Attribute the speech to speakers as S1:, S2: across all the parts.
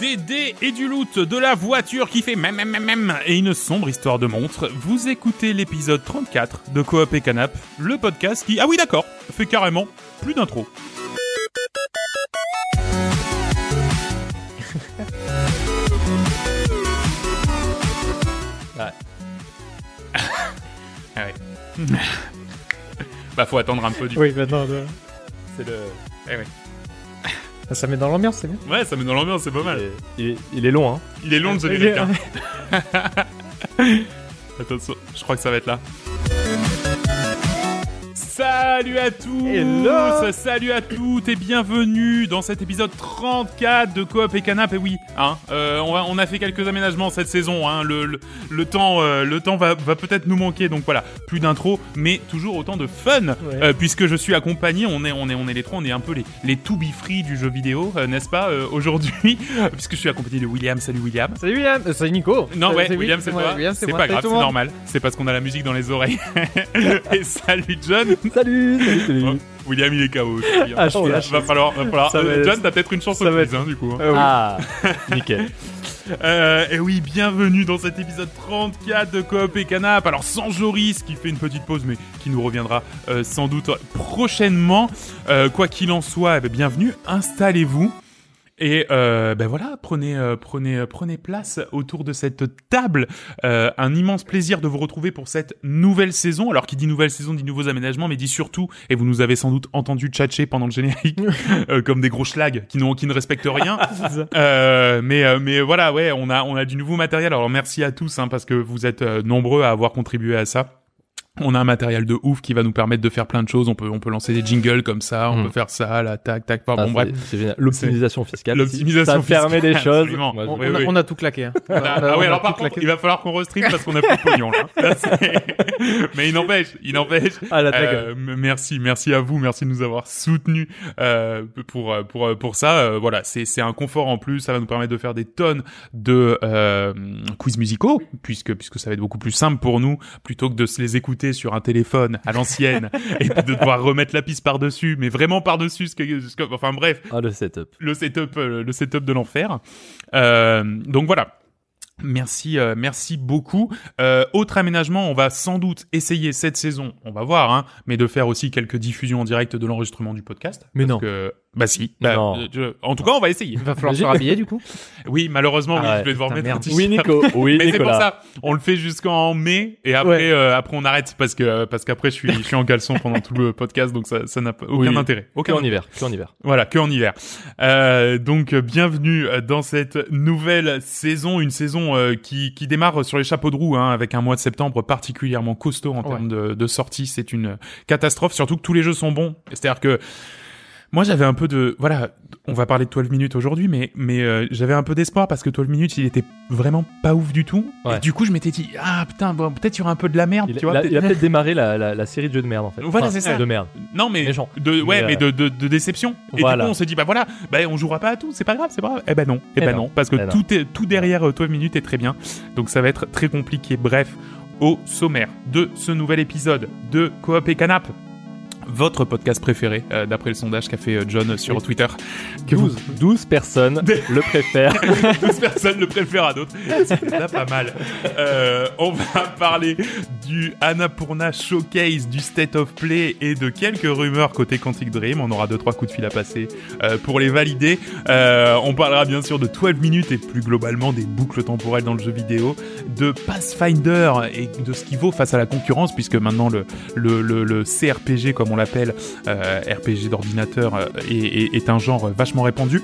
S1: des dés et du loot, de la voiture qui fait même même même et une sombre histoire de montre, vous écoutez l'épisode 34 de Coop et Canap, le podcast qui, ah oui d'accord, fait carrément plus d'intro.
S2: Ouais.
S1: ah ouais. bah faut attendre un peu du
S2: Oui, maintenant, c'est le.
S1: Eh ouais.
S2: Ça met dans l'ambiance, c'est bien.
S1: Ouais, ça met dans l'ambiance, c'est pas mal.
S2: Il est, il est long, hein.
S1: Il est long le générique. hein. Attention, je crois que ça va être là. Salut à tous
S2: Hello
S1: Salut à toutes et bienvenue dans cet épisode 34 de Coop et Canap. Et oui, hein, euh, on, va, on a fait quelques aménagements cette saison. Hein, le, le, le temps, euh, le temps va, va peut-être nous manquer. Donc voilà, plus d'intro, mais toujours autant de fun. euh, puisque je suis accompagné, on est, on est, on est les trois, on est un peu les, les to be free du jeu vidéo, n'est-ce pas, aujourd'hui? Puisque je suis accompagné de William. Salut William.
S2: Salut William, c'est Nico.
S1: Non, ouais, William, c'est toi. C'est pas
S2: Salut
S1: grave, c'est normal. C'est parce qu'on a la musique dans les oreilles. et salut John.
S2: Salut, salut, salut.
S1: Oh, William, il est KO.
S2: Ah, je suis
S1: va,
S2: là.
S1: va falloir, va falloir.
S2: Ça va
S1: Euh,
S2: être-
S1: John, t'as peut-être une chance au quiz, hein, du coup.
S2: Euh, oui.
S3: Ah, nickel.
S1: Euh, et oui, bienvenue dans cet épisode 34 de Coop et Canap. Alors sans Joris qui fait une petite pause, mais qui nous reviendra euh, sans doute prochainement. Euh, quoi qu'il en soit, eh ben, bienvenue. Installez-vous. Et euh, ben voilà, prenez euh, prenez euh, prenez place autour de cette table. Euh, un immense plaisir de vous retrouver pour cette nouvelle saison. Alors qui dit nouvelle saison dit nouveaux aménagements, mais dit surtout et vous nous avez sans doute entendu tchatcher pendant le générique euh, comme des gros schlags qui n'ont qui ne respectent rien. Euh, mais mais voilà, ouais, on a on a du nouveau matériel. Alors merci à tous hein, parce que vous êtes nombreux à avoir contribué à ça. On a un matériel de ouf qui va nous permettre de faire plein de choses. On peut on peut lancer des jingles comme ça, on
S3: Mm.
S1: peut faire ça, là, tac tac. Enfin,
S3: Ah,
S1: bon bref.
S3: c'est- génial. L'optimisation fiscale.
S1: L'optimisation
S3: Ça permet des
S1: fiscale,
S3: choses.
S2: On,
S1: Oui,
S2: on a,
S1: oui.
S2: on a tout claqué. Hein.
S1: Ah, ah oui, alors par contre,
S2: claqué.
S1: il va falloir qu'on restream parce qu'on a plus de pognon là. Mais il n'empêche, il n'empêche.
S2: Ah.
S1: Euh, merci, merci à vous, merci de nous avoir soutenus euh, pour euh, pour euh, pour ça. Euh, voilà, c'est c'est un confort en plus. Ça va nous permettre de faire des tonnes de euh, quiz musicaux, puisque puisque ça va être beaucoup plus simple pour nous plutôt que de se les écouter sur un téléphone à l'ancienne et de devoir remettre la piste par dessus, mais vraiment par dessus. Ce que, ce que- enfin bref,
S3: Ah, le setup.
S1: le setup, euh, le setup de l'enfer. Euh, donc voilà. Merci, euh, merci beaucoup. Euh, autre aménagement, on va sans doute essayer cette saison, on va voir, hein, mais de faire aussi quelques diffusions en direct de l'enregistrement du podcast.
S3: Mais
S1: Parce
S3: non.
S1: que- bah si. Bah,
S3: Non.
S1: euh, je- en tout cas, on va essayer.
S2: Il va falloir se rhabiller du coup.
S1: Oui, malheureusement, oui,
S3: Ah ouais,
S1: je vais devoir
S2: putain,
S1: mettre un
S2: merde.
S1: t-shirt.
S3: Oui, Nico. Oui,
S1: Mais c'est pour ça, on le fait jusqu'en mai et après,
S2: Ouais.
S1: euh, après on arrête parce que parce qu'après je suis je suis en caleçon pendant tout le podcast, donc ça ça n'a aucun
S3: Oui.
S1: intérêt.
S3: Que
S1: Aucun
S3: en hiver. Que en hiver.
S1: voilà, que en hiver. Euh, donc euh, bienvenue euh, dans cette nouvelle saison, une saison euh, qui, qui démarre sur les chapeaux de roue, hein, avec un mois de septembre particulièrement costaud en
S2: Ouais.
S1: termes de, de sortie. C'est une catastrophe, surtout que tous les jeux sont bons. C'est-à-dire que moi j'avais un peu de voilà, on va parler de 12 minutes aujourd'hui, mais mais euh, j'avais un peu d'espoir parce que 12 minutes il était vraiment pas ouf du tout.
S3: Ouais.
S1: Et du coup je m'étais dit ah putain bon peut-être il y aura un peu de la merde,
S3: Il,
S1: tu vois.
S3: il a,
S1: peut-être-
S3: il a peut-être démarré la, la, la série de jeux de merde, en fait.
S1: Voilà, c'est ça.
S3: De merde.
S1: Non mais
S3: Méchant.
S1: de ouais
S3: Mais,
S1: mais, de, de, de déception. Et
S3: Voilà.
S1: du coup on s'est dit bah voilà, bah on jouera pas à tout, c'est pas grave, c'est pas grave. Eh ben non, eh
S3: Eh
S1: ben
S3: non.
S1: parce que
S3: Eh
S1: tout est tout derrière euh, 12 minutes est très bien. Donc ça va être très compliqué. Bref, au sommaire de ce nouvel épisode de Coop et Canap. Votre podcast préféré, euh, d'après le sondage qu'a fait euh, John sur
S3: Oui.
S1: Twitter. Que vous-
S3: 12, 12 personnes le préfèrent.
S1: 12 personnes le préfèrent à d'autres. C'est pas mal. Euh, on va parler du Annapurna Showcase, du State of Play et de quelques rumeurs côté Quantic Dream. On aura deux trois coups de fil à passer euh, pour les valider. Euh, on parlera bien sûr de 12 minutes et plus globalement des boucles temporelles dans le jeu vidéo, de Pathfinder et de ce qui vaut face à la concurrence puisque maintenant le le, le, le CRPG comme on l'appelle, euh, RPG d'ordinateur, euh, est, est- est un genre vachement répandu.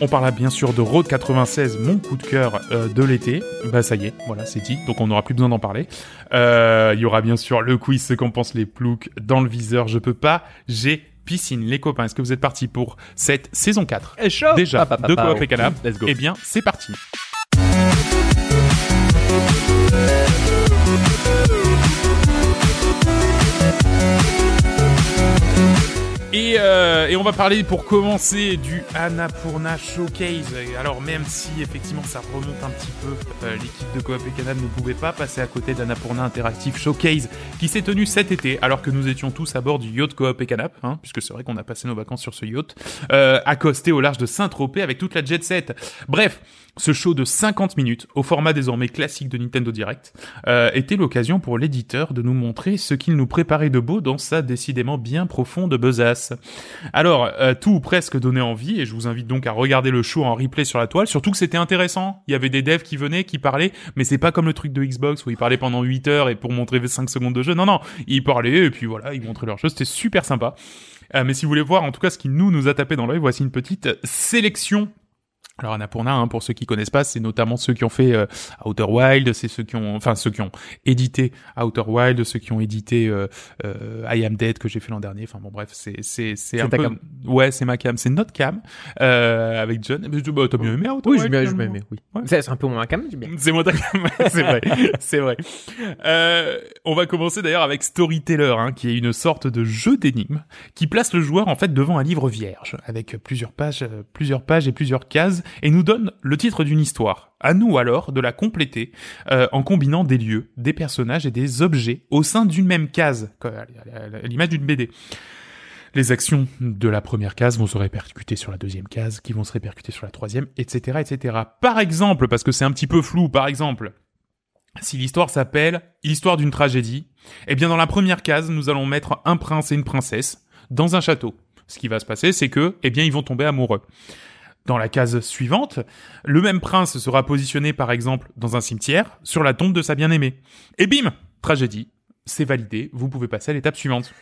S1: On parlera bien sûr de Road 96, mon coup de cœur euh, de l'été. Bah ça y est, voilà, c'est dit, donc on n'aura plus besoin d'en parler. Euh, Il y aura bien sûr le quiz, ce qu'en pensent les ploucs dans le viseur. Je peux pas, j'ai piscine. Les copains, est-ce que vous êtes partis pour cette saison 4
S2: Et chaud.
S1: Déjà,
S3: pa, pa,
S1: de Coop et Canap
S3: Let's go.
S1: Eh bien, c'est parti. Et euh, et on va parler pour commencer du Annapurna Showcase. Alors même si effectivement ça remonte un petit peu, euh, l'équipe de Coop et Canal ne pouvait pas passer à côté d'Annapurna Interactive Showcase qui s'est tenu cet été alors que nous étions tous à bord du yacht Coop et Canap, hein, puisque c'est vrai qu'on a passé nos vacances sur ce yacht, euh, accosté au large de Saint-Tropez avec toute la jet set. Bref, ce show de 50 minutes, au format désormais classique de Nintendo Direct, euh, était l'occasion pour l'éditeur de nous montrer ce qu'il nous préparait de beau dans sa décidément bien profonde besace. Alors, euh, tout ou presque donnait envie, et je vous invite donc à regarder le show en replay sur la toile, surtout que c'était intéressant. Il y avait des devs qui venaient, qui parlaient, mais c'est pas comme le truc de Xbox où ils parlaient pendant 8 heures et pour montrer 5 secondes de jeu. Non, non, ils parlaient, et puis voilà, ils montraient leur jeu, c'était super sympa. Euh, mais si vous voulez voir en tout cas ce qui nous nous a tapé dans l'œil, voici une petite sélection alors Annapurna, hein, pour ceux qui connaissent pas, c'est notamment ceux qui ont fait euh, Outer Wild, c'est ceux qui ont, enfin ceux qui ont édité Outer Wild, ceux qui ont édité euh, euh, I Am Dead que j'ai fait l'an dernier. Enfin bon bref, c'est c'est c'est un
S2: ta
S1: peu,
S2: cam.
S1: ouais c'est ma cam, c'est notre cam euh, avec John. Mais bah, t'as bien aimé Outer
S2: Oui,
S1: Wild
S2: bien, j'ai bien aimé, oui.
S1: Ouais.
S2: C'est un peu moins calme, j'ai bien.
S1: c'est moi ta cam, c'est vrai, c'est vrai. Euh, on va commencer d'ailleurs avec Storyteller, hein, qui est une sorte de jeu d'énigmes qui place le joueur en fait devant un livre vierge avec plusieurs pages, euh, plusieurs pages et plusieurs cases et nous donne le titre d'une histoire. À nous alors de la compléter euh, en combinant des lieux, des personnages et des objets au sein d'une même case, à l'image d'une BD. Les actions de la première case vont se répercuter sur la deuxième case, qui vont se répercuter sur la troisième, etc., etc. Par exemple, parce que c'est un petit peu flou, par exemple, si l'histoire s'appelle Histoire d'une tragédie, eh bien dans la première case, nous allons mettre un prince et une princesse dans un château. Ce qui va se passer, c'est que, eh bien, ils vont tomber amoureux. Dans la case suivante, le même prince sera positionné par exemple dans un cimetière sur la tombe de sa bien-aimée. Et bim, tragédie, c'est validé, vous pouvez passer à l'étape suivante.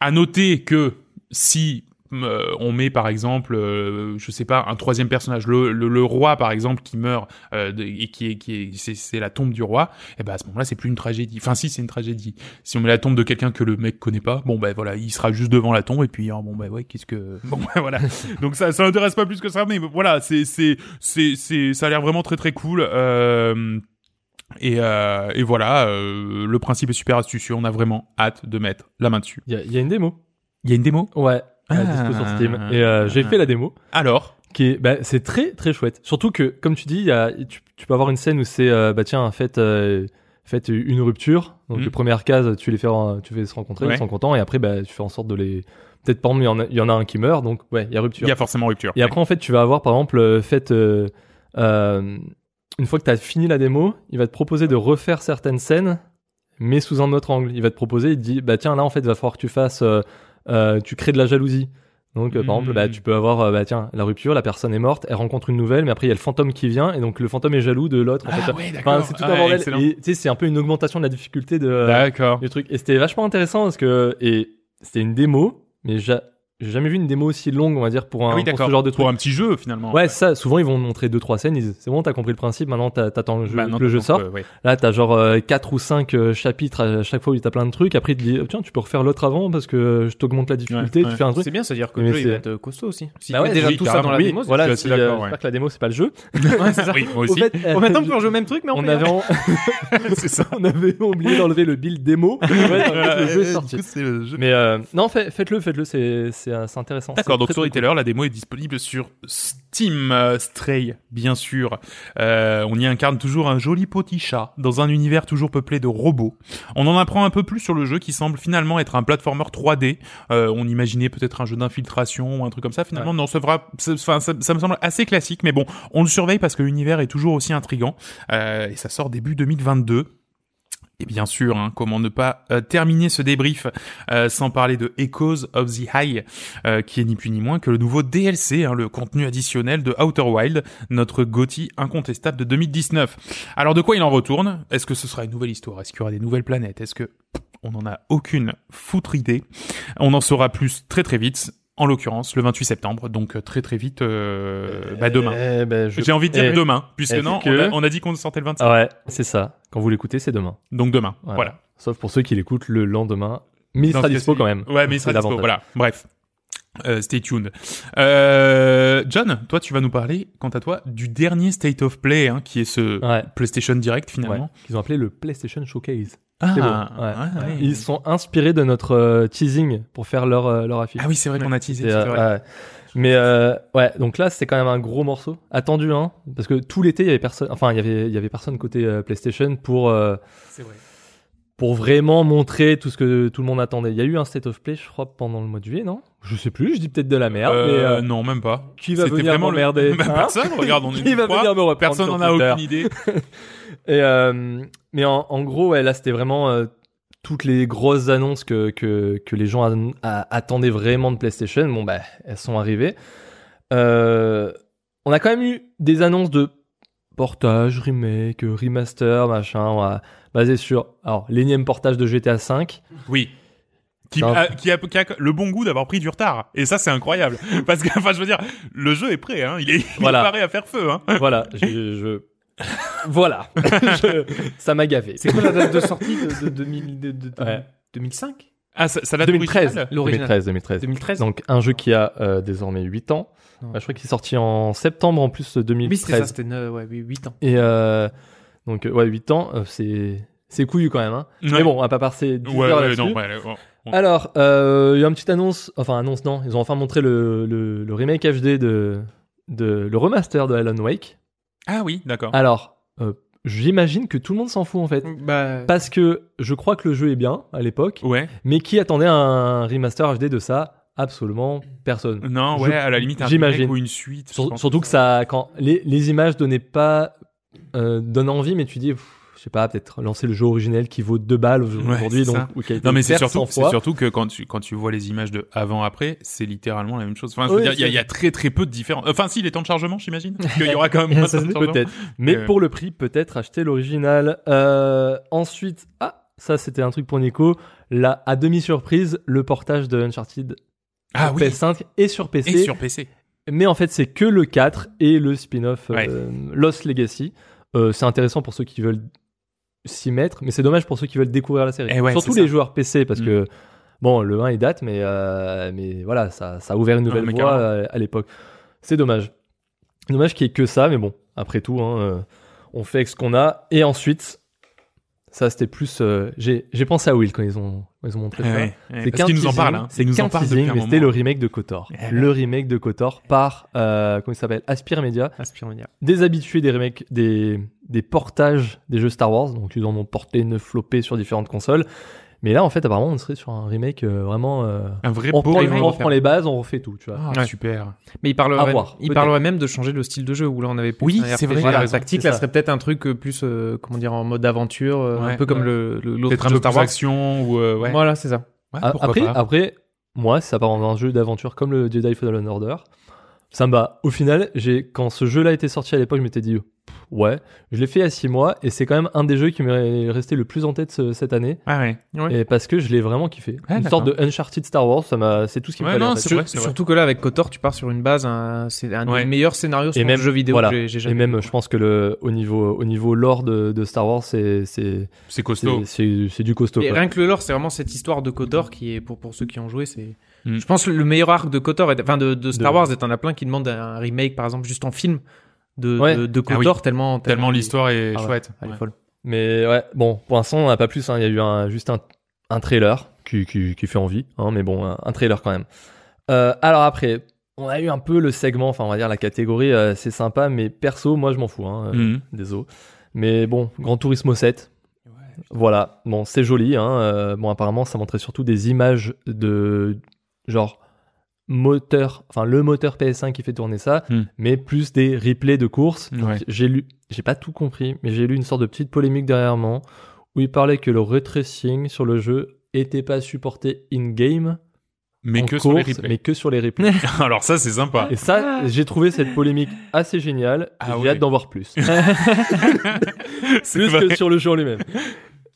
S1: À noter que si euh, on met par exemple, euh, je sais pas, un troisième personnage, le, le, le roi par exemple qui meurt euh, de- et qui est, qui est, c'est, c'est la tombe du roi, et ben à ce moment-là c'est plus une tragédie. Enfin si c'est une tragédie. Si on met la tombe de quelqu'un que le mec connaît pas, bon ben voilà, il sera juste devant la tombe et puis ah, bon ben ouais qu'est-ce que bon ben voilà. Donc ça ça n'intéresse pas plus que ça, mais voilà c'est c'est c'est c'est ça a l'air vraiment très très cool. Euh, et, euh, et voilà, euh, le principe est super astucieux. On a vraiment hâte de mettre la main dessus.
S3: Il y y a une démo.
S1: Il y a une démo?
S3: Ouais.
S1: Ah.
S3: dispo sur Steam. Et euh, j'ai fait la démo.
S1: Alors
S3: Qui est, bah, c'est très très chouette. Surtout que, comme tu dis, y a, tu, tu peux avoir une scène où c'est, euh, bah tiens, faites, euh, faites une rupture. Donc
S1: Mhm.
S3: les premières cases, tu les fais, tu fais se rencontrer,
S1: Ouais.
S3: ils sont contents, et après, bah, tu fais en sorte de les, peut-être par exemple, il y en a, il y en a un qui meurt, donc ouais, il y a rupture.
S1: il y a forcément rupture.
S3: Et après, en fait, tu vas avoir, par exemple, euh, fait, euh, euh, une fois que tu as fini la démo, il va te proposer de refaire certaines scènes, mais sous un autre angle. Il va te proposer, il te dit, bah tiens, là, en fait, il va falloir que tu fasses, euh, euh, tu crées de la jalousie. Donc, euh, par exemple, bah, tu peux avoir, euh, bah tiens, la rupture, la personne est morte, elle rencontre une nouvelle, mais après, il y a le fantôme qui vient, et donc le fantôme est jaloux de l'autre. en fait.
S1: Ah ouais.
S3: Enfin, c'est tout
S1: Ah,
S3: un bordel. tu sais, c'est un peu une augmentation de la difficulté de, du truc. Et c'était vachement intéressant parce que, et c'était une démo, mais j'ai jamais vu une démo aussi longue, on va dire, pour, un,
S1: Ah oui,
S3: pour ce genre de truc.
S1: Pour un petit jeu finalement.
S3: Ouais, c'est ça. Souvent, ils vont montrer deux trois scènes. Ils disent, c'est bon, t'as compris le principe. Maintenant, t'attends le jeu,
S1: Bah, non,
S3: le jeu sort.
S1: euh, ouais.
S3: Là, t'as genre euh, quatre ou cinq euh, chapitres à chaque fois où t'as plein de trucs. Après, il te dit, tiens, tu peux refaire l'autre avant parce que je t'augmente la difficulté.
S1: Ouais,
S3: tu fais un truc.
S2: C'est bien, c'est-à-dire que
S3: Mais
S2: le jeu il
S3: c'est-
S2: va être costaud aussi. Si
S3: Bah ouais,
S2: déjà tout ça dans la démo, c'est-
S3: voilà.
S1: je
S3: Si,
S1: suis assez
S3: euh,
S1: d'accord, ouais.
S3: J'espère que la démo, c'est pas le jeu.
S2: Ouais, c'est ça.
S1: Oui, moi
S3: Au
S1: aussi.
S3: euh,
S2: on peut jouer au même truc, mais en
S3: on avait,
S1: c'est ça.
S3: on avait oublié d'enlever le build démo. Ouais, le jeu est sorti.
S1: Le.
S3: Mais euh, non, fait- faites-le, faites-le, c'est c'est euh, c'est intéressant.
S1: D'accord, donc Storyteller, la démo est disponible sur Steam. euh, Stray, bien sûr. Euh, on y incarne toujours un joli petit chat dans un univers toujours peuplé de robots. On en apprend un peu plus sur le jeu qui semble finalement être un platformer 3D. Euh, on imaginait peut-être un jeu d'infiltration ou un truc comme ça. Finalement, non, ça, fera, ça, ça, ça me semble assez classique, mais bon, on le surveille parce que l'univers est toujours aussi intrigant. Et ça sort début 2022. Et bien sûr, hein, comment ne pas euh, terminer ce débrief euh, sans parler de Echoes of the High, euh, qui est ni plus ni moins que le nouveau DLC, hein, le contenu additionnel de Outer Wild, notre GOTY incontestable de 2019. Alors de quoi il en retourne? Est-ce que ce sera une nouvelle histoire? Est-ce qu'il y aura des nouvelles planètes? Est-ce que on n'en a aucune foutre idée? On en saura plus très très vite. En l'occurrence, le 28 septembre, donc euh, très très vite, euh, bah demain.
S3: Eh ben, je-
S1: J'ai envie de dire
S3: eh,
S1: demain, puisque
S3: eh,
S1: non,
S3: que-
S1: on a, on a dit qu'on sortait le 25.
S3: Ah ouais, c'est ça. Quand vous l'écoutez, c'est demain.
S1: Donc demain,
S3: Voilà.
S1: voilà.
S3: Sauf pour ceux qui l'écoutent le lendemain. Mais il sera dispo quand même.
S1: Ouais, mais il sera dispo. Voilà. Bref. Euh, stay tuned. Euh, John, toi, tu vas nous parler, quant à toi, du dernier State of Play, hein, qui est ce
S3: Ouais.
S1: PlayStation Direct finalement.
S3: Ouais. Qu'ils ont appelé le PlayStation Showcase.
S1: Ah,
S3: C'est ouais. Ils sont inspirés de notre euh, teasing pour faire leur, leur affiche.
S1: Ah oui, c'est vrai qu'on a teasé.
S3: C'est,
S1: c'est vrai.
S3: Mais ouais, donc là c'était quand même un gros morceau attendu, hein, parce que tout l'été il y avait personne, enfin il y avait il y avait personne côté PlayStation pour
S1: C'est vrai.
S3: Pour vraiment montrer tout ce que tout le monde attendait. Il y a eu un state of play, je crois, pendant le mois de juillet, non? Je sais plus, je dis peut-être de la merde, mais
S1: Euh,
S3: euh,
S1: non, même pas.
S3: qui va venir
S1: vraiment le- Bah,
S3: hein?
S1: Personne, regarde, on est
S3: Qui va venir me reprendre
S1: Personne n'en a aucune idée.
S3: Et euh, mais en, en gros, ouais, là c'était vraiment euh, toutes les grosses annonces que que, que les gens a- a- attendaient vraiment de PlayStation. Bon bah, elles sont arrivées. Euh, on a quand même eu des annonces de portage, remake, remaster, machin, basé sur alors l'énième portage de GTA 5.
S1: Oui. Qui a, qui, a, qui a le bon goût d'avoir pris du retard. Et ça, c'est incroyable. Parce que, enfin, je veux dire, le jeu est prêt, hein. Il est, il
S3: Voilà.
S1: à faire feu, hein.
S3: Voilà, je, je- voilà, Je- ça m'a gavé.
S2: C'est quoi la date de sortie de, de, 2000 de- de- de-
S3: Ouais.
S2: 2005
S1: Ah, ça, ça date
S3: 2013,
S1: originale
S2: L'original.
S3: 2013, 2013.
S2: 2013
S3: Donc un jeu qui a euh, désormais 8 ans.
S2: Non.
S3: Bah, je crois qu'il est sorti en septembre en plus 2013.
S2: Oui, c'était ça, c'était ouais, oui, 8 ans.
S3: Et euh, donc euh, ouais, 8 ans, euh, c'est c'est couillu quand même. Hein.
S1: Ouais.
S3: Mais bon, on va pas passer 10
S1: Ouais,
S3: heures
S1: ouais,
S3: là-dessus.
S1: non, ouais, ouais.
S3: Alors, euh, il y a une petite annonce, enfin annonce non, ils ont enfin montré le, le, le remake HD de, de le remaster de Alan Wake.
S1: Ah oui, d'accord.
S3: Alors, euh, j'imagine que tout le monde s'en fout en fait.
S2: Bah,
S3: Parce que je crois que le jeu est bien à l'époque,
S1: Ouais.
S3: mais qui attendait un remaster HD de ça? Absolument personne.
S1: Non,
S3: Je-
S1: ouais, à la limite, un
S3: j'imagine.
S1: remake ou une suite.
S3: Sur- surtout que ça, quand les, les images donnaient pas, euh, donnent envie, mais tu dis, pff, je sais pas, peut-être lancer le jeu originel qui vaut 2 balles aujourd'hui, donc
S1: Non mais c'est surtout,
S3: 100
S1: c'est
S3: fois.
S1: surtout que quand tu quand tu vois les images de avant après, c'est littéralement la même chose. Enfin, je veux
S3: Oui,
S1: dire, il y, a- y très très peu de différence. Enfin, si les temps de chargement, j'imagine. Parce qu'il y aura quand même.
S3: Peut-être. Mais
S1: Euh.
S3: pour le prix, peut-être acheter l'original. Euh, ensuite, ah, ça c'était un truc pour Nico. Là, à demi surprise, le portage de Uncharted
S1: Ah oui.
S3: PS5 et sur PC.
S1: Et sur PC.
S3: Mais en fait, c'est que le 4 et le spin-off euh. Lost Legacy. Euh, c'est intéressant pour ceux qui veulent s'y mettre, mais c'est dommage pour ceux qui veulent découvrir la série.
S1: Eh ouais,
S3: Surtout les
S1: ça.
S3: joueurs PC, parce
S1: Mm.
S3: que bon, le 1 il date, mais euh, mais voilà, ça, ça a ouvert une nouvelle voie euh, à l'époque. C'est dommage. Dommage qu'il y ait que ça, mais bon, après tout, hein, on fait avec ce qu'on a. Et ensuite, ça c'était plus. euh, J'ai pensé à Will quand ils ont ils ont montré
S1: Eh
S3: ça.
S1: ouais, ouais,
S3: C'est
S1: parce qu'ils nous en parlent. Hein.
S3: C'est
S1: nous en parlent
S3: mais c'était le remake de Kotor.
S1: Eh ouais.
S3: Le remake de Kotor par, euh, comment il s'appelle? Aspire Media.
S2: Aspire Media.
S3: Des habitués des remakes, des, des portages des jeux Star Wars. Donc ils en ont porté neuf flopés sur différentes consoles. Mais là, en fait, apparemment, on serait sur un remake euh, vraiment. euh,
S1: Un vrai
S3: on,
S1: beau
S3: reprend,
S1: remake.
S3: on reprend les bases, on refait tout, tu vois.
S1: Ah,
S2: Ouais.
S1: super.
S2: Mais il parlerait,
S3: voir,
S2: il
S3: peut-être.
S2: parlerait même de changer le style de jeu où là on avait plus
S1: Oui,
S2: un
S1: c'est
S2: RPG
S1: vrai,
S2: voilà,
S1: t'as raison,
S2: tactique,
S3: c'est
S2: là
S3: ça.
S2: serait peut-être un truc euh, plus euh, comment dire en mode aventure, euh,
S1: Ouais,
S2: un peu comme
S3: ouais.
S2: le le- l'autre
S1: Peut-être un
S2: jeu
S1: peu
S2: Star
S1: plus
S2: Wars.
S1: action ou euh, ouais.
S2: Voilà, c'est ça.
S1: Ouais,
S3: A-
S1: pourquoi
S3: après,
S1: pas.
S3: après, moi, ça part dans un jeu d'aventure comme le Jedi Fallen Order. Ça me va. Au final, j'ai quand ce jeu-là était sorti à l'époque, je m'étais dit, ouais, je l'ai fait il y a 6 mois et c'est quand même un des jeux qui m'est resté le plus en tête ce- cette année.
S1: Ah ouais.
S3: Et parce que je l'ai vraiment kiffé.
S1: Ouais,
S3: Une sorte de Uncharted Star Wars, ça m'a, c'est tout ce qui me
S1: Ouais,
S3: en fait.
S1: c'est vrai, c'est vrai.
S2: Surtout que là avec Kotor, tu pars sur une base, un- c'est un
S1: Ouais.
S2: des meilleurs scénarios sur
S3: Et même-
S2: jeu vidéo
S3: voilà.
S2: que j'ai- j'ai
S3: Et
S2: jamais
S3: même,
S2: vu.
S3: je pense que le, au niveau, au niveau lore de, de Star Wars, c'est, c'est,
S1: C'est costaud.
S3: c'est, c'est, c'est du costaud.
S2: Et
S3: quoi.
S2: rien que le lore, c'est vraiment cette histoire de Kotor qui est pour pour ceux qui ont joué, c'est.
S1: Mm.
S2: Je pense que le meilleur arc de Kotor, est- enfin de, de Star
S3: De-
S2: Wars, et t'en as plein qui demandent un remake, par exemple, juste en film de
S3: Ouais.
S2: de, de
S1: Ah oui.
S2: Tellement
S1: Tellement l'histoire est
S2: Ah ouais.
S1: chouette.
S2: Elle est folle.
S3: Mais ouais, bon, pour l'instant, on n'a pas plus. hein. Il y a eu un, juste un, un trailer qui, qui, qui fait envie, hein, mais bon, un, un trailer quand même. Euh, alors après, on a eu un peu le segment, enfin, on va dire la catégorie, euh, c'est sympa, mais perso, moi, je m'en fous. Hein, euh,
S1: Mhm.
S3: Désolé. Mais bon, Grand Turismo 7. Voilà, bon, c'est joli. Hein. euh, bon, apparemment, ça montrait surtout des images de genre moteur, enfin le moteur PS5 qui fait tourner ça,
S1: Hmm.
S3: mais plus des replays de
S1: Ouais.
S3: J'ai lu, j'ai pas tout compris, mais j'ai lu une sorte de petite polémique derrière moi où il parlait que le ray tracing sur le jeu était pas supporté in-game,
S1: Mais que sur les
S3: course,
S1: replays.
S3: mais que sur les replays.
S1: Alors ça, c'est sympa.
S3: Et ça, j'ai trouvé cette polémique assez géniale.
S1: Ah
S3: j'ai hâte d'en voir plus. Plus
S1: vrai.
S3: que sur le jeu en lui-même.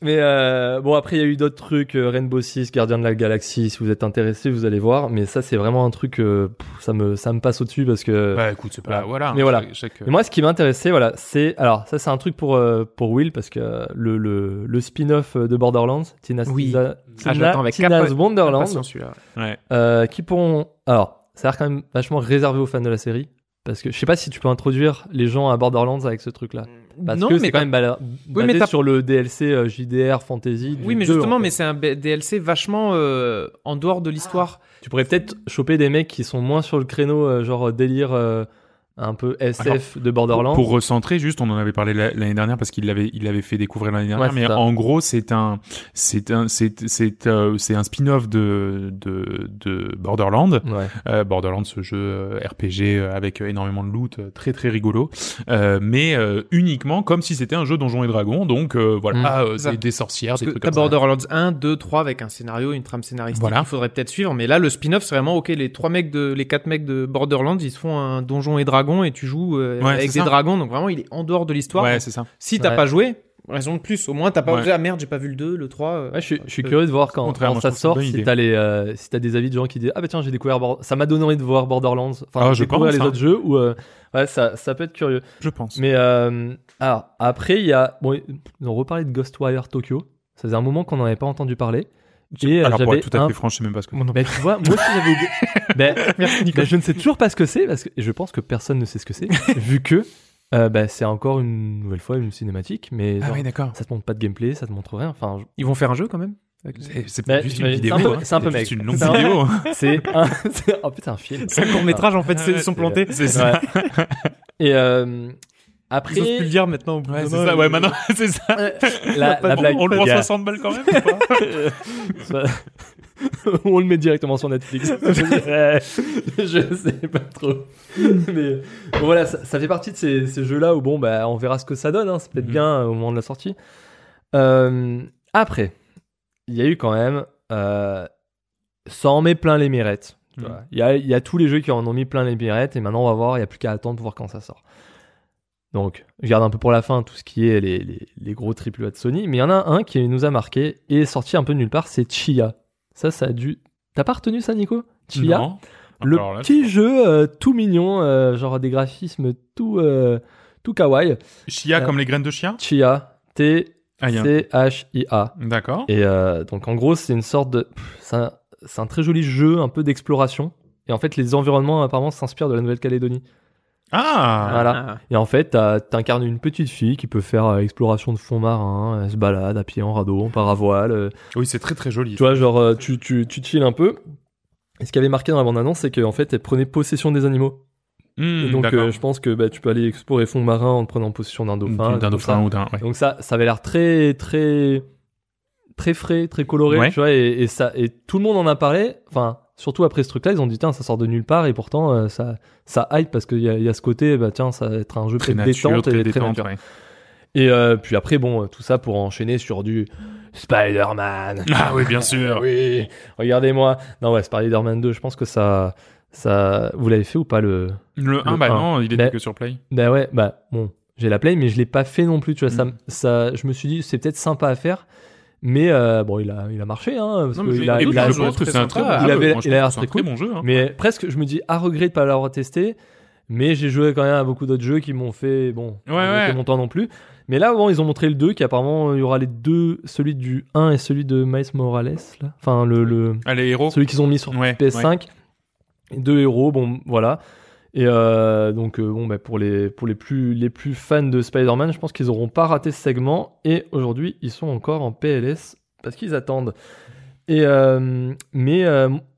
S3: Mais euh, bon, après, il y a eu d'autres trucs. euh, Rainbow Six, Gardien de la Galaxie. Si vous êtes intéressé, vous allez voir. Mais ça, c'est vraiment un truc. euh, pff, ça me, ça me passe au-dessus parce que.
S1: Bah écoute, c'est pas voilà.
S3: Mais voilà.
S1: Chaque-
S3: moi, ce qui m'intéressait, voilà, c'est alors ça, c'est un truc pour euh, pour Will parce que euh, le le, le spin-off de Borderlands, Tina's,
S2: Oui.
S3: Tina-
S2: Ah, j'attends avec
S3: Tina's
S2: capa-
S3: Wonderland,
S2: celui-là.
S1: Ouais.
S3: euh, qui pourront. Alors, ça a l'air quand même vachement réservé aux fans de la série parce que je sais pas si tu peux introduire les gens à Borderlands avec ce truc-là. Parce
S2: non,
S3: que
S2: mais
S3: c'est quand même bala-
S2: mais
S3: basé
S2: t'as-
S3: sur le DLC euh, JDR Fantasy. du
S2: Oui, mais
S3: 2,
S2: justement,
S3: en fait.
S2: mais c'est un DLC vachement euh, en dehors de l'histoire.
S3: Tu pourrais peut-être choper des mecs qui sont moins sur le créneau, euh, genre délire euh, un peu SF de Borderlands.
S1: Pour recentrer, juste, on en avait parlé la- l'année dernière parce qu'il l'avait, il l'avait fait découvrir l'année dernière.
S3: Ouais,
S1: mais
S3: ça.
S1: en gros, c'est un, c'est un, c'est, c'est, euh, c'est un spin-off de, de, de Borderlands.
S3: Ouais.
S1: Euh, Borderlands, ce jeu euh, RPG avec énormément de loot, très très rigolo, euh, mais euh, uniquement comme si c'était un jeu Donjons et Dragons. Donc euh, voilà,
S3: Mm.
S1: Ah, euh,
S2: C'est ça.
S1: des, sorcières,
S2: Parce
S1: des trucs comme ça.
S2: Borderlands 1, 2, 3 avec un scénario, une trame scénaristique
S1: Voilà.
S2: qu'il faudrait peut-être suivre. Mais là, le spin-off, c'est vraiment, ok, les trois mecs de, les quatre mecs de Borderlands, ils se font un donjon et et tu joues euh,
S1: Ouais,
S2: avec des
S1: ça.
S2: dragons. Donc vraiment, il est en dehors de l'histoire.
S1: Ouais, c'est ça.
S2: si t'as
S3: Ouais.
S2: pas joué, raison de plus. Au moins, t'as pas
S1: Ouais.
S2: ah merde, j'ai pas vu le 2, le 3. euh,
S3: Ouais, je suis, je suis
S2: euh,
S3: curieux de voir quand, ça sort,
S1: bonne
S3: si
S1: idée.
S3: t'as les, euh, si t'as des avis de gens qui disent ah bah tiens j'ai découvert Bord- ça m'a donné envie de voir Borderlands, enfin
S1: Ah, je
S3: découvrir
S1: pense,
S3: les
S1: hein.
S3: autres jeux ou euh, ouais ça, ça peut être curieux.
S1: Je pense.
S3: Mais euh, alors après il y a bon ils ont reparlé de Ghostwire Tokyo, ça faisait un moment qu'on n'en avait pas entendu parler. Et euh,
S1: Alors pour être tout à
S3: un-
S1: fait franc, je sais même pas ce que.
S3: Ben, tu vois, moi aussi j'avais oublié. ben, ben, je ne sais toujours pas ce que c'est parce que et je pense que personne ne sait ce que c'est vu que euh, ben, c'est encore une nouvelle fois une cinématique mais
S1: Ah
S3: genre,
S1: oui, d'accord.
S3: ça te montre pas de gameplay, ça te montre rien. Enfin, je-
S2: Ils vont faire un jeu quand même?
S1: C'est, c'est pas juste une vidéo.
S3: c'est un peu-
S1: hein.
S3: c'est un peu
S1: juste
S3: mec.
S1: une longue
S3: C'est un-
S1: vidéo.
S3: c'est un, c'est oh putain un film.
S2: C'est un court métrage en fait, c'est- ils sont plantés.
S1: C'est ça.
S3: Ouais. Et euh, après,
S2: osent plus le dire maintenant. au bout
S1: Ouais,
S2: d'un
S1: c'est ça. Ouais, maintenant, c'est ça.
S3: la, blague,
S1: on le
S3: a-
S1: 60 balles quand même ou pas
S3: Ça- on le met directement sur Netflix. je sais pas trop. Mais bon, voilà, ça, ça fait partie de ces, ces jeux-là où bon, bah, on verra ce que ça donne. hein. C'est peut-être
S1: Mhm.
S3: bien euh, au moment de la sortie. Euh, après, il y a eu quand même. Euh, ça en met plein les mirettes. vois. Il y, a, il y a tous les jeux qui en ont mis plein les mirettes et maintenant on va voir, il n'y a plus qu'à attendre pour voir quand ça sort. Donc, je garde un peu pour la fin tout ce qui est les, les, les gros AAA de Sony, mais il y en a un qui nous a marqué et est sorti un peu de nulle part, c'est Chia. Ça, ça a dû. T'as pas retenu ça, Nico? Chia?
S1: Non.
S3: Le
S1: là,
S3: petit jeu euh, tout mignon, euh, genre des graphismes tout, euh, tout kawaii.
S1: Chia comme les graines de chien?
S3: Chia.
S1: Ah,
S3: T-C-H-I-A.
S1: D'accord.
S3: Et donc en gros, c'est une sorte de. pff, C'est un, c'est un très joli jeu, un peu d'exploration. Et en fait, les environnements apparemment s'inspirent de la Nouvelle-Calédonie.
S1: Ah
S3: Voilà. Et en fait, t'incarnes une petite fille qui peut faire euh, exploration de fond marin, elle se balade à pied en radeau, en paravoile. euh,
S1: Oui, c'est très très joli.
S3: tu vois, genre, euh, tu, tu, tu chill un peu. Et ce qui avait marqué dans la bande-annonce, c'est qu'en fait, elle prenait possession des animaux.
S1: Hmm,
S3: Et donc, euh, je pense que bah, tu peux aller explorer fond marin en te prenant possession d'un dauphin.
S1: d'un dauphin
S3: ça.
S1: ou d'un. ouais.
S3: Donc ça, ça avait l'air très, très, très frais, très coloré,
S1: Ouais.
S3: tu vois, et, et ça, et tout le monde en a parlé. Enfin, surtout après ce truc-là, ils ont dit tiens, ça sort de nulle part, et pourtant euh, ça, ça hype parce qu'il y y a ce côté, bah tiens, ça va être un jeu
S1: Très nature,
S3: détente
S1: très
S3: et très
S1: détente.
S3: nature.
S1: ouais.
S3: Et euh, puis après, bon, tout ça pour enchaîner sur du Spider-Man.
S1: Ah oui, bien sûr.
S3: oui, regardez-moi. Non ouais, Spider-Man 2, je pense que ça, ça, vous l'avez fait ou pas le
S1: Le 1,
S3: Le
S1: bah
S3: un?
S1: non, il était
S3: Mais-
S1: que sur Play.
S3: Bah ouais, bah bon, j'ai la play, mais je l'ai pas fait non plus. Tu vois, ça,
S1: Mm.
S3: ça, je me suis dit c'est peut-être sympa à faire, mais euh, bon, il a, il a marché, hein, parce
S1: Non,
S3: que il a, il a-
S1: je pense que c'est un très
S3: il avait- a l'air très cool.
S1: bon jeu. hein.
S3: mais presque, je me dis à regret de pas l'avoir testé. Mais j'ai joué quand même à beaucoup d'autres jeux qui m'ont fait bon,
S1: Ouais,
S3: pas
S1: ouais.
S3: mon temps non plus. Mais là, bon, ils ont montré le 2 qui apparemment il y aura les deux, celui du 1 et celui de Miles Morales là. Enfin le, le
S1: Allez, héros.
S3: celui qu'ils ont mis sur
S1: Ouais,
S3: PS5. Et Deux héros, bon, voilà. Et euh, donc, euh, bon, bah, pour, les, pour les, plus, les plus fans de Spider-Man, je pense qu'ils n'auront pas raté ce segment. Et aujourd'hui, ils sont encore en PLS parce qu'ils attendent. Et, euh, mais,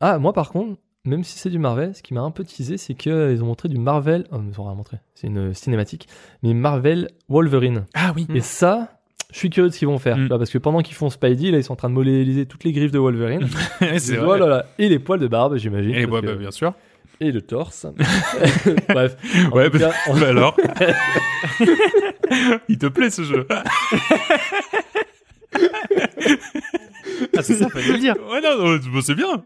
S3: ah, moi par contre, même si c'est du Marvel, ce qui m'a un peu teasé, c'est qu'ils ont montré du Marvel. Oh, ils ont rien montré, c'est une cinématique. Mais Marvel Wolverine.
S1: Ah oui.
S3: Et ça, je suis curieux de ce qu'ils vont faire.
S1: Mm.
S3: parce que pendant qu'ils font Spidey, là, ils sont en train de modéliser toutes les griffes de Wolverine.
S1: c'est
S3: Et voilà, les poils de barbe, j'imagine.
S1: Et ouais,
S3: que-
S1: bah, bien sûr.
S3: Et le torse. Bref.
S1: Ouais,
S3: tout cas,
S1: bah, bah alors. Il te plaît ce jeu
S2: Ah, c'est ça, fallait le dire.
S1: Ouais, non, non, bah, c'est bien.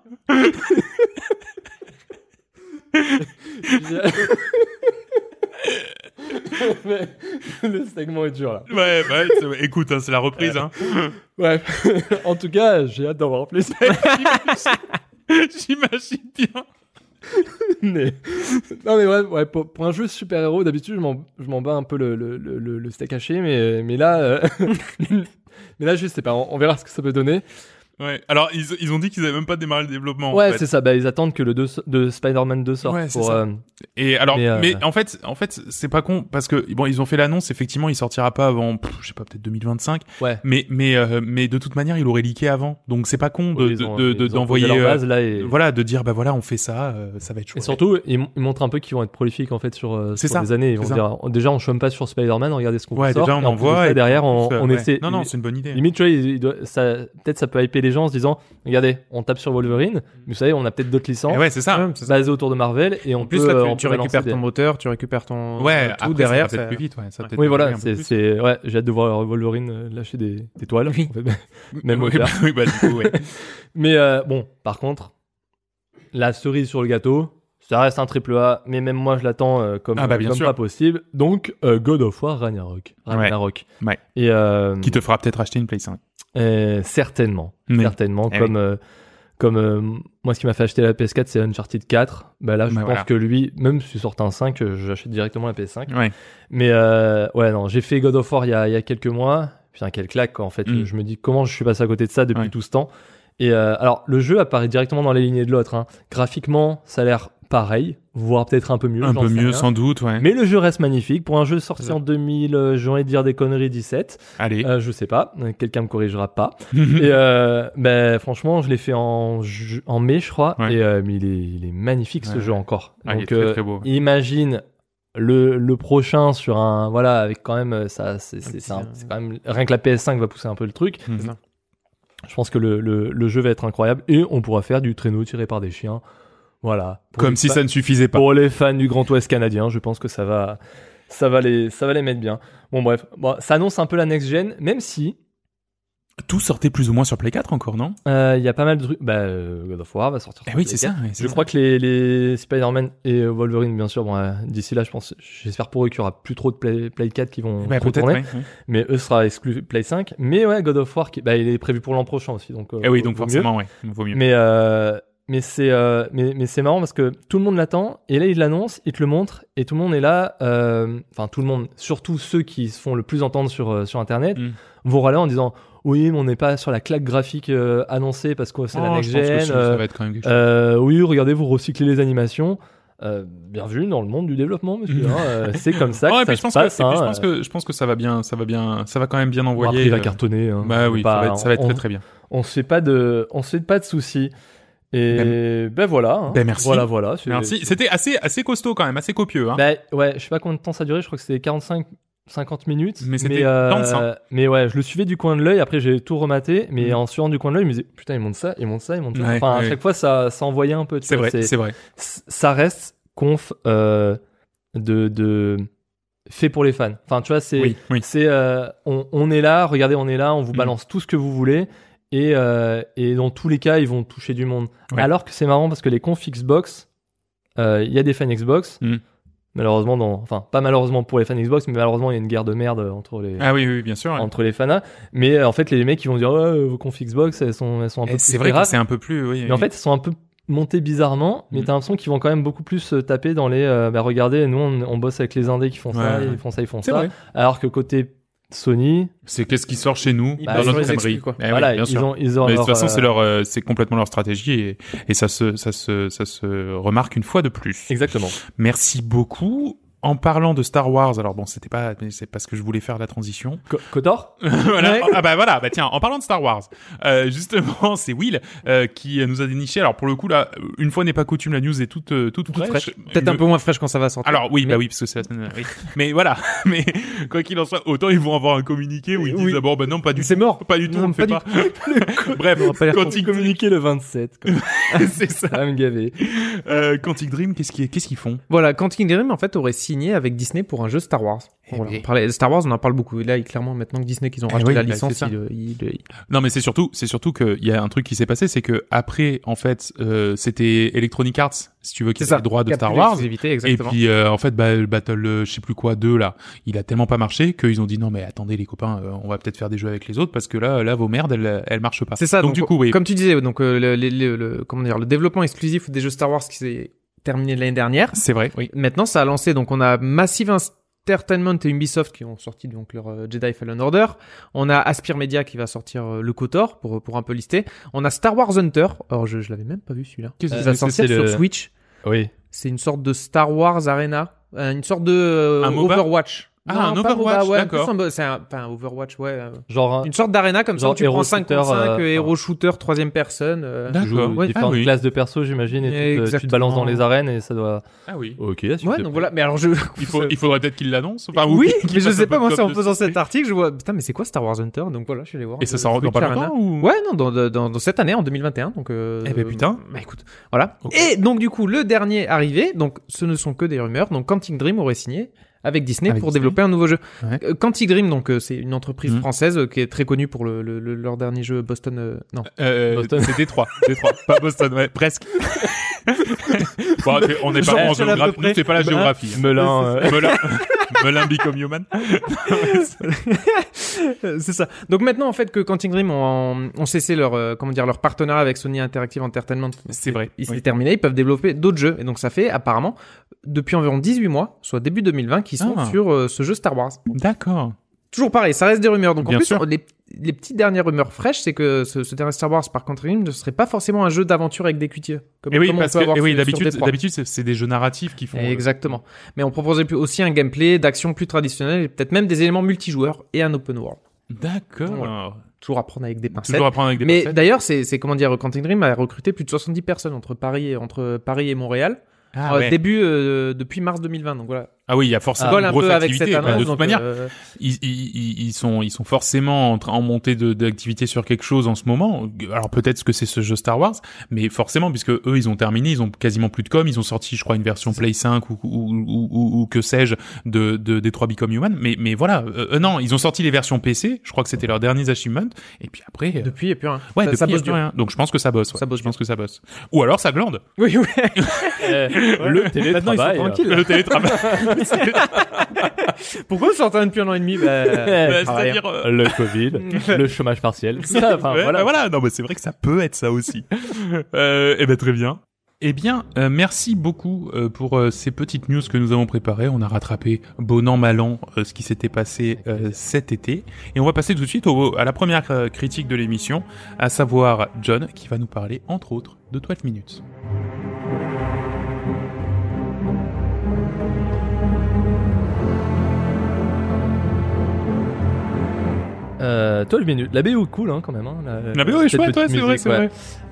S3: Mais le segment est dur là.
S1: Ouais, bah, c'est- écoute, hein, c'est la reprise. Hein.
S3: Bref. en tout cas, j'ai hâte d'en voir plus.
S1: J'imagine bien.
S3: Non mais ouais, pour, un jeu super-héros, d'habitude, je m'en, bats un peu le, le, le, le- steak haché, mais, mais là... euh, mais là, je sais pas, on verra ce que ça peut donner.
S1: Ouais. Alors ils, ils ont dit qu'ils avaient même pas démarré le développement. en
S3: Ouais,
S1: fait.
S3: c'est ça. Bah, ils attendent que le 2 de Spider-Man 2 sorte
S1: Ouais,
S3: pour.
S1: ça.
S3: euh,
S1: Et alors, mais,
S3: Mais, euh,
S1: en fait, en fait, c'est pas con parce que bon, ils ont fait l'annonce. Effectivement, il sortira pas avant, pff, je sais pas, peut-être 2025.
S3: Ouais.
S1: Mais mais euh, mais de toute manière, il aurait leaké avant. Donc c'est pas con de
S3: ont-
S1: de- de- d'envoyer euh,
S3: base, là et,
S1: voilà, de dire bah voilà, on fait ça, euh, ça va être
S3: et
S1: chouette.
S3: surtout ils, montrent un peu qu'ils vont être prolifiques en fait sur, euh,
S1: C'est
S3: sur
S1: ça,
S3: des années. Ils vont dire déjà on chôme pas sur Spider-Man, regardez ce qu'on
S1: ouais,
S3: sort.
S1: déjà on
S3: et en
S1: voit et
S3: derrière on, essaie.
S1: Non non, c'est une bonne idée.
S3: Limite, tu vois, peut-être ça peut hyper les gens en se disant, regardez, on tape sur Wolverine, mais vous savez, on a peut-être d'autres licences
S1: Et ouais, c'est ça.
S2: Ouais, c'est ça.
S3: basées autour de Marvel et on
S2: En plus,
S3: peut,
S2: là,
S3: euh,
S2: tu,
S3: on
S2: tu
S3: peut
S2: récupères ton
S3: des-
S2: moteur, tu récupères ton
S1: Ouais,
S2: tout
S1: après,
S2: derrière.
S1: ça va
S2: ça-
S1: peut-être plus vite. Ouais, ça va
S3: Oui, voilà,
S1: un peu
S3: c'est,
S1: plus.
S3: c'est, ouais, j'ai hâte de voir Wolverine euh, lâcher des, des toiles.
S2: Oui.
S3: en fait. Même
S1: oui,
S3: au
S1: bah, oui, bah, du coup, ouais.
S3: Mais euh, bon, par contre, la cerise sur le gâteau, ça reste un triple A, mais même moi je l'attends euh, comme,
S1: Ah bah, bien
S3: comme
S1: sûr.
S3: pas possible. Donc, euh, God of War Ragnarok. Ragnarok.
S1: Ouais.
S3: Et euh,
S1: Qui te fera peut-être acheter une Play 5.
S3: Euh, certainement, certainement,
S1: Eh
S3: comme euh, comme euh, moi ce qui m'a fait acheter la PS4 c'est Uncharted 4. Bah là je
S1: Bah,
S3: pense
S1: voilà.
S3: que lui, même si sort un 5, euh, j'achète directement la PS5.
S1: Ouais.
S3: Mais ouais non, j'ai fait God of War il y a, il y a quelques mois. Putain quelle claque quoi, en fait.
S1: Mm.
S3: Je me dis comment je suis passé à côté de ça depuis
S1: Ouais.
S3: tout ce temps? Et alors le jeu apparaît directement dans les lignées de l'autre. Hein. Graphiquement ça a l'air pareil, voire peut-être un peu mieux.
S1: Un peu mieux,
S3: rien.
S1: sans doute, ouais.
S3: Mais le jeu reste magnifique. Pour un jeu sorti en 2000, euh, j'ai envie de dire des conneries 17.
S1: Allez.
S3: Euh, je sais pas, euh, quelqu'un me corrigera pas. Et euh, ben franchement, je l'ai fait en, mai, je crois.
S1: Ouais.
S3: Et euh, mais il est, il est magnifique ce jeu encore.
S1: Ah, il est très,
S3: euh,
S1: très beau.
S3: imagine le, le prochain sur un voilà avec quand même euh, ça c'est
S2: euh,
S3: c'est quand même rien que la PS5 va pousser un peu le truc.
S1: Mhm.
S3: Je pense que le, le, le jeu va être incroyable et on pourra faire du traîneau tiré par des chiens. Voilà.
S1: Comme si ça ne suffisait pas.
S3: pour les fans du Grand Ouest canadien, je pense que ça va, ça va les, ça va les mettre bien. Bon bref, bon, ça annonce un peu la next gen, même si
S1: Tout sortait plus ou moins sur Play 4 encore, non?
S3: Euh, il y a pas mal de trucs. Bah, euh, God of War va sortir.
S1: Eh
S3: sur
S1: oui,
S3: Play
S1: c'est ça.
S3: 4.
S1: ouais, c'est
S3: Je
S1: ça.
S3: crois que les, les Spider-Man et Wolverine, bien sûr, bon, euh, d'ici là, je pense, j'espère pour eux qu'il y aura plus trop de Play, Play 4 qui vont
S1: Bah,
S3: retourner,
S1: ouais, ouais.
S3: mais eux sera exclu Play 5. Mais ouais, God of War, qui, bah, il est prévu pour l'an prochain aussi, donc. euh,
S1: Eh oui, donc
S3: vaut mieux.
S1: forcément, ouais. Vaut mieux.
S3: Mais euh, mais c'est euh, mais mais c'est marrant parce que tout le monde l'attend et là il l'annonce, il te le montre et tout le monde est là. euh, Enfin tout le monde, surtout ceux qui se font le plus entendre sur euh, sur internet,
S1: Mm.
S3: vont râler en disant oui mais on n'est pas sur la claque graphique euh, annoncée parce que c'est la
S1: Oh,
S3: next
S1: je pense que
S3: gen.
S1: ça,
S3: euh,
S1: ça va être quand même quelque chose.
S3: euh, oui regardez vous recyclez les animations. Euh, bienvenue dans le monde du développement monsieur. hein, euh, c'est comme ça
S1: Ouais,
S3: que
S1: puis
S3: ça
S1: je pense
S3: se
S1: que,
S3: passe.
S1: et puis je
S3: hein,
S1: pense que je pense que ça va bien, ça va bien, ça va quand même bien
S3: Bon,
S1: envoyer.
S3: après il va
S1: euh,
S3: cartonner. hein.
S1: Bah oui, ça
S3: Pas-
S1: va être, ça va être
S3: on-
S1: très très bien.
S3: on se fait pas de on se fait pas de soucis et ben, voilà hein.
S1: Ben, merci.
S3: voilà voilà
S1: Merci. C'était assez assez costaud quand même, assez copieux. Hein.
S3: bah ouais je sais pas combien de temps ça a duré je crois que c'était 45 50 minutes
S1: Mais c'était
S3: euh, mais ouais je le suivais du coin de l'œil après j'ai tout rematé mais
S1: Mhm.
S3: en suivant du coin de l'œil je me disais putain il monte ça il monte ça il monte ça
S1: Ouais,
S3: enfin à chaque fois ça ça envoyait un peu
S1: c'est vrai, c'est vrai.
S3: ça reste conf euh, de de fait pour les fans enfin tu vois c'est
S1: Oui, oui.
S3: c'est euh, on, on est là, regardez, on est là, on vous
S1: Mm.
S3: balance tout ce que vous voulez. Et, euh, et dans tous les cas, ils vont toucher du monde.
S1: Ouais.
S3: Alors que c'est marrant parce que les confs Xbox, euh, il y a des fans Xbox.
S1: Mm.
S3: Malheureusement, dans, enfin pas malheureusement pour les fans Xbox, mais malheureusement il y a une guerre de merde entre les
S1: Ah oui, oui, bien sûr. ouais.
S3: entre les fanas. Mais euh, en fait, les mecs ils vont dire vos confs Xbox, elles sont elles sont un peu
S1: Et
S3: plus
S1: C'est vrai que c'est un peu plus. Oui,
S3: Mais en fait, elles sont un peu montées bizarrement, mais
S1: Mm.
S3: t'as l'impression qu'ils vont quand même beaucoup plus taper dans les. euh, bah regardez, nous on, on bosse avec les indés qui font ça,
S1: Ouais,
S3: ils font ça, ils font
S1: c'est
S3: ça.
S1: vrai.
S3: Alors que côté Sony,
S1: C'est qu'est-ce qui sort chez nous
S2: Bah,
S1: dans notre
S2: quoi.
S1: Eh oui,
S3: voilà,
S1: bien
S3: ils ont, ils ont
S1: Mais de toute façon,
S3: euh,
S1: c'est leur, euh, c'est complètement leur stratégie et, et ça se, ça se, ça se remarque une fois de plus.
S3: Exactement.
S1: Merci beaucoup. En parlant de Star Wars, alors bon, c'était pas, c'est parce que je voulais faire la transition.
S3: Co- Kotor
S1: voilà.
S2: Ouais.
S1: Ah bah voilà, bah tiens, en parlant de Star Wars, euh, justement, c'est Will euh, qui nous a déniché. Alors pour le coup là, une fois n'est pas coutume, la news est toute euh, toute,
S2: Toute
S1: fraîche.
S2: fraîche. Peut-être un peu moins fraîche quand ça va sortir.
S1: Alors oui,
S2: Mais-
S1: bah oui, parce que c'est la semaine. Oui. Mais voilà, mais quoi qu'il en soit, autant ils vont avoir un communiqué où ils
S2: Oui.
S1: disent ah bon bah non pas du
S2: C'est
S1: tout,
S2: mort.
S1: pas du tout, on le fait
S2: pas du
S1: Bref,
S2: On va
S1: Quantic Dream,
S3: communiqué le 27. quoi.
S1: c'est ça.
S3: Me gaver.
S1: Euh, Quantic Dream, qu'est-ce qu'ils qu'est-ce qu'ils font?
S2: Voilà, Quantic Dream en fait aurait signé avec Disney pour un jeu Star Wars.
S1: Eh
S2: Voilà,
S1: oui.
S2: on parlait- Star Wars, on en parle beaucoup. Et là, clairement, maintenant que Disney qu'ils ont
S1: Eh
S2: racheté
S1: oui,
S2: la
S1: bah,
S2: licence, il, il- il-
S1: Non, mais c'est surtout, c'est surtout qu'il y a un truc qui s'est passé, c'est que après, en fait, euh, c'était Electronic Arts, si tu veux, qui
S2: ça.
S1: les droits de
S2: a
S1: Star Wars. Et puis euh, en fait, bah, le Battle, euh, je sais plus quoi, 2 là, il a tellement pas marché qu'ils ont dit non mais attendez les copains, euh, on va peut-être faire des jeux avec les autres parce que là, là vos merdes, elles, elles marchent pas.
S2: C'est ça.
S1: Donc, du coup, oui.
S2: Comme tu disais, donc euh, le, le- le- le- comment dire, le développement exclusif des jeux Star Wars qui s'est terminé l'année dernière.
S1: C'est vrai. Oui.
S2: Maintenant, ça a lancé. Donc, on a Massive Entertainment et Ubisoft qui ont sorti donc leur euh, Jedi Fallen Order. On a Aspire Media qui va sortir euh, le KOTOR pour pour un peu lister. On a Star Wars Hunter. Alors je je l'avais même pas vu celui-là.
S1: Qu'est-ce que
S2: sortir sur
S3: le-
S2: Switch.
S3: Oui.
S2: C'est une sorte de Star Wars Arena, Euh, une sorte de
S1: Un MOBA
S2: Overwatch.
S1: Ah, un
S2: pas
S1: Overwatch,
S2: ouais,
S1: d'accord.
S2: un C'est un, enfin, un Overwatch, ouais. euh,
S3: Genre, un-
S2: Une sorte d'arena comme ça où tu prends 5
S3: shooter,
S2: contre 5,
S3: euh,
S2: héros shooter, troisième personne. euh.
S1: D'accord.
S3: tu joues
S1: Ouais.
S3: différentes
S1: Ah oui.
S3: classes de perso, j'imagine, et tu te- tu te
S2: Exactement.
S3: balances dans les arènes et ça doit.
S1: Ah oui.
S3: Ok,
S2: Ouais, donc voilà. Mais alors je.
S1: Il, faut, il faudrait peut-être qu'il l'annonce. Enfin,
S2: oui,
S1: qu'il
S2: mais je sais
S1: un
S2: pas, moi, c'est en faisant cet article, je vois, putain, mais c'est quoi Star Wars Hunter? Donc voilà, je suis allé voir.
S1: Et ça
S2: euh,
S1: sort dans pas longtemps ou...
S2: Ouais, non, dans, cette année, en 2021. Donc, euh,
S1: Eh ben, putain.
S2: Bah écoute, voilà. Et donc du coup, le dernier arrivé, donc ce ne sont que des rumeurs. Donc Quantic Dream aurait signé avec Disney
S1: Avec
S2: pour
S1: Disney.
S2: développer un nouveau jeu.
S1: Ouais.
S2: Euh, Quantic Dream, donc euh, c'est une entreprise
S1: Mhm.
S2: française euh, qui est très connue pour le, le- le- leur dernier jeu Boston. euh, non.
S1: Euh,
S3: Boston.
S1: C'est Détroit. Détroit. Pas Boston, ouais, presque. bon, on n'est pas en géographie. c'est pas la
S2: Bah,
S1: géographie. hein.
S3: Melun. euh,
S1: Melun. Melun become human.
S2: C'est ça. Donc maintenant, en fait, que Quantic Dream ont, ont cessé leur, euh, comment dire, leur partenariat avec Sony Interactive Entertainment.
S1: C'est vrai.
S2: Il s'est
S1: Oui.
S2: terminé, ils peuvent développer d'autres jeux. Et donc ça fait apparemment depuis environ 18 mois, soit début 2020, qu'ils sont
S1: Ah.
S2: sur euh, ce jeu Star Wars.
S1: D'accord.
S2: Toujours pareil, ça reste des rumeurs. Donc
S1: Bien
S2: en plus,
S1: sûr.
S2: les, les petites dernières rumeurs fraîches, c'est que ce, ce dernier Star Wars par contre ne serait pas forcément un jeu d'aventure avec des cuitiers. Comme,
S1: Et oui,
S2: comme on
S1: parce
S2: peut
S1: que,
S2: avoir
S1: et oui, d'habitude,
S2: sur P3.
S1: d'habitude, c'est des jeux narratifs qui font. euh,
S2: Exactement. Mais on proposait aussi un gameplay d'action plus traditionnel et peut-être même des éléments multijoueurs et un open world.
S1: D'accord.
S2: Toujours à prendre avec des pincettes.
S1: Toujours à prendre avec des
S2: Mais d'ailleurs, c'est c'est comment dire, Quantic Dream a recruté plus de 70 personnes entre Paris et entre Paris et Montréal.
S1: Ah,
S2: Euh,
S1: ouais.
S2: début euh, depuis mars 2020. Donc voilà.
S1: Ah oui, il y a forcément
S2: colle
S1: une
S2: un
S1: grosse
S2: peu avec cette
S1: activité.
S2: annonce.
S1: Enfin, de toute manière,
S2: euh,
S1: ils, ils, ils- ils sont, ils sont forcément en, montée d'activité sur quelque chose en ce moment. Alors peut-être que c'est ce jeu Star Wars, mais forcément, puisque eux, ils ont terminé, ils ont quasiment plus de com, ils ont sorti, je crois, une version Play 5 ou, ou, ou, ou- ou que sais-je de, de des 3 Become Human. Mais, mais voilà, euh, euh, non, ils ont sorti les versions PC. Je crois que c'était leurs derniers achievements. Et puis après, euh,
S2: depuis, a plus rien.
S1: ouais,
S2: ça,
S1: depuis,
S2: ça bosse
S1: plus
S2: dur.
S1: rien. Donc je pense que ça bosse. ouais.
S2: Ça bosse
S1: je pense que ça bosse. Ou alors ça glande.
S2: Oui, oui.
S3: euh, le
S2: Maintenant, ils sont
S3: télétravail.
S2: tranquilles.
S1: Le télétravail.
S2: Pourquoi je sortais depuis un an et demi bah,
S1: Bah,
S2: travailler.
S1: C'est-à-dire. euh,
S3: le Covid, le chômage partiel. Ça, enfin,
S1: Ouais,
S3: voilà.
S1: bah voilà, non, mais c'est vrai que ça peut être ça aussi. euh, eh ben très bien. Eh bien, euh, merci beaucoup euh, pour euh, ces petites news que nous avons préparées. On a rattrapé bon an mal an euh, ce qui s'était passé euh, cet été, et on va passer tout de suite au- à la première euh, critique de l'émission, à savoir John qui va nous parler entre autres de 12 minutes.
S3: 12 minutes. La BO est cool, hein, quand même. Hein,
S1: La BO est chouette, ouais, c'est vrai, c'est
S3: ouais.
S1: vrai.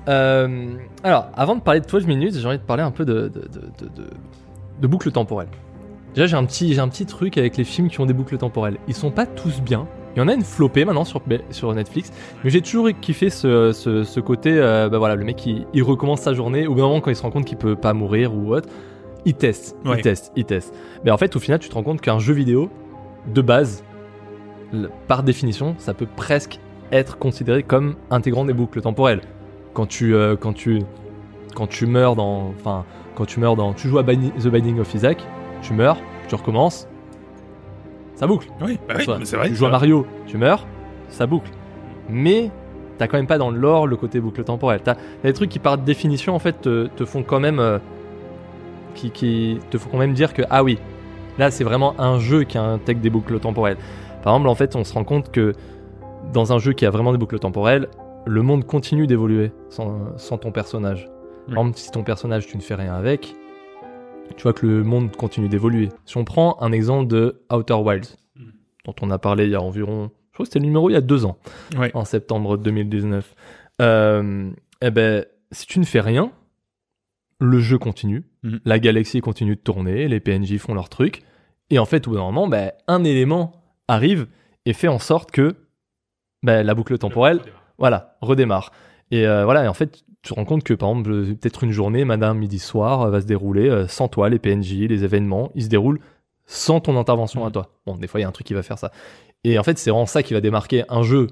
S3: Euh, alors, avant de parler de 12 minutes, j'ai envie de parler un peu de, de, de, de, boucles temporelles. Déjà, j'ai un, petit, un petit truc avec les films qui ont des boucles temporelles. Ils sont pas tous bien. Il y en a une flopée maintenant sur, sur Netflix, mais j'ai toujours kiffé ce, ce, ce côté, euh, bah voilà, le mec il, il recommence sa journée, au bout d'un moment quand il se rend compte qu'il peut pas mourir ou autre, il teste,
S1: Ouais.
S3: il teste, il teste. Mais en fait, au final, tu te rends compte qu'un jeu vidéo, de base, par définition, ça peut presque être considéré comme intégrant des boucles temporelles. Quand tu, euh, quand tu, quand tu meurs dans, enfin, quand tu meurs dans, tu joues à Binding- The Binding of Isaac, tu meurs, tu recommences, ça boucle.
S1: Oui, bah oui, c'est vrai.
S3: Tu joues à. Mario, tu meurs, ça boucle. Mais t'as quand même pas dans le lore le côté boucle temporelle. T'as t'as des trucs qui par définition en fait te, te font quand même, euh, qui, qui te font quand même dire que ah oui, là c'est vraiment un jeu qui intègre des boucles temporelles. Par exemple, en fait, on se rend compte que dans un jeu qui a vraiment des boucles temporelles, le monde continue d'évoluer sans, sans ton personnage.
S1: Oui.
S3: Par exemple, si ton personnage tu ne fais rien avec, tu vois que le monde continue d'évoluer. Si on prend un exemple de Outer Wilds,
S1: Mm.
S3: dont on a parlé il y a environ, je crois que c'était le numéro il y a deux ans,
S1: Ouais.
S3: en septembre 2019. Euh, eh ben, si tu ne fais rien, le jeu continue,
S1: Mhm.
S3: la galaxie continue de tourner, les PNJ font leur truc, et en fait, au bout d'un moment, ben, un élément arrive et fait en sorte que ben, la boucle temporelle, voilà, redémarre. Et euh, voilà, et en fait, tu te rends compte que par exemple, euh, peut-être une journée, madame, midi, soir, euh, va se dérouler sans toi, les PNJ, les événements, ils se déroulent sans ton intervention à
S1: Mhm.
S3: toi. Bon, des fois, il y a un truc qui va faire ça. Et en fait, c'est vraiment ça qui va démarquer un jeu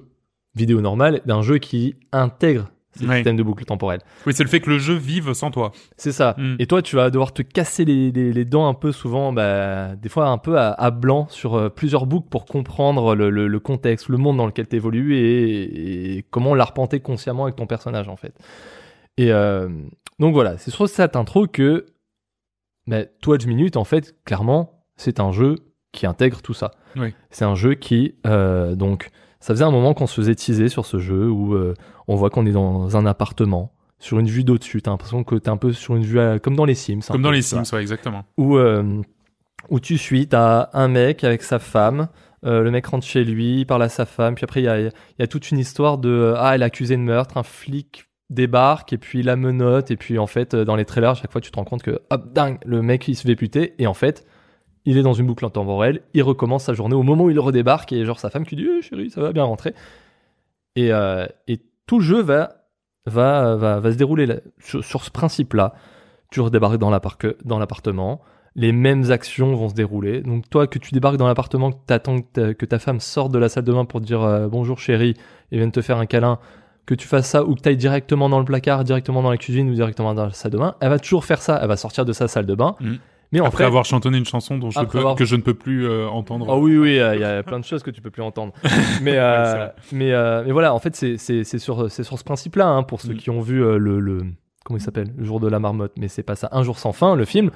S3: vidéo normal d'un jeu qui intègre ces
S1: Ouais.
S3: systèmes de boucle temporelle.
S1: Oui, c'est le fait que le jeu vive sans toi.
S3: C'est ça.
S1: Mm.
S3: Et toi, tu vas devoir te casser les, les- les dents un peu souvent, bah, des fois un peu à, à blanc sur euh, plusieurs boucles pour comprendre le, le- le contexte, le monde dans lequel tu évolues et, et comment l'arpenter consciemment avec ton personnage en fait. Et euh, donc voilà, c'est sur cette intro que bah, 12 minutes en fait, clairement, c'est un jeu qui intègre tout ça.
S1: Oui.
S3: C'est un jeu qui, euh, donc, ça faisait un moment qu'on se faisait teaser sur ce jeu où euh, on voit qu'on est dans un appartement, sur une vue d'au-dessus. T'as l'impression que t'es un peu sur une vue à- comme dans les Sims.
S1: Comme dans les. Sims, ouais, exactement.
S3: Où, euh, où tu suis, t'as un mec avec sa femme. euh, le mec rentre chez lui, il parle à sa femme, puis après il y a, y a toute une histoire de euh, ah elle est accusée de meurtre, un flic débarque et puis la menotte et puis en fait euh, dans les trailers à chaque fois tu te rends compte que hop dingue le mec il se fait puter et en fait il est dans une boucle temporelle, il recommence sa journée au moment où il redébarque et genre sa femme qui dit Eh, chérie ça va bien rentrer et, euh, et tout jeu va va va, va se dérouler sur, ce principe là tu redébarques dans l'appart- dans l'appartement les mêmes actions vont se dérouler. Donc toi, que tu débarques dans l'appartement, que t'attends que ta, que ta femme sorte de la salle de bain pour te dire euh, bonjour chérie et vienne te faire un câlin, que tu fasses ça ou que tu ailles directement dans le placard, directement dans la cuisine ou directement dans la salle de bain, elle va toujours faire ça. Elle va sortir de sa salle de bain.
S1: Mhm.
S3: Mais en
S1: Après
S3: fait,
S1: avoir chantonné une chanson dont je
S3: Après
S1: peux-
S3: avoir-
S1: que je ne peux plus euh, entendre.
S3: Oh oui, oui, euh, il y a plein de choses que tu peux plus entendre. Mais, euh, mais, euh, mais voilà, en fait, c'est sur, sur ce principe-là, hein, pour ceux
S1: Mm.
S3: qui ont vu le, le. Comment il s'appelle? Le jour de la marmotte, mais c'est pas ça. Un jour sans fin, le film.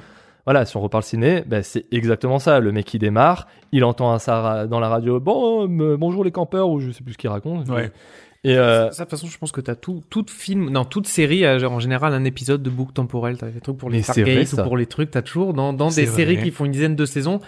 S3: Voilà, si on reparle ciné, ben, c'est exactement ça. Le mec qui démarre, il entend ra- dans la radio Bon, bonjour les campeurs, ou je sais plus ce qu'il raconte.
S1: Ouais.
S3: Et euh,
S2: Ça, de toute façon, je pense que t'as tout, tout film, non, toute série a genre, en général un épisode de boucle temporelle. T'as des trucs pour les Stargate ou pour les trucs. T'as toujours dans, dans des séries qui font une dizaine de saisons,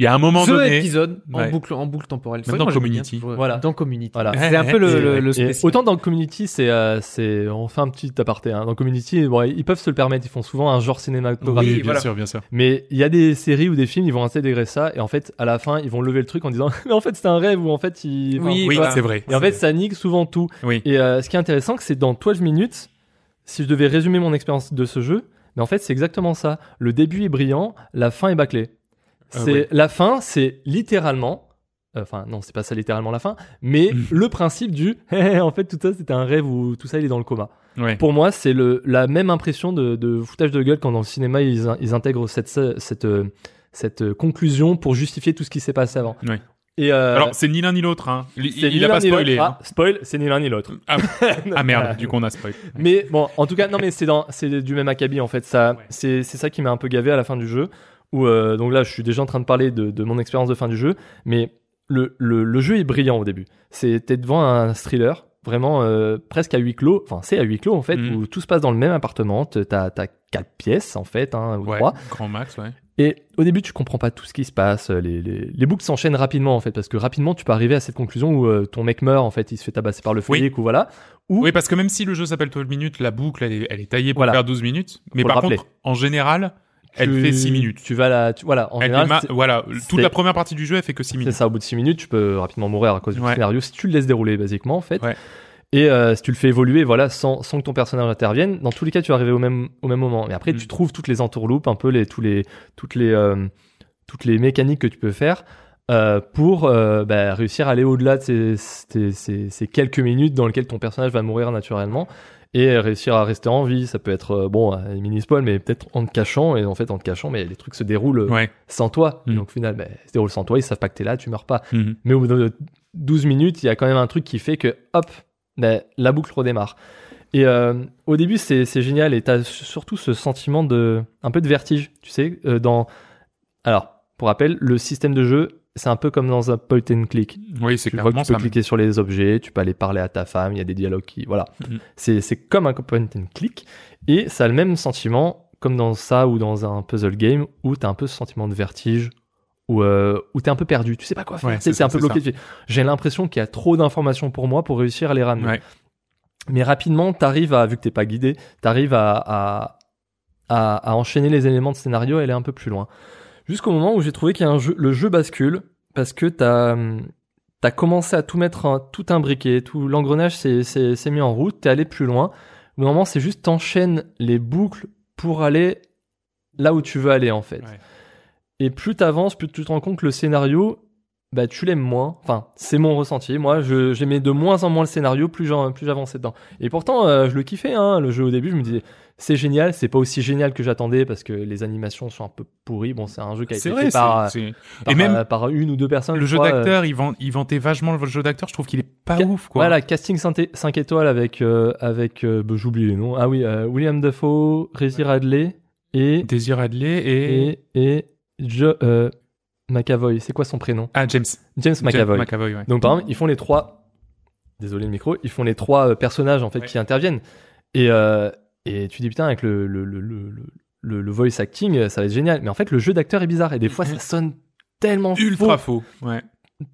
S1: Il y a un moment
S2: ce
S1: donné.
S2: épisode en
S1: Ouais.
S2: boucle, en boucle temporelle.
S1: Même
S2: C'est
S1: dans
S2: moi, bien
S1: Community.
S2: toujours-
S3: Voilà.
S2: Dans Community.
S3: Voilà.
S2: C'est un peu le,
S1: Et-
S2: le, le
S3: Et
S2: spécial.
S3: autant dans Community, c'est, euh, c'est, on fait un petit aparté. Hein. Dans Community, bon, ils peuvent se le permettre. Ils font souvent un genre cinématographique.
S1: Oui, bien
S2: voilà.
S1: sûr, bien sûr.
S3: Mais il y a des séries ou des films, ils vont intégrer ça et en fait, à la fin, ils vont lever le truc en disant, mais en fait, c'était un rêve ou en fait, ils. enfin,
S2: Oui,
S1: Oui, c'est vrai.
S3: Et en fait, ça nique souvent tout.
S1: Oui.
S3: Et euh, ce qui est intéressant, c'est dans 12 minutes, si je devais résumer mon expérience de ce jeu, mais en fait, c'est exactement ça. Le début est brillant, la fin est bâclée.
S1: Ah
S3: C'est
S1: ouais.
S3: la fin, c'est littéralement. euh, Enfin, non, c'est pas ça littéralement la fin, mais
S1: Mm.
S3: le principe du en fait tout ça c'était un rêve ou tout ça il est dans le coma.
S1: Ouais.
S3: Pour moi, c'est le la même impression de, de foutage de gueule quand dans le cinéma ils, in- ils intègrent cette cette euh, cette conclusion pour justifier tout ce qui s'est passé avant.
S1: Ouais.
S3: Et euh,
S1: Alors, c'est ni l'un ni l'autre. Hein. Il, il a pas spoilé. hein.
S3: Ah, spoil, c'est ni l'un ni l'autre.
S1: Ah merde, du coup on a spoil.
S3: Mais bon, en tout cas, non, mais c'est du même acabit en fait. Ça,
S1: Ouais.
S3: c'est ça qui m'a un peu gavé à la fin du jeu. Où euh, donc là, je suis déjà en train de parler de, de mon expérience de fin du jeu, mais le, le, le jeu est brillant au début. T'es devant un thriller vraiment euh, presque à huis clos. Enfin, c'est à huis clos en fait,
S1: Mhm.
S3: où tout se passe dans le même appartement. T'as, t'as quatre pièces en fait, hein, ou
S1: Ouais,
S3: trois.
S1: grand max, ouais.
S3: Et au début, tu comprends pas tout ce qui se passe. Les, les, les boucles s'enchaînent rapidement en fait, parce que rapidement, tu peux arriver à cette conclusion où euh, ton mec meurt en fait, il se fait tabasser par le
S1: Oui.
S3: flic ou voilà. Ou
S1: Oui, parce que même si le jeu s'appelle 12 minutes, la boucle, elle est, elle est taillée pour
S3: Voilà.
S1: faire 12 minutes. Mais par contre, en général, elle
S3: tu-
S1: fait 6 minutes.
S3: Tu vas tu- voilà. En
S1: Elle
S3: général, c'est-
S1: voilà, toute
S3: c'est-
S1: la première partie du jeu, elle fait que 6
S3: C'est
S1: minutes.
S3: ça, au bout de 6 minutes, tu peux rapidement mourir à cause du
S1: Ouais.
S3: scénario si tu le laisses dérouler, basiquement, en fait.
S1: Ouais.
S3: Et euh, si tu le fais évoluer, voilà, sans, sans que ton personnage intervienne, dans tous les cas, tu vas arriver au même, au même moment. Mais après,
S1: Mm.
S3: tu trouves toutes les entourloupes, un peu les, tous les, toutes les, euh, toutes les mécaniques que tu peux faire euh, pour euh, bah, réussir à aller au-delà de ces, ces, ces- ces quelques minutes dans lesquelles ton personnage va mourir naturellement et réussir à rester en vie. Ça peut être, euh, bon, un mini spoil, mais peut-être en te cachant, et en fait, en te cachant, mais les trucs se déroulent
S1: Ouais.
S3: sans toi.
S1: Mm.
S3: Donc au final, bah, ils se déroulent sans toi, ils savent pas que t'es là, tu meurs pas.
S1: Mhm.
S3: Mais au bout de 12 minutes, il y a quand même un truc qui fait que, hop, bah, la boucle redémarre. Et euh, au début, c'est c'est génial, et t'as surtout ce sentiment de un peu de vertige, tu sais, euh, dans... Alors, pour rappel, le système de jeu, c'est un peu comme dans un point and click.
S1: Oui, c'est
S3: Tu vois que
S1: clairement
S3: tu peux
S1: ça.
S3: cliquer sur les objets, tu peux aller parler à ta femme, il y a des dialogues qui... Voilà.
S1: Mhm.
S3: C'est c'est comme un point and click, et ça a le même sentiment comme dans ça ou dans un puzzle game, où t'as un peu ce sentiment de vertige, où, euh, où t'es un peu perdu, tu sais pas quoi faire,
S1: Ouais,
S3: Tu
S1: c'est
S3: c'est un peu bloqué. tu J'ai l'impression qu'il y a trop d'informations pour moi pour réussir à les ramener.
S1: Ouais.
S3: Mais rapidement, t'arrives à, vu que t'es pas guidé, t'arrives à, à, à, à enchaîner les éléments de scénario et aller un peu plus loin. Jusqu'au moment où j'ai trouvé qu'il y a un jeu, le jeu bascule parce que t'as, commencé à tout mettre, tout imbriquer, tout l'engrenage s'est, mis en route, t'es allé plus loin. Au moment, c'est juste t'enchaînes les boucles pour aller là où tu veux aller en fait.
S1: Ouais.
S3: Et plus t'avances, plus tu te rends compte que le scénario, bah tu l'aimes moins. Enfin, c'est mon ressenti. Moi, j'aimais de moins en moins le scénario, plus j'avançais dedans. Et pourtant, euh, je le kiffais. Hein, le jeu au début, je me disais c'est génial. C'est pas aussi génial que j'attendais parce que les animations sont un peu pourries. Bon, c'est un jeu qui a été
S1: vrai,
S3: fait par,
S1: c'est- c'est-
S3: par,
S1: Et même
S3: euh, par une ou deux personnes.
S1: le
S3: je
S1: jeu
S3: crois, euh,
S1: d'acteur, il, vend- il vantait vachement le jeu d'acteur. Je trouve qu'il est pas
S3: Ca-
S1: ouf, quoi.
S3: Voilà, casting 5, étoiles avec euh, avec bah, j'oublie les noms. Ah oui, William Dafoe, Rizzy Radley et
S1: Désir Adley et...
S3: et et Jo- euh, McAvoy, c'est quoi son prénom?
S1: Ah, James.
S3: James McAvoy.
S1: James McAvoy, ouais.
S3: Donc par exemple, ils font les trois. Désolé le micro. Ils font les trois euh, personnages en fait
S1: Ouais.
S3: qui interviennent. Et euh, et tu dis putain avec le le le le, le, voice acting, euh, ça va être génial. Mais en fait, le jeu d'acteur est bizarre et des fois ça sonne tellement
S1: Ultra
S3: faux.
S1: faux. Ouais.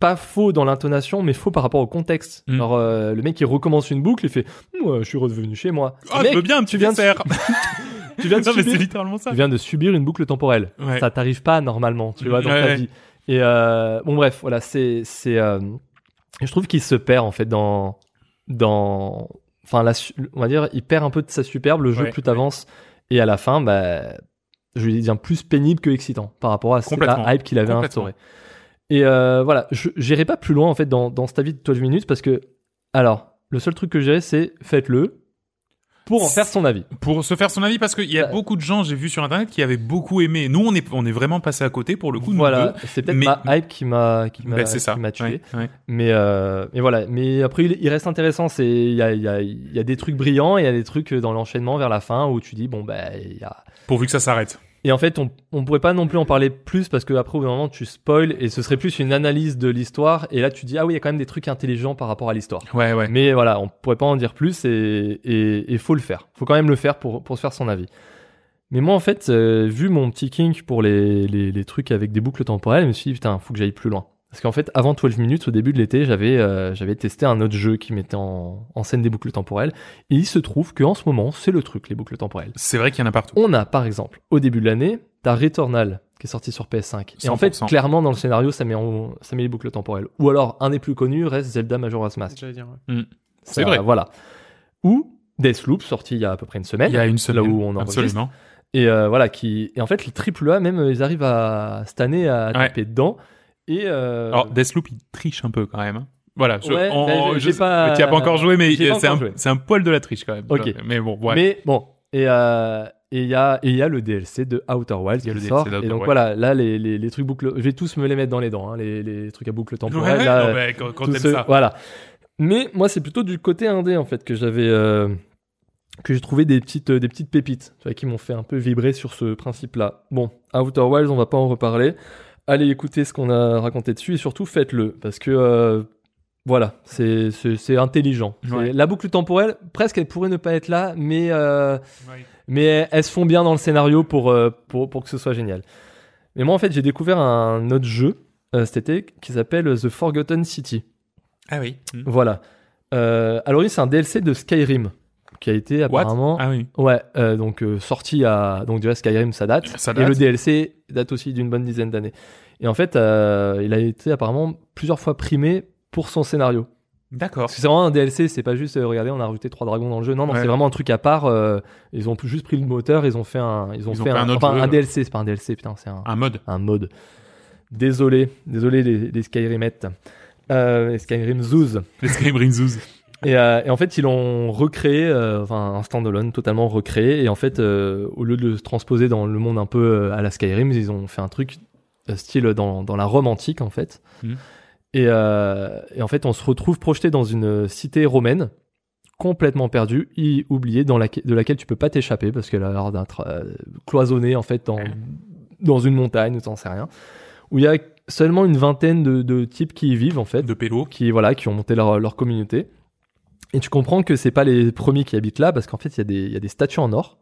S3: Pas faux dans l'intonation, mais faux par rapport au contexte.
S1: Mhm.
S3: Alors euh, le mec il recommence une boucle, il fait moi je suis revenu chez moi.
S1: Ah,
S3: Mec,
S1: je veux bien un petit
S3: tu viens de-
S1: dessert.
S3: tu viens de
S1: non, mais c'est
S3: subir,
S1: littéralement ça.
S3: tu viens de subir une boucle temporelle.
S1: Ouais.
S3: Ça t'arrive pas normalement, tu vois, dans
S1: Ouais,
S3: ta
S1: ouais.
S3: vie. Et euh, bon, bref, voilà, c'est, c'est, euh, je trouve qu'il se perd en fait dans, dans, enfin, la, on va dire, il perd un peu de sa superbe le jeu
S1: Ouais,
S3: plus t'avances, et à la fin, bah, je lui dire plus pénible que excitant par rapport à la hype qu'il avait instauré. Et euh, voilà, je j'irai pas plus loin en fait dans, dans cet avis de 12 minutes parce que, alors, le seul truc que j'ai, c'est faites-le pour en faire son avis.
S1: Pour se faire son avis, parce qu'il y a
S3: Bah.
S1: beaucoup de gens, j'ai vu sur internet, qui avaient beaucoup aimé. Nous, on est, on est vraiment passé à côté pour le coup.
S3: Voilà, c'est peut-être
S1: Mais-
S3: ma hype qui m'a qui m'a
S1: Ben, ça.
S3: qui m'a tué.
S1: Ouais, ouais.
S3: Mais euh, mais voilà, mais après il, reste intéressant. C'est il y a il y a il y a des trucs brillants et il y a des trucs dans l'enchaînement vers la fin où tu dis bon bah il y a
S1: Pourvu que ça s'arrête.
S3: Et en fait on on pourrait pas non plus en parler plus parce que après au bout d'un moment tu spoil et ce serait plus une analyse de l'histoire et là tu dis ah oui il y a quand même des trucs intelligents par rapport à l'histoire.
S1: Ouais, ouais.
S3: Mais voilà, on pourrait pas en dire plus et et et faut le faire. Faut quand même le faire pour pour se faire son avis. Mais moi en fait, euh, vu mon petit kink pour les, les les trucs avec des boucles temporelles, je me suis dit putain, faut que j'aille plus loin. Parce qu'en fait, avant 12 minutes, au début de l'été, j'avais euh, j'avais testé un autre jeu qui mettait en, en scène des boucles temporelles. Et il se trouve qu'en ce moment, c'est le truc, les boucles temporelles.
S1: C'est vrai qu'il y en a partout.
S3: On a par exemple, au début de l'année, t'as Returnal qui est sorti sur PS5. Et en fait,
S1: 100%.
S3: clairement, dans le scénario, ça met, en- ça met les boucles temporelles. Ou alors, un des plus connus reste Zelda Majora's Mask.
S2: J'allais dire, ouais.
S1: C'est vrai.
S3: Voilà. Ou Deathloop, sorti il y a à peu près une semaine.
S1: Il y a une semaine.
S3: Là où on enregistre.
S1: Absolument.
S3: Et euh, voilà, qui et en fait les triple A même ils arrivent à cette année à
S1: Ouais.
S3: taper dedans. Et euh,
S1: Alors, Deathloop, il triche un peu quand même. hein. Voilà. Je,
S3: Ouais,
S1: on-
S3: ben,
S1: je
S3: j'ai
S1: sais-
S3: pas-
S1: Tu as pas encore joué, mais c'est un, poil de la triche quand même.
S3: Ok.
S1: Mais bon, ouais.
S3: mais bon et euh, et il y a et il y a le DLC de Outer Wilds qui
S1: le DLC
S3: sort. Et donc voilà, là les, les, les trucs boucles, je vais tous me les mettre dans les dents, hein, les, les trucs à boucle temporelle.
S1: ouais,
S3: là,
S1: non, mais quand, t'aimes ça.
S3: Voilà. Mais moi, c'est plutôt du côté indé en fait que j'avais euh, que j'ai trouvé des petites des petites pépites, tu vois, qui m'ont fait un peu vibrer sur ce principe-là. Bon, Outer Wilds, on va pas en reparler. Allez écouter ce qu'on a raconté dessus et surtout faites-le parce que euh, voilà, c'est c'est c'est intelligent. C'est-. La boucle temporelle, presque, elle pourrait ne pas être là, mais euh,
S1: Ouais.
S3: mais elles se font bien dans le scénario pour, euh, pour, pour que ce soit génial. Mais moi, en fait, j'ai découvert un autre jeu euh, cet été qui s'appelle The Forgotten City.
S1: Ah oui. Hmm.
S3: Voilà. Alors, oui, c'est un DLC de Skyrim qui a été
S1: What?
S3: apparemment.
S1: Ah oui.
S3: Ouais, euh, donc euh, sorti à. Donc, déjà, Skyrim, ça date.
S1: Ça
S3: Et le DLC date aussi d'une bonne dizaine d'années. Et en fait, euh, il a été apparemment plusieurs fois primé pour son scénario.
S1: D'accord.
S3: C'est vraiment un DLC, c'est pas juste regardez, on a rajouté trois dragons dans le jeu. Non, non,
S1: Ouais.
S3: c'est vraiment un truc à part. ils ont juste pris le moteur, ils ont fait un, ils ont
S1: Ils ont
S3: fait, un,
S1: un autre
S3: enfin, un DLC, c'est pas un DLC, putain, c'est un,
S1: Un mode.
S3: un mode. Désolé, désolé les, les Skyrimettes, euh, les Skyrim Zoos.
S1: Les Skyrim Zoos.
S3: Et, euh, et en fait, ils l'ont recréé, euh, enfin un standalone totalement recréé. Et en fait, euh, au lieu de le transposer dans le monde un peu à la Skyrim, ils ont fait un truc style dans, dans la Rome antique en fait.
S1: Mhm.
S3: Et, et en fait, on se retrouve projeté dans une cité romaine complètement perdue, y oubliée, dans laquelle, de laquelle tu peux pas t'échapper parce qu'elle a l'air d'être cloisonnée en fait dans, dans une montagne, ou t'en sais rien, où il y a seulement une vingtaine de, de types qui y vivent en fait
S1: De pélo.
S3: qui voilà qui ont monté leur, leur communauté et tu comprends que c'est pas les premiers qui habitent là parce qu'en fait il y a des il y a des statues en or.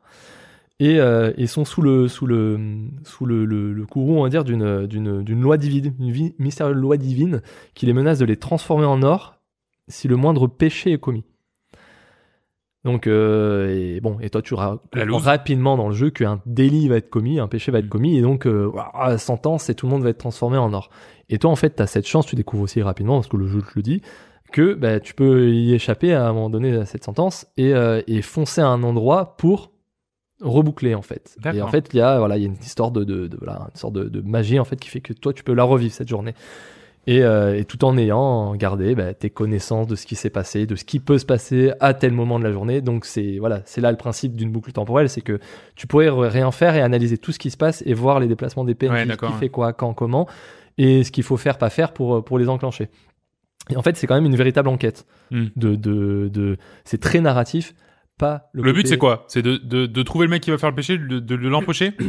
S3: Et euh, ils sont sous le sous le sous le, le, le courroux on va dire d'une d'une d'une loi divine une mystérieuse loi divine qui les menace de les transformer en or si le moindre péché est commis. Donc euh, et bon et toi tu ra- rapidement dans le jeu qu'un délit va être commis un péché va être
S1: Mm.
S3: commis et donc euh, ouah, sentence et tout le monde va être transformé en or. Et toi, en fait, tu as cette chance, tu découvres aussi rapidement, parce que le jeu te le dit, que bah, tu peux y échapper à un moment donné à cette sentence et, euh, et foncer à un endroit pour reboucler, en fait. Et en fait, il y a, voilà, il y a une histoire de, de, de- voilà, une sorte de, de magie, en fait, qui fait que toi, tu peux la revivre, cette journée. Et, euh, et tout en ayant gardé bah, tes connaissances de ce qui s'est passé, de ce qui peut se passer à tel moment de la journée. Donc c'est voilà, c'est là le principe d'une boucle temporelle, c'est que tu pourrais rien faire et analyser tout ce qui se passe et voir les déplacements des PNJ,
S1: Ouais,
S3: qui
S1: d'accord, ouais.
S3: fait quoi, quand, comment, et ce qu'il faut faire, pas faire pour pour les enclencher. Et en fait, c'est quand même une véritable enquête.
S1: Hmm.
S3: De de de, c'est très narratif, pas le.
S1: Le but, c'est quoi? C'est de, de, de trouver le mec qui va faire le péché, de l'empocher?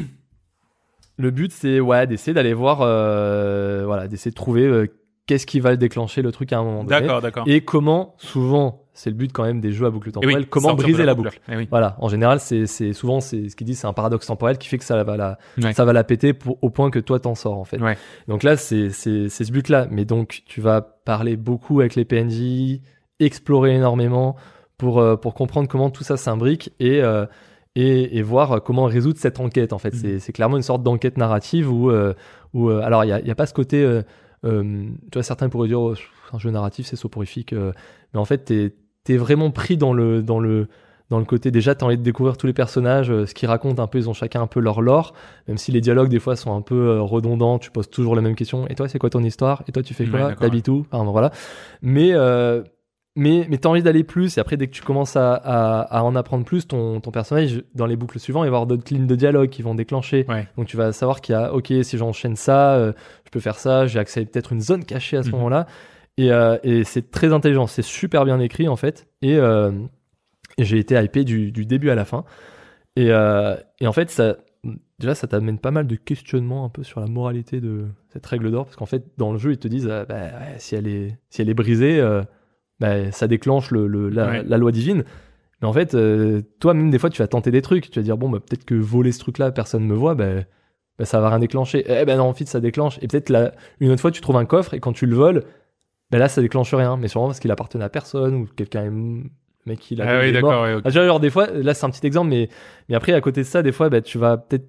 S3: Le but c'est ouais d'essayer d'aller voir, euh, voilà, d'essayer de trouver euh, qu'est-ce qui va déclencher le truc à un moment donné.
S1: D'accord, d'accord.
S3: Et comment, souvent, c'est le but quand même des jeux à boucle
S1: Et
S3: temporelle,
S1: oui,
S3: comment briser la boucle.
S1: Eh oui.
S3: Voilà, en général, c'est souvent c'est ce qu'il dit, c'est un paradoxe temporel qui fait que ça va la
S1: Ouais.
S3: ça va la péter pour, au point que toi t'en sors en fait.
S1: Ouais.
S3: Donc là, c'est c'est c'est ce but-là. Mais donc tu vas parler beaucoup avec les PNJ, explorer énormément pour euh, pour comprendre comment tout ça s'imbrique et euh, et, et voir comment résoudre cette enquête en fait.
S1: Mhm.
S3: C'est clairement une sorte d'enquête narrative où euh, où alors il y a y a pas ce côté tu vois certains pourraient dire oh, un jeu narratif c'est soporifique mais en fait t'es t'es vraiment pris dans le dans le dans le côté déjà t'as envie de découvrir tous les personnages euh, ce qu'ils racontent un peu ils ont chacun un peu leur lore même si les dialogues des fois sont un peu euh, redondants tu poses toujours la même question et toi c'est quoi ton histoire? Et toi tu fais
S1: Ouais,
S3: quoi?
S1: d'accord,
S3: t'habites où? Enfin, voilà. Mais euh, mais mais t'as envie d'aller plus et après dès que tu commences à, à, à en apprendre plus ton, ton personnage dans les boucles suivantes il va y avoir d'autres lignes de dialogue qui vont déclencher.
S1: Ouais.
S3: donc tu vas savoir qu'il y a ok si j'enchaîne ça euh, je peux faire ça j'ai accès à peut-être une zone cachée à ce
S1: Mhm.
S3: moment-là et, euh, et c'est très intelligent c'est super bien écrit en fait. Et, euh, et j'ai été hypé du, du début à la fin. Et, euh, et en fait ça déjà ça t'amène pas mal de questionnements un peu sur la moralité de cette règle d'or. Parce qu'en fait dans le jeu ils te disent bah, ouais, si elle est si elle est brisée bah, ça déclenche le, le- la,
S1: Ouais.
S3: la loi divine. Mais en fait euh, toi même des fois tu vas tenter des trucs. Tu vas dire bon bah, peut-être que voler ce truc là personne me voit bah, bah, ça va rien déclencher. Eh ben non en fait ça déclenche. Et peut-être une autre fois tu trouves un coffre et quand tu le voles bah, là ça déclenche rien mais sûrement parce qu'il appartenait à personne ou quelqu'un est le mec qui l'a
S1: Ah oui, d'accord. ouais, ok.
S3: Ah, des fois, là c'est un petit exemple, mais, mais après à côté de ça, des fois, bah, tu vas peut-être,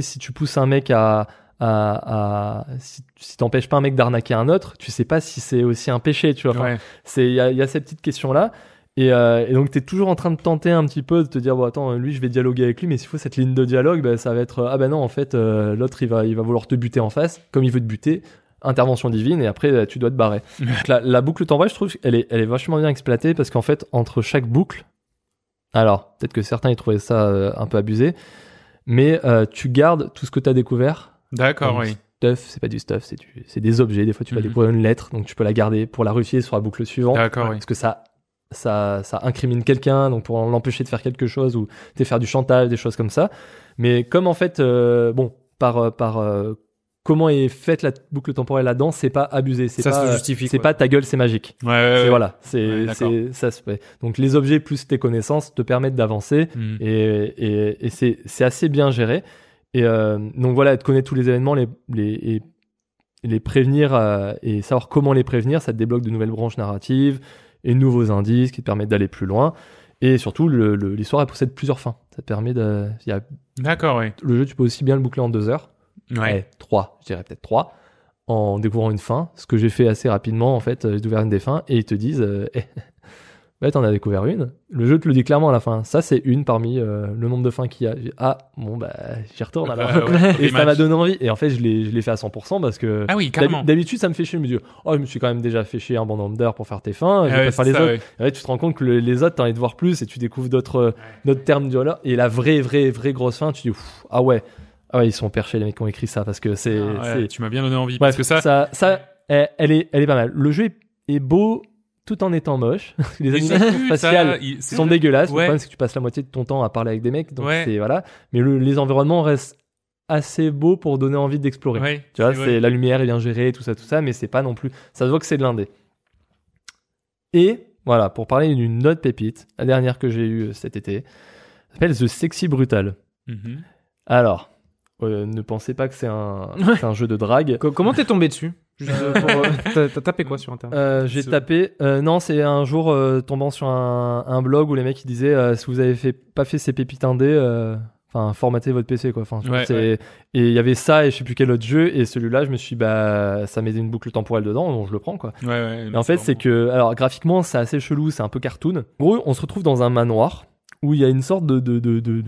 S3: si tu pousses un mec à, à, à si, si t'empêches pas un mec d'arnaquer un autre, tu sais pas si c'est aussi un péché, tu vois. Enfin,
S1: Ouais.
S3: c'est, il y a, y a ces petites questions là. Et, euh, et donc, tu es toujours en train de tenter un petit peu, de te dire, bon, attends, lui, je vais dialoguer avec lui, mais s'il faut cette ligne de dialogue, bah, ça va être, ah ben non, en fait, euh, l'autre, il va, il va vouloir te buter en face, comme il veut te buter, intervention divine, et après, euh, tu dois te barrer. donc, la, la boucle temporelle, je trouve qu'elle est, elle est vachement bien exploitée, parce qu'en fait, entre chaque boucle, alors, peut-être que certains, ils trouvaient ça euh, un peu abusé, mais euh, tu gardes tout ce que tu as découvert,
S1: D'accord, oui.
S3: stuff, c'est pas du stuff, c'est du- c'est des objets. Des fois, tu vas
S1: Mhm.
S3: découvrir une lettre, donc tu peux la garder pour la réussir sur la boucle suivante.
S1: D'accord, oui.
S3: Parce que ça, ça, ça incrimine quelqu'un, donc pour l'empêcher de faire quelque chose ou de faire du chantage, des choses comme ça. Mais comme en fait, euh, bon, par, par comment est faite la boucle temporelle là-dedans, c'est pas abusé. C'est
S2: Ça
S3: pas,
S2: se justifie,
S3: C'est pas ta gueule, c'est magique.
S1: Ouais, ouais,
S3: C'est-
S1: ouais.
S3: voilà, c'est, ça se fait. Donc les objets plus tes connaissances te permettent d'avancer
S1: Hmm.
S3: et, et, et c'est, c'est assez bien géré. Et euh, donc voilà, de connaître tous les événements, les, les, et les prévenir euh, et savoir comment les prévenir, ça te débloque de nouvelles branches narratives et de nouveaux indices qui te permettent d'aller plus loin. Et surtout, le- le- l'histoire elle possède plusieurs fins. Ça te permet de.
S1: D'accord, oui.
S3: le jeu, tu peux aussi bien le boucler en deux heures.
S1: Ouais.
S3: Eh, trois, je dirais peut-être trois, en découvrant une fin. Ce que j'ai fait assez rapidement, en fait, euh, j'ai découvert une des fins et ils te disent, euh, eh, bah, t'en as découvert une. Le jeu te le dit clairement à la fin. Ça, c'est une parmi euh, le nombre de fins qu'il y a. Ah, bon, bah, j'y retourne alors.
S1: Ouais,
S3: et ça m'a donné envie. Et en fait, je l'ai, fait à 100% parce que.
S1: Ah oui,
S3: d'hab-
S1: carrément.
S3: D'habitude, ça me fait chier. Je me dis, oh, je me suis quand même déjà fait chier un bon nombre d'heures pour faire tes fins. Je
S1: Ah
S3: vais
S1: ouais,
S3: pas faire les
S1: ça,
S3: autres.
S1: ouais.
S3: Et là, tu te rends compte que le- les autres, t'as envie de voir plus et tu découvres d'autres, euh, termes du. Et la vraie, vraie, vraie grosse fin, tu dis, ah ouais, ah ouais, ils sont perchés les mecs qui ont écrit ça parce que c'est,
S1: Ah ouais, tu m'as bien donné envie. Parce que ça,
S3: ça, ça, elle, est, elle est pas mal. Le jeu est, beau tout en étant moche. les animations
S1: ça,
S3: faciales sont dégueulasses.
S1: Ouais.
S3: Le problème, c'est que tu passes la moitié de ton temps à parler avec des mecs. Donc c'est, voilà. Mais le- les environnements restent assez beaux pour donner envie d'explorer. Tu vois,
S1: c'est
S3: la lumière est bien gérée, tout ça, tout ça, mais c'est pas non plus. Ça se voit que c'est de l'indé. Et voilà, pour parler d'une autre pépite, la dernière que j'ai eue cet été, s'appelle The Sexy Brutal.
S1: Mhm.
S3: Alors, euh, ne pensez pas que c'est un, jeu de drague.
S2: Co- Comment t'es tombé dessus? Euh, euh, T'as tapé quoi sur internet?
S3: Euh, j'ai tapé. euh, non, c'est un jour tombant sur un, un blog où les mecs ils disaient si vous avez fait pas fait ces pépites indé, euh, enfin formatez votre PC quoi. Enfin,
S1: Ouais,
S3: c'est-
S1: ouais.
S3: et il y avait ça et je sais plus quel autre jeu et celui-là je me suis dit, bah ça met une boucle temporelle dedans donc je le prends quoi.
S1: Ouais, ouais.
S3: Et en fait, c'est que, alors graphiquement, c'est assez chelou, c'est un peu cartoon. En gros, on se retrouve dans un manoir où il y a une sorte de, de, de, de,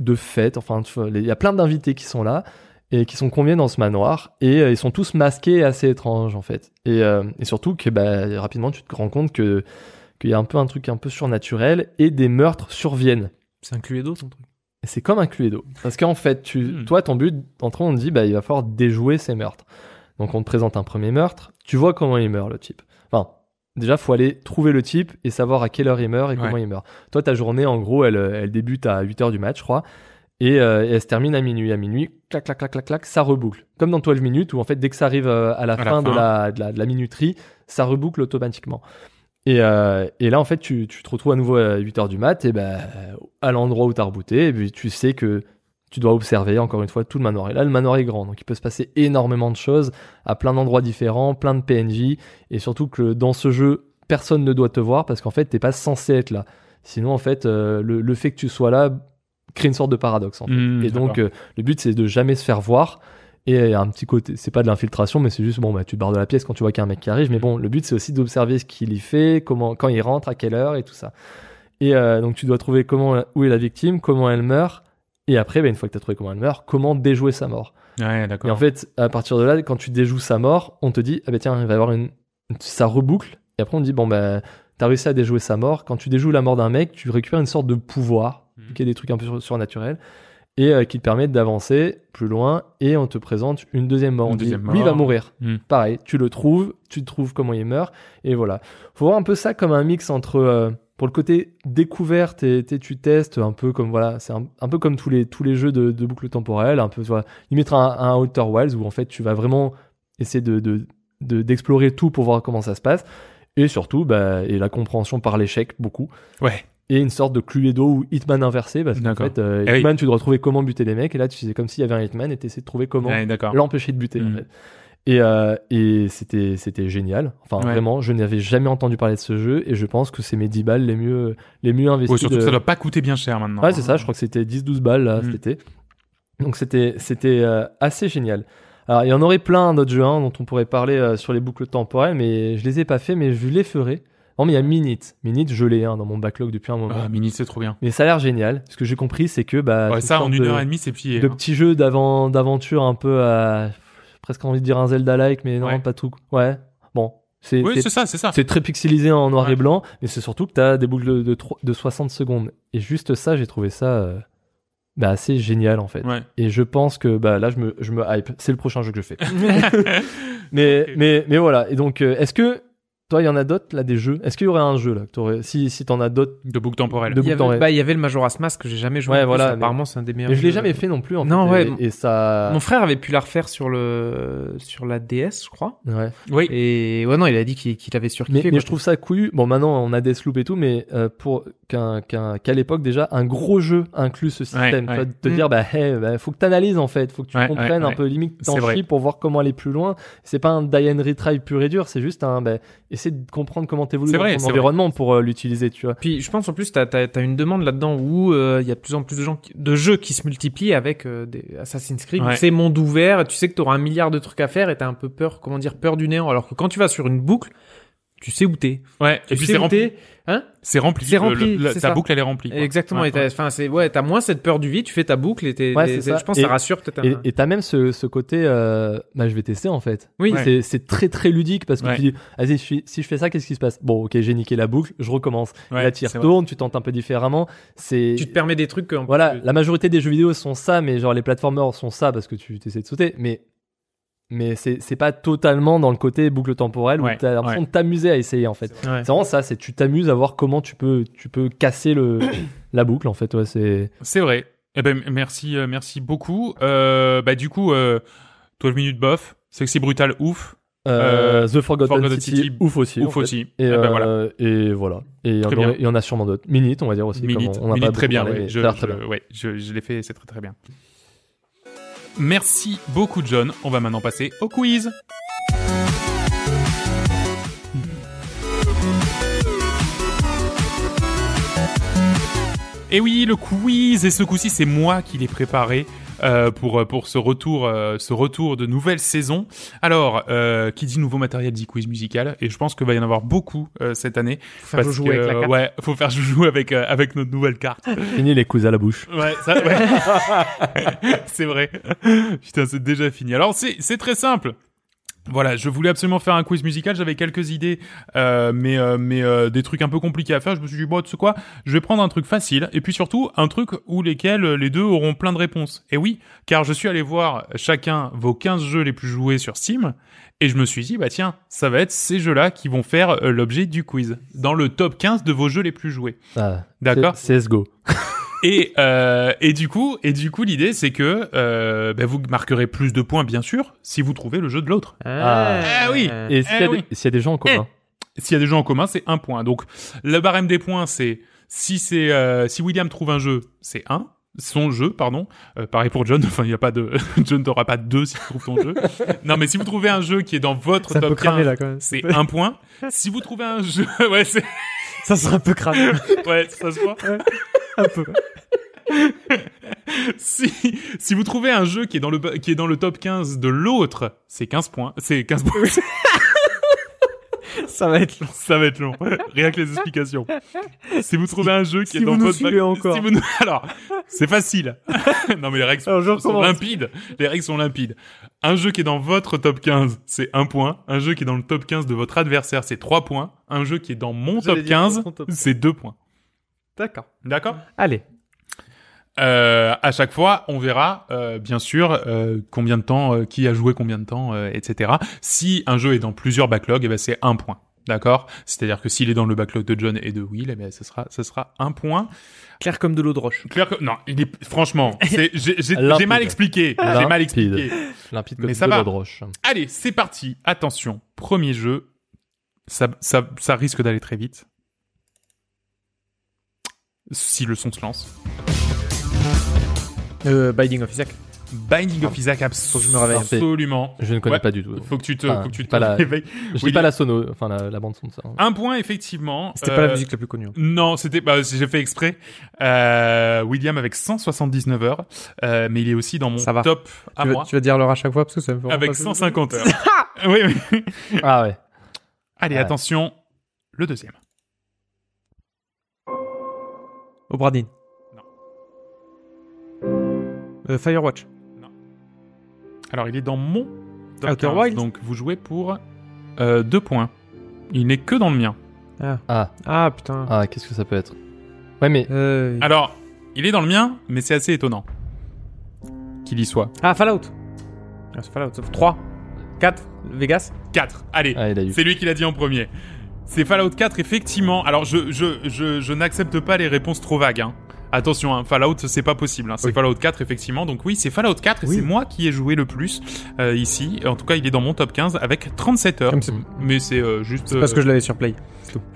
S3: de, fête. Enfin, tu vois, les- il y a plein d'invités qui sont là et qui sont conviés dans ce manoir et euh, ils sont tous masqués et assez étranges en fait. Et, euh, et surtout que bah, rapidement, tu te rends compte que qu'il y a un peu un truc un peu surnaturel et des meurtres surviennent.
S2: C'est un Cluedo ton truc?
S3: Et c'est comme un Cluedo. Parce qu'en fait, tu,
S1: Hmm.
S3: toi, ton but, entre on te dit, bah, il va falloir déjouer ces meurtres. Donc, on te présente un premier meurtre. Tu vois comment il meurt, le type. Enfin, déjà, faut aller trouver le type et savoir à quelle heure il meurt et comment
S1: Ouais.
S3: il meurt. Toi, ta journée, en gros, elle, elle débute à 8 heures du match, je crois. Et, euh, et elle se termine à minuit. À minuit, clac, clac, clac, clac, clac, ça reboucle. Comme dans 12 minutes, où en fait, dès que ça arrive euh, à la,
S1: À la
S3: fin, de, la, de, la, de la minuterie, ça reboucle automatiquement. Et, euh, et là, en fait, tu, tu te retrouves à nouveau à 8 heures du mat, et ben, à l'endroit où tu as rebooté, et puis tu sais que tu dois observer encore une fois tout le manoir. Et là, le manoir est grand, donc il peut se passer énormément de choses à plein d'endroits différents, plein de PNJ, et surtout que dans ce jeu, personne ne doit te voir parce qu'en fait, t'es pas censé être là. Sinon, en fait, euh, le, le fait que tu sois là crée une sorte de paradoxe. En fait.
S1: Mmh,
S3: et donc, euh, le but, c'est de jamais se faire voir. Et un petit côté, c'est pas de l'infiltration, mais c'est juste, bon, bah, tu te barres de la pièce quand tu vois qu'il y a un mec qui arrive. Mais bon, le but, c'est aussi d'observer ce qu'il y fait, comment, quand il rentre, à quelle heure et tout ça. Et euh, donc, tu dois trouver comment, où est la victime, comment elle meurt. Et après, bah, une fois que tu as trouvé comment elle meurt, comment déjouer sa mort.
S1: Ouais,
S3: Et en fait, à partir de là, quand tu déjoues sa mort, on te dit, ah bah tiens, il va y avoir une, ça reboucle. Et après, on te dit, bon, bah, t'as réussi à déjouer sa mort. Quand tu déjoues la mort d'un mec, tu récupères une sorte de pouvoir,
S1: Mhm.
S3: qui est des trucs un peu sur- surnaturels, et euh, qui te permettent d'avancer plus loin. Et on te présente une deuxième mort.
S1: Une
S3: on dit,
S1: deuxième
S3: lui il va
S1: mort.
S3: mourir.
S1: Mhm.
S3: Pareil, tu le trouves, tu trouves comment il meurt, et voilà. Faut voir un peu ça comme un mix entre, euh, pour le côté découverte, et tu testes un peu comme, voilà, c'est un, un peu comme tous les, tous les jeux de, de boucle temporelle, un peu, voilà, limite un, un Outer Wilds où en fait tu vas vraiment essayer de, de, de- d'explorer tout pour voir comment ça se passe. Et surtout, bah, et la compréhension par l'échec, beaucoup.
S1: Ouais.
S3: Et une sorte de Cluedo ou Hitman inversé, parce qu'en fait, euh,
S1: Eh oui.
S3: Hitman, tu dois trouver comment buter les mecs, et là, tu c'est comme s'il y avait un Hitman, et t'essaies de trouver comment
S1: Ouais,
S3: l'empêcher de buter, en
S1: Mm.
S3: fait. Et, euh, et c'était, c'était génial. Enfin,
S1: Ouais.
S3: vraiment, je n'avais jamais entendu parler de ce jeu, et je pense que c'est mes 10 balles les mieux, les mieux investies.
S1: Ouais, surtout
S3: de-
S1: que ça doit pas coûter bien cher maintenant.
S3: Ouais, c'est ça, je crois que c'était 10-12 balles là,
S1: Mm.
S3: cet été. Donc c'était c'était euh, assez génial. Alors il y en aurait plein d'autres jeux hein, dont on pourrait parler euh, sur les boucles temporelles, mais je les ai pas fait, mais je les ferai. Bon, mais il y a Minute. Minute, je l'ai hein, dans mon backlog depuis un moment.
S1: Ah, Mini, c'est trop bien.
S3: Mais ça a l'air génial. Ce que j'ai compris, c'est que bah,
S1: Ouais, ça, en une
S3: de,
S1: heure et demie, c'est plié.
S3: de
S1: hein.
S3: petits jeux d'aventure un peu à presque envie de dire un Zelda-like, mais non,
S1: Ouais.
S3: pas tout. Ouais. Bon, c'est
S1: Oui,
S3: c'est
S1: ça, c'est ça.
S3: c'est très pixelisé en noir
S1: Ouais.
S3: et blanc, mais c'est surtout que tu as des boucles de, de, de 60 secondes. Et juste ça, j'ai trouvé ça euh, bah, assez génial en fait.
S1: Ouais.
S3: Et je pense que bah, là, je me, je me hype. C'est le prochain jeu que je fais. mais, mais, mais voilà. Et donc, euh, est-ce que toi, il y en a d'autres là, des jeux? Est-ce qu'il y aurait un jeu là que t'aurais- Si, si t'en as d'autres?
S1: De boucle temporelle.
S3: De
S2: Il y,
S3: boucle
S2: avait, bah, il y avait le Majora's Mask que j'ai jamais joué.
S3: Ouais, voilà, mais-
S2: Apparemment, c'est un des meilleurs.
S3: Mais je l'ai jamais fait non plus en
S2: Non,
S3: fait.
S2: ouais.
S3: Et, et ça.
S2: Mon frère avait pu la refaire sur le sur la DS, je crois.
S3: Ouais.
S1: Oui.
S2: Et ouais, non, il a dit qu'il qu'il avait
S3: Mais,
S2: surkiffé.
S3: mais
S2: quoi.
S3: je trouve ça couillu. Bon, maintenant, on a Deathloop et tout, mais euh, pour qu'un, qu'un, qu'à l'époque déjà, un gros jeu inclut ce système.
S1: Ouais,
S3: Tu vois,
S1: ouais.
S3: de te
S2: Mm.
S3: dire, bah, hey, bah, faut que tu analyses en fait, faut que tu
S1: Ouais,
S3: comprennes
S1: ouais,
S3: un
S1: ouais.
S3: peu limite t'en pour voir comment aller plus loin. C'est pas un die and retry pur et dur, c'est juste un, bah, essayer de comprendre comment t'évolues dans
S1: vrai,
S3: ton
S1: vrai.
S3: environnement pour euh, l'utiliser, tu vois.
S2: Puis je pense en plus t'as as, une demande là-dedans où euh, il y a de plus en plus de gens qui- de jeux qui se multiplient avec euh, des Assassin's Creed.
S1: Ouais.
S2: C'est monde ouvert, tu sais que t'auras un milliard de trucs à faire et t'as un peu peur, comment dire, peur du néant. Alors que quand tu vas sur une boucle, tu sais où t'es.
S1: Ouais.
S2: Tu
S1: Et puis
S2: sais
S1: c'est rempli.
S2: Hein
S1: C'est rempli.
S2: C'est rempli,
S1: le- ta
S2: ça.
S1: boucle, elle est remplie. quoi.
S2: Exactement.
S1: Ouais,
S2: et enfin c'est ouais, t'as moins cette peur du vide. Tu fais ta boucle et t'es.
S3: Ouais,
S2: je pense
S3: Et-
S2: ça rassure peut-être.
S3: Et
S2: un-
S3: et t'as même ce, ce côté, euh, bah, je vais tester en fait.
S2: Oui.
S1: Ouais.
S3: C'est, c'est très très ludique parce que
S1: Ouais.
S3: tu dis, vas-y, suis- si je fais ça, qu'est-ce qui se passe? Bon, ok, j'ai niqué la boucle, je recommence. Là, tu retournes, tu tentes un peu différemment. C'est,
S2: Tu te permets des trucs que. en
S3: Voilà, la majorité des jeux vidéo sont ça, mais genre les platformers sont ça parce que tu essaies de sauter, mais mais c'est pas totalement dans le côté boucle temporelle où
S1: Ouais,
S3: t'as l'impression
S1: ouais.
S3: de t'amuser à essayer en fait.
S2: Ouais.
S3: C'est vraiment ça, c'est tu t'amuses à voir comment tu peux tu peux casser le la boucle en fait. C'est
S1: C'est vrai. Eh ben, merci, euh, merci beaucoup. Euh, bah, du coup, euh, 12 minutes bof. Sexy brutal, ouf.
S3: euh, The Forgotten,
S1: Forgotten
S3: City,
S1: City,
S3: ouf aussi. en
S1: ouf
S3: fait.
S1: aussi.
S3: Et,
S1: Eh ben, voilà.
S3: et voilà. Et il y, en a sûrement d'autres. Minute, on va dire aussi.
S1: Minute,
S3: on, on a
S1: Minute,
S3: pas
S1: très bien.
S3: mais
S1: Je,
S3: très bien.
S1: ouais, je, je l'ai fait, c'est très très bien. Merci beaucoup, John. On va maintenant passer au quiz. Et oui, le quiz. Et ce coup-ci, c'est moi qui l'ai préparé. Euh, pour pour ce retour euh, ce retour de nouvelle saison. Alors euh, qui dit nouveau matériel dit quiz musical et je pense qu'il va y en avoir beaucoup euh, cette année
S2: Faut faire jouer avec la carte.
S1: ouais faut faire joujou avec euh, avec notre nouvelle carte.
S3: Fini les coups à la bouche.
S1: Ouais, ça, ouais. c'est vrai. Putain, c'est déjà fini. Alors, c'est, c'est très simple. Voilà, je voulais absolument faire un quiz musical, j'avais quelques idées, euh, mais euh, mais euh, des trucs un peu compliqués à faire. Je me suis dit bon, tu sais quoi, je vais prendre un truc facile et puis surtout un truc où lesquels euh, les deux auront plein de réponses. Et oui, car je suis allé voir chacun vos 15 jeux les plus joués sur Steam et je me suis dit bah tiens, ça va être ces jeux-là qui vont faire euh, l'objet du quiz dans le top 15 de vos jeux les plus joués.
S3: Ah,
S1: D'accord.
S3: CSGO.
S1: Et, euh, et du coup, et du coup, l'idée c'est que euh, bah, vous marquerez plus de points, bien sûr, si vous trouvez le jeu de l'autre.
S3: Ah.
S1: Ah oui.
S3: Et s'il y, a
S1: Eh oui.
S3: s'il y a des gens en commun
S1: S'il y a des jeux en commun, c'est un point. Donc le barème des points, c'est si c'est euh, si William trouve un jeu, c'est un. Son jeu, pardon. Euh, pareil pour John. Enfin, il y a pas de John t'aura pas deux si tu trouves ton jeu. Non, mais si vous trouvez un jeu qui est dans votre
S2: C'est un peu
S1: top
S2: cramé
S1: 15,
S2: là quand même.
S1: c'est un point. Si vous trouvez un jeu, ouais, c'est
S2: Ça sera un peu cramé.
S1: ouais, ça se voit.
S2: un peu.
S1: si, si vous trouvez un jeu qui est dans le, qui est dans le top 15 de l'autre, c'est 15 points. C'est 15 points.
S2: Ça va être long.
S1: Ça va être long. Rien que les explications. Si vous trouvez un jeu qui
S2: si
S1: est dans
S2: nous
S1: votre
S2: suivez encore.
S1: si vous nous- Alors, c'est facile. non, mais les règles sont,
S2: Alors,
S1: limpides. Les règles sont limpides. Un jeu qui est dans votre top 15, c'est 1 point. Un jeu qui est dans le top 15 de votre adversaire, c'est 3 points. Un jeu qui est dans mon top
S2: dire
S1: 15,
S2: ton top.
S1: c'est 2 points.
S2: D'accord.
S1: D'accord?
S2: Allez.
S1: Euh, à chaque fois, on verra, euh, bien sûr, euh, combien de temps, euh, qui a joué combien de temps, euh, etc. Si un jeu est dans plusieurs backlogs, eh ben c'est un point. D'accord? C'est-à-dire que s'il est dans le backlog de John et de Will, eh ben ce sera, ce sera un point.
S2: Clair comme de l'eau de roche.
S1: Clair que... Non, il est... franchement, c'est- j'ai j'ai- j'ai
S3: Limpide.
S1: mal expliqué. J'ai mal expliqué.
S3: Limpide
S1: Mais
S3: comme
S1: ça
S3: de l'eau de roche.
S1: Allez, c'est parti. Attention, premier jeu. Ça, ça, ça risque d'aller très vite. Si le son se lance.
S2: Euh, Binding of Isaac.
S1: Binding of Isaac,
S2: Faut que je me réveille.
S1: absolument.
S3: Je ne connais
S1: Ouais.
S3: pas du tout.
S1: Faut que tu te,
S3: Enfin,
S1: faut que tu te
S3: pas la-
S1: réveilles.
S3: Je
S1: Oui.
S3: pas la sono, enfin la, la bande son de ça. hein.
S1: Un point, effectivement.
S2: C'était pas la
S1: Euh,
S2: musique la plus connue. hein.
S1: Non, c'était bah, j'ai fait exprès. Euh, William avec 179 heures, euh, mais il est aussi dans mon
S2: Ça va.
S1: top à
S2: Tu vas,
S1: moi
S2: tu vas dire l'heure à chaque fois parce que ça me fait
S1: avec
S2: pas-
S1: 150 heures. oui, oui.
S3: Ah ouais.
S1: Allez,
S3: Ouais.
S1: attention, le deuxième.
S2: Obradin.
S1: Non.
S2: Euh, Firewatch.
S1: Alors, il est dans mon top
S2: Outer
S1: 15,
S2: Wilds
S1: donc vous jouez pour euh, deux points. Il n'est que dans le mien.
S3: Ah,
S2: Ah putain.
S3: ah qu'est-ce que ça peut être? Ouais, mais
S2: Euh,
S1: Alors, il est dans le mien, mais c'est assez étonnant qu'il y soit.
S2: Ah, Fallout. Ah, c'est Fallout. 3. 4. Vegas.
S1: 4. Allez,
S3: ah, il a eu.
S1: C'est lui qui l'a dit en premier. C'est Fallout 4, effectivement. Alors, je, je, je, je n'accepte pas les réponses trop vagues. Hein. Attention, hein, Fallout, c'est pas possible. Hein. C'est
S2: Oui.
S1: Fallout 4, effectivement. Donc oui, c'est Fallout 4 et
S2: Oui.
S1: c'est moi qui ai joué le plus euh, ici. En tout cas, il est dans mon top 15 avec 37 heures. Mais c'est euh, juste...
S2: C'est parce
S1: euh,
S2: que je l'avais sur Play.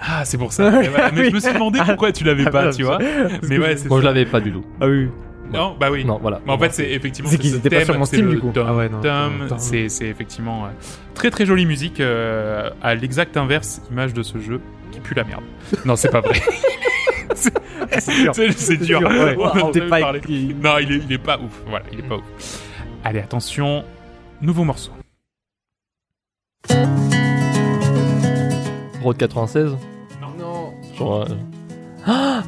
S1: Ah, c'est pour ça. Et voilà. Mais je me suis demandé pourquoi tu l'avais pas, tu vois. Mais ouais, c'est
S3: Moi,
S1: ça.
S3: je l'avais pas du tout.
S2: Ah oui.
S1: Non, bah oui.
S3: Non, voilà.
S1: Mais en fait, c'est effectivement
S2: C'est qu'ils
S1: ce
S2: étaient pas sur mon Steam, du coup.
S1: dum,
S2: Ah ouais, non.
S1: dum.
S2: Dum.
S1: C'est c'est effectivement euh, très très jolie musique euh, à l'exact inverse image de ce jeu qui pue la merde. Non, c'est pas vrai. c'est
S2: dur.
S1: c'est- dur.
S2: dur, ouais.
S1: On
S2: pas écrit.
S1: Non, il est, il est pas ouf. Voilà, il est pas ouf. Allez, attention, nouveau morceau.
S3: Road 96
S2: Non.
S3: Genre. euh, Ah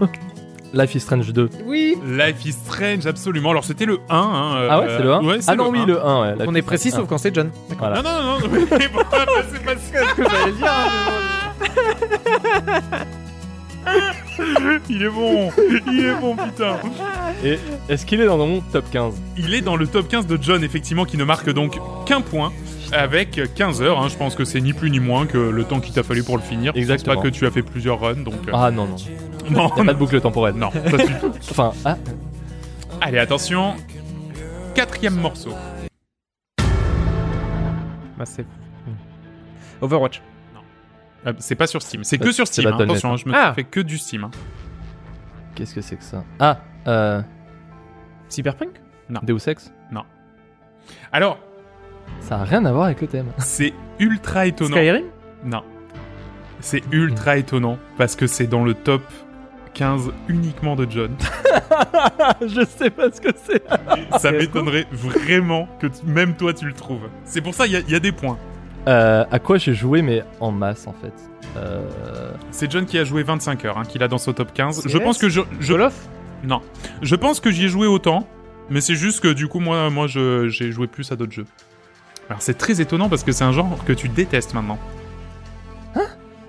S3: Life is Strange 2.
S2: Oui.
S1: Life is Strange, absolument. Alors c'était le 1. Hein, euh,
S3: Ah ouais, c'est le 1
S1: Ouais, c'est
S3: Ah non,
S1: le
S3: oui,
S1: 1.
S3: le 1, ouais. Life
S2: On est précis sauf quand c'est John.
S3: 1. Voilà.
S1: Non, non, non, non, mais bon, c'est pas ce
S2: que j'allais dire.
S1: Il est bon, il est bon, putain.
S3: Et est-ce qu'il est dans mon top 15
S1: Il est dans le top 15 de John, effectivement, qui ne marque donc qu'un point. Avec 15 heures, hein. je pense que c'est ni plus ni moins que le temps qu'il t'a fallu pour le finir. Je pense
S3: Exactement.
S1: pas que tu as fait plusieurs runs, donc... euh,
S3: Ah non, non.
S1: non,
S3: Y a pas de boucle temporelle.
S1: non, pas du tout.
S3: Enfin, ah,
S1: Allez, attention. Quatrième morceau.
S2: Bah, c'est. Overwatch.
S1: Euh, c'est pas sur Steam, c'est que sur
S3: c'est
S1: Steam. hein. Attention, hein, je me
S2: Ah.
S1: fais que du Steam. hein.
S3: qu'est-ce que c'est que ça? Ah, euh,
S2: Cyberpunk?
S3: Deus Ex?
S1: Alors,
S3: Ça a rien à voir avec le thème.
S1: c'est ultra étonnant.
S2: Skyrim?
S1: Non. C'est ultra étonnant parce que c'est dans le top 15 uniquement de John.
S3: je sais pas ce que c'est.
S1: Ça m'étonnerait vraiment que tu- même toi tu le trouves. C'est pour ça il y, y a des points.
S3: Euh, à quoi j'ai joué, mais en masse en fait. Euh,
S1: C'est John qui a joué 25 heures, hein, qu'il a dans son top 15. Je pense que je, je non, je pense que j'y ai joué autant, mais c'est juste que du coup moi moi je j'ai joué plus à d'autres jeux. Alors c'est très étonnant parce que c'est un genre que tu détestes maintenant.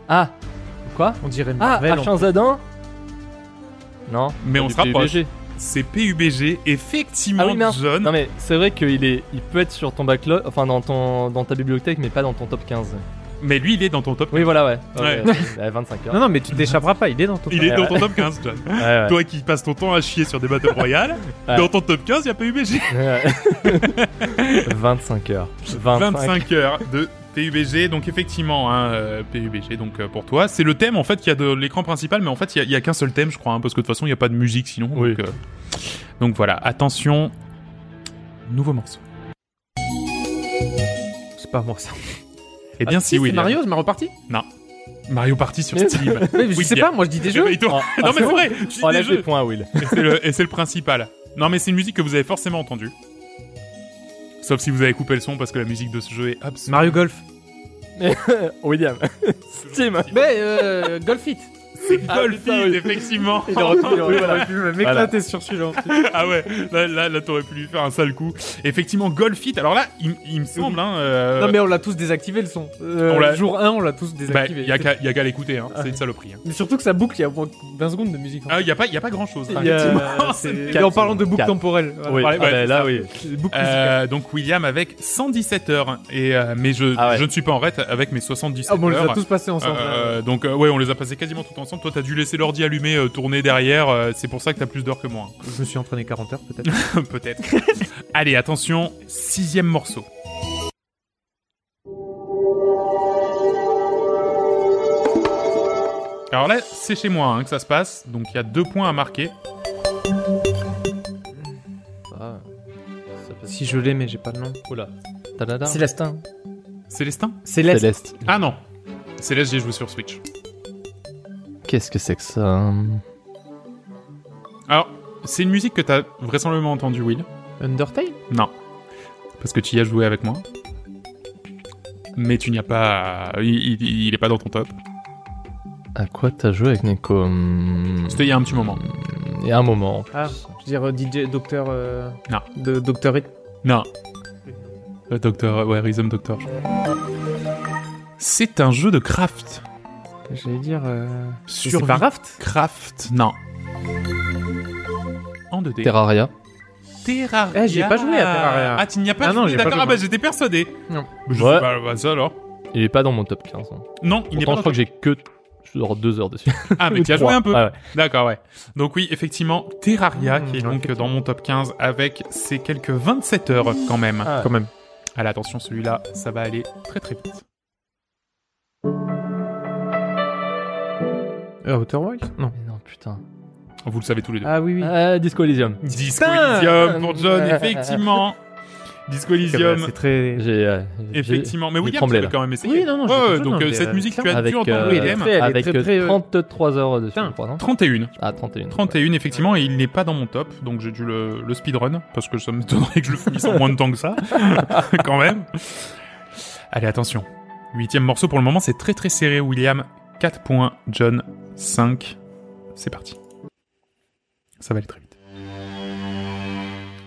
S3: Ah Quoi?
S2: On dirait
S3: Ah,
S2: Marvel. en-
S3: H1Z1 Non.
S1: Mais on se rapproche. C'est PUBG, effectivement
S3: Ah oui.
S1: John.
S3: Non mais c'est vrai qu'il est, il peut être sur ton backlog, enfin dans ton, dans ta bibliothèque, mais pas dans ton top 15.
S1: Mais lui, il est dans ton top.
S3: Oui, voilà, ouais.
S1: Ouais.
S3: Ouais, 25 heures.
S2: Non, non, mais tu t'échapperas pas, il est dans ton.
S1: Il est
S3: Ouais,
S1: dans
S3: ouais.
S1: ton top 15, John.
S3: Ouais, ouais.
S1: Toi qui passes ton temps à chier sur des Battle Royale,
S3: Ouais.
S1: dans ton top 15, il n'y a pas UBG.
S3: Ouais. 25 heures. 25.
S1: 25 heures de PUBG, donc effectivement, hein, euh, PUBG, donc euh, pour toi, c'est le thème en fait qu'il y a de l'écran principal, mais en fait il y a- qu'un seul thème, je crois, hein, parce que de toute façon il n'y a pas de musique sinon.
S3: Oui.
S1: Donc, euh, donc voilà, attention, nouveau morceau.
S2: C'est pas moi ça.
S1: Eh bien
S2: Ah,
S1: si, William.
S2: Mario, c'est Mario Party
S1: Mario Party sur Steam.
S2: Mais Je
S1: Oui,
S2: sais
S1: bien.
S2: pas, moi je dis des
S1: Eh
S2: jeux.
S1: ben,
S3: Oh,
S1: non
S3: ah,
S1: mais c'est
S3: c'est
S1: vrai, tu dis des jeux.
S3: points, Will.
S1: Et c'est le, et c'est le principal. Non mais c'est une musique que vous avez forcément entendue. Sauf si vous avez coupé le son parce que la musique de ce jeu est absolument...
S2: Mario Golf.
S3: William. Steam.
S2: Mais euh, Golf It.
S1: C'est
S3: Ah,
S1: It,
S3: oui.
S1: effectivement.
S3: Il aurait pu, il aurait- voilà.
S2: pu m'éclater sur celui-là.
S1: ah ouais, là, là, là t'aurais pu lui faire un sale coup. Effectivement, Golf It. Alors là, il, il me semble, hein. euh,
S2: Non mais on l'a tous désactivé le son. Euh,
S1: On l'a-
S2: jour 1 on l'a tous
S1: bah,
S2: désactivé.
S1: y a qu'à y a qu'à l'écouter, hein.
S2: Ah.
S1: C'est une saloperie. Hein.
S2: Mais surtout que ça boucle, il y a au moins 20 secondes de musique. en
S1: Ah, y a pas, y a pas grand chose.
S2: fait. Il y a- c'est- Et en parlant de boucle
S3: Quatre.
S2: temporelle. voilà.
S3: Oui,
S1: Ouais,
S3: ah
S1: ouais,
S3: bah,
S1: c'est
S3: là, oui.
S2: Boucle musicale.
S1: Euh, donc William avec 117 heures et euh, mais je
S3: Ah ouais.
S1: je ne suis pas en rate avec mes 77
S2: Ah bon, on les
S1: heures.
S2: a tous passés ensemble.
S1: Euh, donc euh, ouais, on les a passés quasiment tout ensemble. Toi, t'as dû laisser l'ordi allumé, euh, tourner derrière. euh, c'est pour ça que t'as plus d'heures que moi,
S2: Je me suis entraîné 40 heures peut-être.
S1: hein. peut-être. Allez, attention, sixième morceau. Alors là, c'est chez moi hein, que ça se passe, donc il y a deux points à marquer.
S3: Ah, ça
S2: si je l'ai mais j'ai pas le nom.
S3: Oula. Tadada.
S2: Célestin.
S1: Célestin
S2: Céleste.
S3: Céleste.
S1: Ah non, Céleste, j'ai joué sur Switch.
S3: Qu'est-ce que c'est que ça
S1: Alors, c'est une musique que t'as vraisemblablement entendue, Will.
S2: Undertale?
S1: Non. Parce que tu y as joué avec moi. Mais tu n'y as pas. Il, il- il est pas dans ton top.
S3: À quoi t'as joué avec Nico?
S1: C'était il y a un petit moment.
S3: Il y a un moment.
S2: Ah, je veux dire euh, DJ Docteur. euh,
S1: Non.
S2: De Docteur It.
S1: Non. Le Docteur. Ouais, Rhythm crois. C'est un jeu de craft.
S2: J'allais dire. Euh...
S1: Survie.
S2: C'est pas Raft
S1: Craft. Non. En 2D.
S3: Terraria.
S1: Terraria.
S2: Eh, j'y ai pas joué à Terraria.
S1: Ah, tu n'y as pas
S2: Ah non,
S1: joué,
S2: j'ai
S1: d'accord. Ah bah j'étais persuadé.
S2: Non.
S1: Je
S3: Ouais.
S1: sais pas, bah, ça alors.
S3: Il est pas dans mon top 15. hein.
S1: Non, il n'est pas
S3: je crois
S1: dans
S3: que j'ai que genre deux heures dessus.
S1: Ah, mais tu as joué un peu.
S3: Ouais.
S1: D'accord, ouais. Donc oui, effectivement, Terraria, qui est
S2: Mmh,
S1: donc dans mon top 15 avec ses quelques 27 heures quand même.
S3: Ah.
S2: Quand même.
S1: Allez, attention, celui-là, ça va aller très très vite.
S2: Euh, Outer Wilds? Non.
S3: Mais non, putain.
S1: Vous le savez tous les deux.
S2: Ah oui, oui.
S3: Ah, Disco Elysium.
S1: Disco Elysium pour John, effectivement. Disco Elysium.
S2: C'est très.
S3: J'ai. euh,
S1: Effectivement, mais William, tu
S3: tremblé, là.
S1: quand même essayé.
S2: Oui, non, non,
S1: donc
S2: non,
S1: euh, cette
S2: euh,
S1: musique, tu as
S3: Avec,
S1: dû entendre
S3: euh,
S1: William.
S3: avec
S2: très,
S3: euh,
S2: très, euh,
S3: 33 heures dessus,
S2: Putain.
S3: je crois, non?
S1: 31.
S3: Ah, 31.
S1: 31, effectivement, et il n'est pas dans mon top, donc j'ai dû le, le speedrun, parce que ça m'étonnerait que je le finisse en moins de temps que ça, quand même. Allez, attention. Huitième morceau pour le moment, c'est très très serré, William. 4 points, John 5. C'est parti. Ça va aller très vite.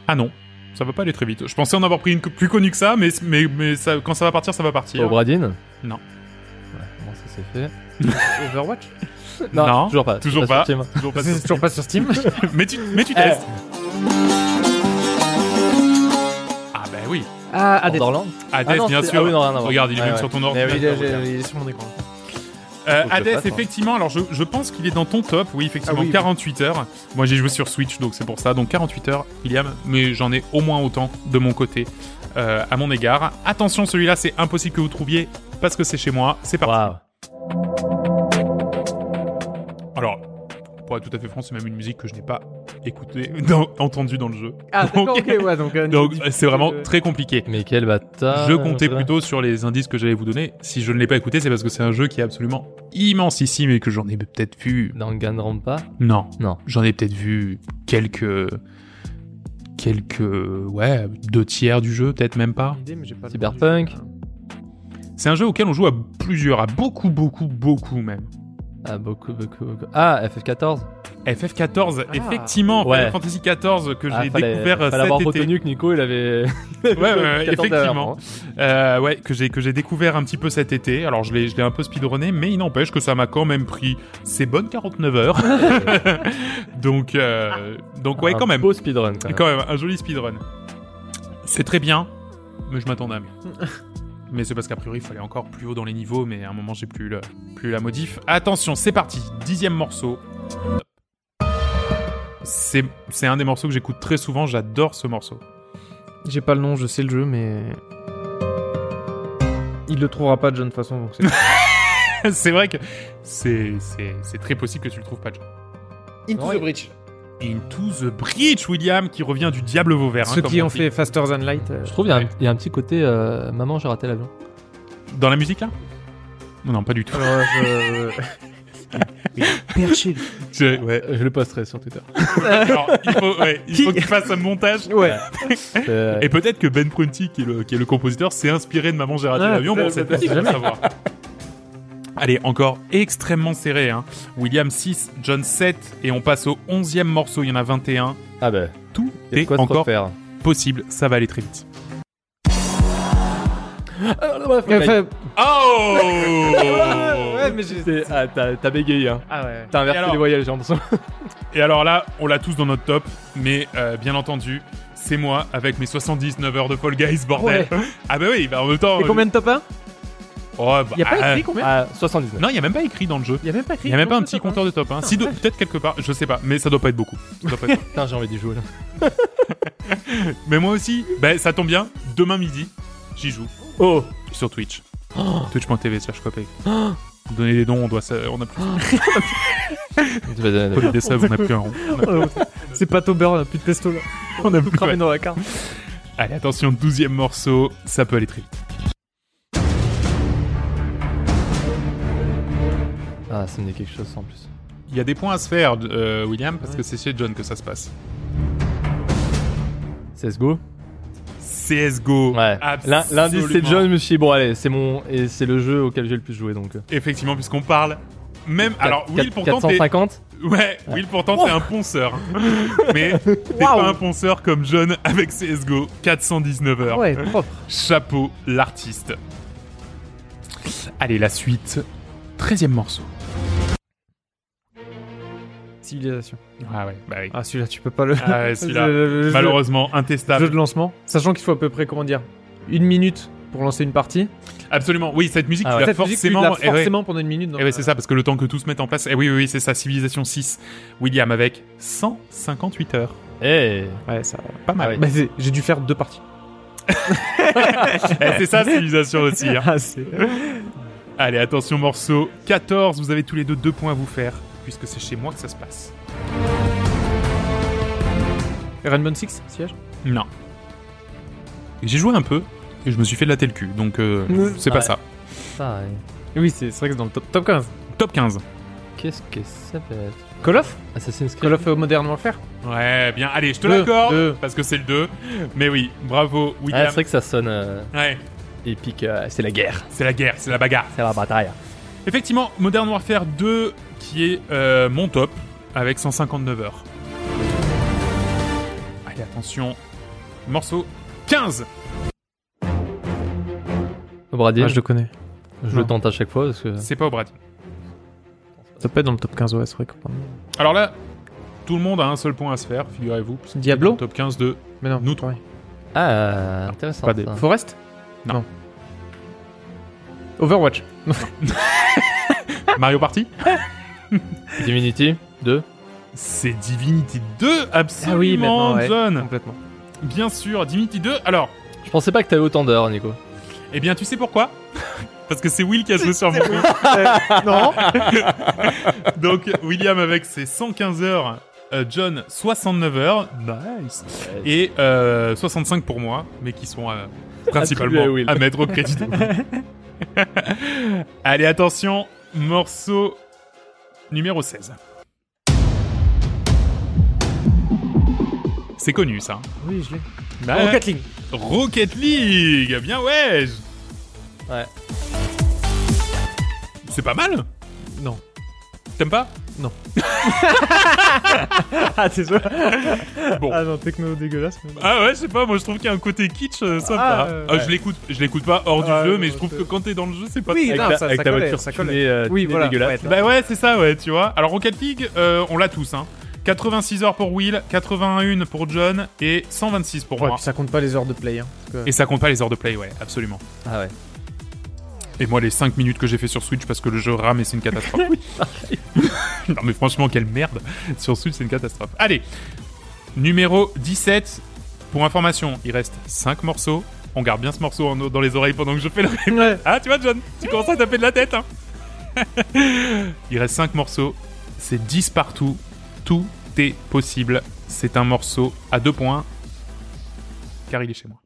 S1: Ah non, ça va pas aller très vite. Je pensais en avoir pris une plus connue que ça, mais, mais, mais ça, quand ça va partir, ça va partir.
S3: Obradine
S1: Non.
S3: Ouais, comment ça s'est fait
S2: Overwatch
S1: Non,
S3: toujours pas.
S1: toujours
S3: C'est
S1: pas.
S3: sur Steam.
S1: Toujours pas sur
S2: C'est toujours pas sur Steam.
S1: mais tu, mais tu testes. Ah bah oui.
S2: Ah.
S3: Borderlands
S1: Hades,
S3: Ah non,
S1: bien
S3: c'est-
S1: sûr.
S3: ah oui, non, rien à voir.
S1: Regarde, il est
S3: Ouais,
S1: même
S3: ouais.
S1: sur ton ordinateur.
S3: oui,
S2: il est sur mon écran.
S1: Euh, Hades,
S3: hein.
S1: effectivement, alors je, je pense qu'il est dans ton top, oui, effectivement,
S2: Ah oui, oui.
S1: 48 heures. Moi j'ai joué sur Switch, donc c'est pour ça, donc 48 heures, William, mais j'en ai au moins autant de mon côté euh, à mon égard. Attention, celui-là, c'est impossible que vous trouviez, parce que c'est chez moi, c'est parti.
S3: Waouh.
S1: Pour être tout à fait franc, c'est même une musique que je n'ai pas écoutée, dans- entendue dans le jeu.
S2: Ah,
S1: Donc-
S2: ok, ouais, donc. euh,
S1: Donc c'est vraiment très compliqué.
S3: Mais quel bâtard.
S1: Je comptais plutôt sur les indices que j'allais vous donner. Si je ne l'ai pas écouté, c'est parce que c'est un jeu qui est absolument immensissime et que j'en ai peut-être vu.
S3: Danganronpa
S1: Non,
S3: Non.
S1: j'en ai peut-être vu quelques. Quelques. Ouais, deux tiers du jeu, peut-être même pas.
S3: Cyberpunk.
S2: jeu.
S1: C'est un jeu auquel on joue à plusieurs, à beaucoup, beaucoup, beaucoup même.
S3: Ah, beaucoup, beaucoup, beaucoup. Ah, FF14
S1: FF14,
S2: Ah.
S1: effectivement,
S3: Ouais.
S1: Final Fantasy XIV que
S3: ah,
S1: j'ai
S3: fallait,
S1: découvert euh,
S3: fallait
S1: cet
S3: avoir
S1: été.
S3: retenu que Nico, il avait.
S1: Ouais, ouais, ouais,
S3: 14 heures
S1: effectivement. Euh, ouais, que j'ai que j'ai découvert un petit peu cet été. Alors je l'ai je l'ai un peu speedrunné, mais il n'empêche que ça m'a quand même pris ces bonnes 49 heures. donc euh, donc ouais
S3: Un
S1: quand même,
S3: Beau speedrun, quand même.
S1: quand même un joli speedrun. C'est très bien, mais je m'attendais à mieux. Mais c'est parce qu'a priori il fallait encore plus haut dans les niveaux, mais à un moment j'ai plus, le, plus la modif. Attention, c'est parti, dixième morceau. C'est c'est un des morceaux que j'écoute très souvent, j'adore ce morceau.
S2: J'ai pas le nom, je sais le jeu, mais. Il le trouvera pas, John, de toute façon. donc c'est-
S1: c'est vrai que c'est c'est- c'est très possible que tu le trouves pas, John.
S2: Into the Breach.
S1: Into the Breach, William, qui revient du Diable Vauvert. hein,
S2: Ceux qui
S1: on
S2: ont fait Faster Than Light. euh,
S3: Je trouve qu'il y, a un- il y a un petit côté euh, maman, j'ai raté l'avion.
S1: Dans la musique là? Non, pas du tout.
S2: Alors, je- Perché.
S1: Je- ouais.
S3: Je le posterai sur Twitter.
S1: Alors, il faut, ouais, il faut qu'il fasse un montage.
S2: Ouais.
S3: Euh,
S1: Et peut-être que Ben Prunty, qui est le, qui est le compositeur, s'est inspiré de Maman j'ai raté
S2: Ah,
S1: l'avion
S2: peut-être,
S1: cette
S2: peut-être.
S1: partie, savoir. Allez, encore extrêmement serré. Hein. William 6, John 7, et on passe au 11e morceau, il y en a 21.
S3: Ah bah,
S1: Tout est encore
S3: refaire.
S1: possible, ça va aller très vite.
S2: Enfin,
S1: Oh
S2: ouais, mais j'ai.
S3: Ah, t'as t'as bégayé, hein.
S2: Ah ouais.
S3: T'as inversé
S1: alors
S3: les voyelles, j'ai l'impression.
S1: Et alors là, on l'a tous dans notre top, mais euh, bien entendu, c'est moi avec mes 79 heures de Fall Guys, bordel. Ah bah oui, bah en même temps...
S2: Et combien de top 1
S1: Oh, bah,
S2: Y a pas
S1: ah,
S2: écrit combien
S3: Ah, 79.
S1: Non, il y a même pas écrit dans le jeu.
S2: Y a même pas écrit.
S1: Il y a même pas un petit compteur de top 1. Si, de- peut-être quelque part, je sais pas, mais ça doit pas être beaucoup.
S3: Putain, j'ai envie d'y jouer là.
S1: mais moi aussi, bah, ça tombe bien, demain midi, j'y joue
S3: Oh
S1: sur Twitch. Twitch.tv slash Copec. Donner des dons, on doit ça, on a plus. Faut des subs, on a plus un rond. On a-
S2: C'est pas beurre, on a plus de pesto là.
S1: On a plus
S2: Cramé dans la carte.
S1: Allez, attention, 12 morceau, ça peut aller très vite.
S3: Ah, ça me dit quelque chose ça, en plus.
S1: Il y a des points à se faire, euh, William, parce que c'est chez John que ça se passe.
S3: CSGO
S1: CSGO.
S3: Ouais. L'in- L'indice c'est. John, je me suis dit, bon allez, c'est mon. Et c'est le jeu auquel j'ai le plus joué donc. euh.
S1: Effectivement, puisqu'on parle. Même. Alors, Will, pourtant, t'es.
S3: 450
S1: Ouais, Will, pourtant, t'es un ponceur. Mais t'es pas un ponceur comme John avec CSGO. 419 heures.
S2: Ouais, propre.
S1: Chapeau, l'artiste. Allez, la suite. 13 morceau.
S2: Civilisation.
S1: Ah ouais, bah oui.
S2: Ah, celui-là, tu peux pas le.
S1: Ah ouais, celui-là,
S2: Le- le- le jeu-
S1: Malheureusement,
S2: Jeu
S1: intestable.
S2: de lancement. Sachant qu'il faut à peu près, comment dire, une minute pour lancer une partie.
S1: Absolument. Oui, cette musique,
S3: Ah
S1: tu
S3: ouais.
S1: l'as
S2: musique, tu
S1: forcément.
S2: l'as
S1: eh ouais.
S2: forcément pendant une minute. dans
S1: Eh ouais, c'est ça, parce que le temps que tout se mette en place. Eh oui, oui, oui, c'est ça, Civilisation 6. William avec 158 heures.
S3: Eh
S2: Ouais, ça.
S1: Pas mal.
S3: Ah ouais.
S2: Bah, J'ai dû faire deux parties.
S1: C'est ça, Civilisation aussi. hein.
S2: Ah.
S1: Allez, attention, morceau 14. Vous avez tous les deux deux points à vous faire, puisque c'est chez moi que ça se passe.
S2: Rainbow Six, siège?
S1: Non. J'ai joué un peu, et je me suis fait de la telle cul, donc euh, c'est pas
S3: Ouais.
S1: ça.
S3: Ouais.
S2: Oui, c'est vrai que c'est dans le top, top 15.
S1: Top 15.
S3: Qu'est-ce que ça peut être?
S2: Call of?
S3: Assassin's Creed
S2: Call of Modern Warfare
S1: Ouais, bien. Allez, je te l'accorde, parce que c'est le 2. Mais oui, bravo,
S3: Ah,
S1: William.
S3: c'est vrai que ça sonne euh,
S1: ouais,
S3: épique. euh, c'est la guerre.
S1: c'est la guerre, c'est la bagarre.
S3: C'est la bataille.
S1: Effectivement, Modern Warfare 2, qui est euh, mon top, avec 159 heures. Allez, attention. Morceau 15.
S3: Brady,
S2: Ah, je le connais.
S3: je
S2: non.
S3: le tente à chaque fois parce que.
S1: C'est pas au Brady.
S2: Ça peut être dans le top 15, ouais, c'est vrai que.
S1: Alors là, tout le monde a un seul point à se faire, figurez-vous.
S2: Diablo
S1: Top 15 de
S2: Mais non.
S1: Nous trois.
S2: ouais.
S3: Ah, intéressant.
S1: pas des-
S3: ça.
S2: Forest
S1: Non.
S2: Overwatch.
S1: Mario Party.
S3: Divinity 2.
S1: C'est Divinity 2, absolument,
S2: Ah oui, maintenant, ouais.
S1: John.
S2: Complètement.
S1: Bien sûr, Divinity 2. Alors,
S3: Je pensais pas que t'avais autant d'heures, Nico.
S1: eh bien, tu sais pourquoi? Parce que c'est Will qui a joué sur mon compte.
S2: non
S1: Donc, William avec ses 115 heures, euh, John 69 heures, nice, et euh, 65 pour moi, mais qui sont euh, principalement
S3: à
S1: mettre au crédit. Allez, attention, morceau numéro 16. C'est connu ça.
S2: Oui, je l'ai.
S1: Bah,
S2: Rocket League.
S1: Rocket League, bien ouais.
S3: Ouais.
S1: C'est pas mal.
S2: Non.
S1: T'aimes pas?
S2: Ah, t'es sûr
S1: Bon.
S2: Ah non, techno dégueulasse. mais-
S1: Ah ouais, je sais pas, moi je trouve qu'il y a un côté kitsch euh, sympa.
S2: Ah,
S1: Ah,
S2: euh,
S1: Je l'écoute, je l'écoute pas hors
S2: Ah,
S1: du jeu,
S2: non,
S1: mais je trouve
S2: c'est-
S1: que quand t'es dans le jeu, c'est pas
S2: Oui,
S3: Avec
S2: non,
S3: ta,
S2: ça-
S3: avec
S2: ça
S3: ta
S2: collait,
S3: voiture
S2: ça collait.
S3: tunée, euh,
S2: Oui, voilà,
S3: dégueulasse.
S2: ouais,
S1: Bah ouais, c'est ça, ouais, tu vois. Alors Rocket League, euh, on l'a tous, hein. 86 heures pour Will, 81 pour John et 126 pour
S2: Ouais,
S1: moi.
S2: puis ça compte pas les heures de play. Hein, que-
S1: Et ça compte pas les heures de play, ouais, absolument.
S3: Ah ouais.
S1: Et moi, les 5 minutes que j'ai fait sur Switch parce que le jeu rame et c'est une catastrophe. non, mais franchement, quelle merde. Sur Switch, c'est une catastrophe. Allez, numéro 17. Pour information, il reste 5 morceaux. On garde bien ce morceau en- dans les oreilles pendant que je fais le.
S2: Ouais.
S1: Ah, tu vois, John, tu commences à taper de la tête. Hein. il reste 5 morceaux. C'est 10 partout. Tout est possible. C'est un morceau à 2 points. Car il est chez moi.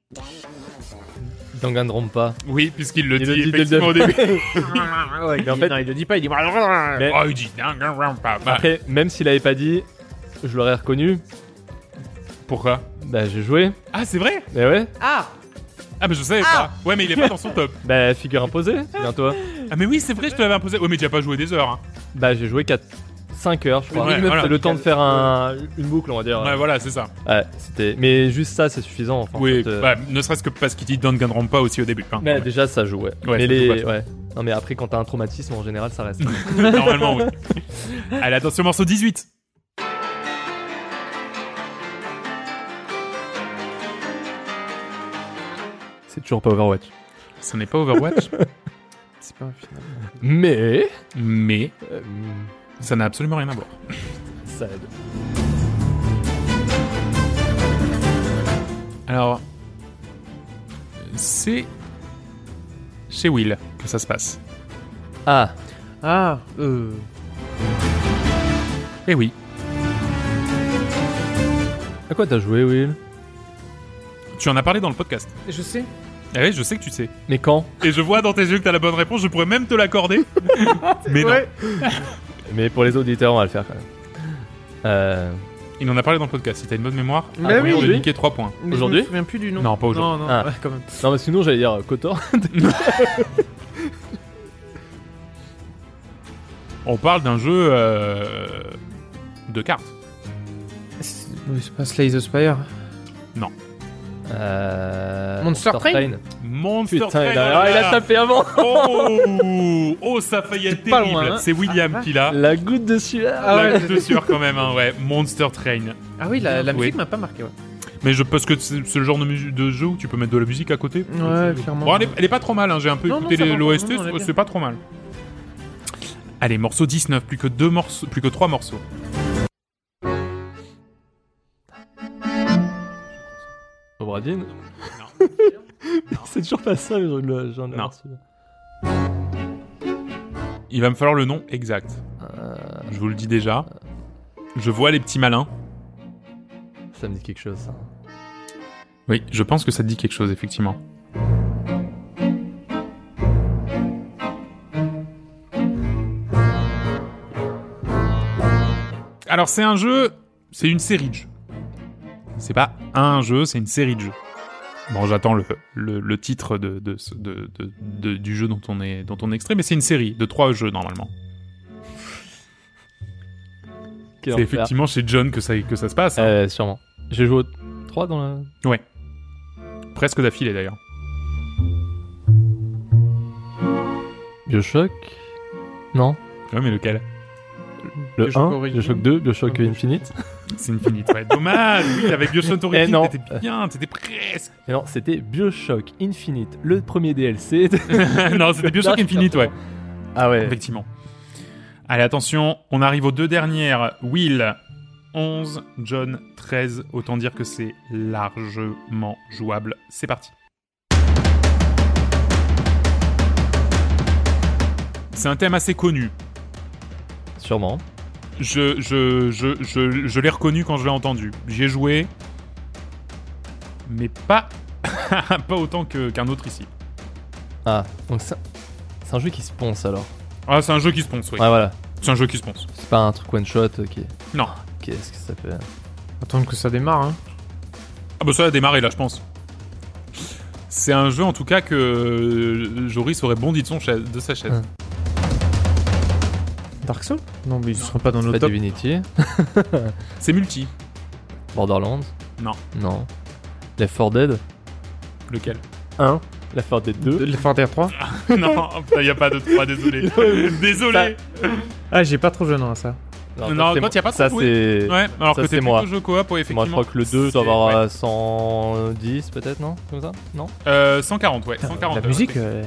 S3: Danganronpa.
S1: Oui, puisqu'il le
S3: Il
S1: dit
S3: le dit dès le
S1: effectivement au début.
S2: ouais,
S3: Mais en fait-
S2: non, il le dit pas, il dit.
S3: Mais
S1: Oh, il dit Danganronpa. Bah,
S3: après, même s'il avait pas dit, je l'aurais reconnu.
S1: Pourquoi?
S3: Bah, j'ai joué.
S1: Ah, c'est vrai?
S3: Mais ouais.
S2: Ah
S1: Ah, mais je savais pas. Ouais, mais il est pas dans son top.
S3: Bah, figure imposée, souviens-toi.
S1: Ah, mais oui, c'est vrai, je te l'avais imposé. Ouais, mais tu as pas joué des heures. Hein.
S3: Bah, j'ai joué 4... 5 heures, je crois.
S1: Ouais, voilà.
S3: C'est le temps de faire un... une boucle, on va dire.
S1: Ouais, voilà, c'est ça.
S3: Ouais, c'était. Mais juste ça, c'est suffisant. Enfin, en
S1: oui,
S3: fait, euh,
S1: bah, ne serait-ce que parce qu'il dit Danganronpa aussi au début. Enfin,
S3: Mais déjà, ça joue, ouais.
S1: Ouais,
S3: mais
S1: ça
S3: les.
S1: joue pas.
S3: Ouais. Non, mais après, quand t'as un traumatisme, en général, ça reste.
S1: Normalement, oui. Allez, attention, morceau 18.
S3: c'est toujours pas Overwatch.
S1: Ce n'est pas Overwatch,
S2: C'est pas un final.
S3: Mais.
S1: mais
S3: euh,
S1: ça n'a absolument rien à voir.
S3: ça aide.
S1: Alors, c'est chez Will que ça se passe.
S3: Ah,
S2: Ah, euh.
S1: Eh oui,
S3: à quoi t'as joué, Will?
S1: Tu en as parlé dans le podcast.
S2: Je sais.
S1: Eh oui, je sais que tu sais.
S3: Mais quand?
S1: Et je vois dans tes yeux que t'as la bonne réponse, je pourrais même te l'accorder. mais non.
S3: Mais pour les auditeurs, on va le faire quand même. Euh.
S1: Il en a parlé dans le podcast. Si t'as une bonne mémoire,
S2: Bah
S1: ah,
S2: oui,
S1: on a
S3: aujourd'hui.
S1: niqué 3 points.
S2: Mais
S3: Aujourd'hui
S2: Je me souviens plus du nom.
S1: Non, pas aujourd'hui.
S2: Non, non,
S3: Ah.
S2: ouais, quand même.
S3: Non, mais sinon, j'allais dire euh, Kotor.
S1: On parle d'un jeu euh, de cartes.
S2: C'est pas Slay the Spire.
S3: Euh.
S2: Monster Train
S1: Monster
S3: Putain,
S1: Train,
S3: il a,
S1: oh là
S3: il a tapé avant
S1: Oh, oh, ça a failli être terrible.
S2: hein.
S1: C'est William
S2: Ah,
S1: qui l'a.
S3: La goutte de sueur
S2: Ah
S1: La
S2: ouais,
S1: goutte de sueur quand même, hein, ouais. Monster Train.
S2: Ah oui, la, la
S1: Oui.
S2: musique m'a pas marqué, ouais.
S1: Mais je pense que c'est le genre de, jeu où tu peux mettre de la musique à côté.
S2: Ouais, clairement.
S1: Bon, elle est, elle est pas trop mal, hein. j'ai un peu
S2: Non,
S1: écouté l'OST, c'est pas trop mal. Allez, morceau 19, plus que deux morceaux, plus que trois morceaux. Non.
S3: C'est toujours pas ça, mais j'en j'en ai
S1: Non.
S3: reçu.
S1: Il va me falloir le nom exact.
S3: Euh,
S1: Je vous le dis déjà. Je vois les petits malins.
S3: ça me dit quelque chose, ça.
S1: Oui, je pense que ça te dit quelque chose, effectivement. Alors, c'est un jeu, c'est une série de jeux. C'est pas un jeu, c'est une série de jeux. Bon, j'attends le, le, le titre de, de, ce- de- de- de- du jeu dont on est, dont on est extrait, mais c'est une série de trois jeux normalement. C'est effectivement chez John que ça, que ça se passe. hein.
S3: Euh, sûrement. J'ai joué 3 dans la.
S1: Presque d'affilée d'ailleurs.
S3: Bioshock Non
S1: Ouais, mais lequel?
S3: Le
S2: Bioshock
S3: 1
S2: Origins.
S3: Bioshock 2 Bioshock Infinite
S1: C'est Infinite, ouais. Dommage, oui, avec Bioshock
S3: Eh
S1: Origins, t'étais bien, t'étais presque.
S3: Mais non, c'était Bioshock Infinite, le premier DLC.
S1: non, c'était Bioshock Infinite, ouais.
S3: ah ouais.
S1: Effectivement. Allez, attention, on arrive aux deux dernières. Will, 11, John, 13. Autant dire que c'est largement jouable. C'est parti. C'est un thème assez connu.
S3: Sûrement.
S1: Je, je, je, je, je l'ai reconnu quand je l'ai entendu. J'y ai joué, mais pas, pas autant que- qu'un autre ici.
S3: Ah, donc c'est c'est un jeu qui se ponce alors.
S1: Ah, c'est un jeu qui se ponce, oui.
S3: Ouais, voilà.
S1: C'est un jeu qui se ponce.
S3: C'est pas un truc one shot qui.
S1: Non.
S3: Qu'est-ce que ça fait
S2: Attendre que ça démarre, hein.
S1: Ah bah ça a démarré là, je pense. C'est un jeu en tout cas que Joris aurait bondi de, son chaise, de sa chaise.
S3: Hein.
S2: Dark Souls Non, mais ils seront pas dans nos
S3: pas
S2: top.
S3: Divinity
S1: C'est multi.
S3: Borderlands
S1: Non.
S3: Non. Left 4 Dead
S1: Lequel?
S3: 1 Left 4 Dead 2
S2: De Left 4 Dead 3
S1: Non, putain, y a pas de 3, désolé. désolé.
S2: Ah, j'ai pas trop jeune à ça.
S1: Non,
S3: ça, c'est
S1: quand y a pas
S3: Ça,
S1: trop
S3: c'est.
S1: Ouais, alors
S3: Ça,
S1: que
S3: c'est moi.
S1: plutôt jeu coop, ouais, effectivement.
S3: Moi, je crois que le 2
S1: C'est-
S3: doit avoir
S1: ouais.
S3: euh, 110 peut-être, non? Comme ça? Non?
S1: Euh, 140, ouais.
S2: Putain,
S1: 140
S2: la musique, euh.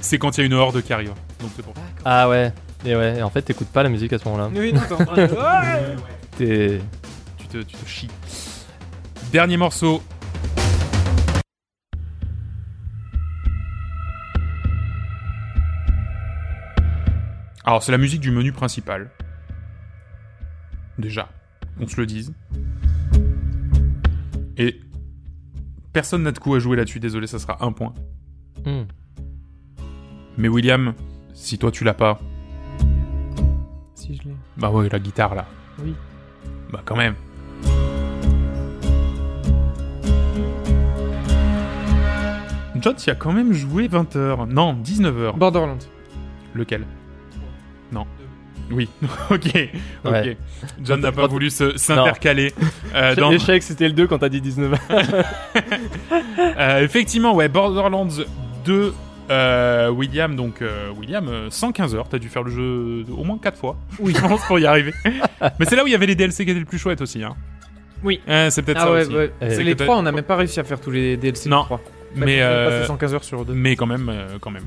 S1: C'est quand il y a une horde qui arrive. Donc c'est pour ça.
S3: Ah ouais. Et ouais, et en fait, t'écoutes pas la musique à ce moment-là.
S2: Oui, non. T'es.
S1: Tu te, tu te chies. Dernier morceau. Alors, c'est la musique du menu principal. Déjà, on se le dise. Et personne n'a de coup à jouer là-dessus, désolé, ça sera un point.
S3: Hmm.
S1: Mais William, si toi tu l'as pas,
S2: Si je l'ai.
S1: bah ouais, la guitare là.
S2: Oui.
S1: Bah quand même. John, tu as quand même joué 20h. Non, 19h.
S2: Borderlands.
S1: Lequel? Non. Oui, ok. John n'a pas voulu se- s'intercaler. Euh, dans-
S3: L'échec, c'était le 2 quand t'as dit 19
S1: Euh, effectivement, ouais, Borderlands 2. Euh, William, donc euh, William, euh, 115 heures, t'as dû faire le jeu au moins 4 fois,
S2: Oui.
S1: je pense, pour y arriver. Mais c'est là où il y avait les DLC qui étaient le plus chouettes aussi. Hein.
S2: Oui.
S1: Euh, c'est peut-être
S2: Ah
S1: ça
S2: ouais,
S1: aussi.
S2: ouais.
S3: Eh,
S2: C'est les
S1: que t'as-
S2: trois, on n'a même pas réussi à faire tous les DLC.
S1: Non.
S2: je crois.
S1: Mais,
S2: on a
S1: euh,
S2: passé 115 heures sur deux.
S1: Mais quand même, euh, quand même.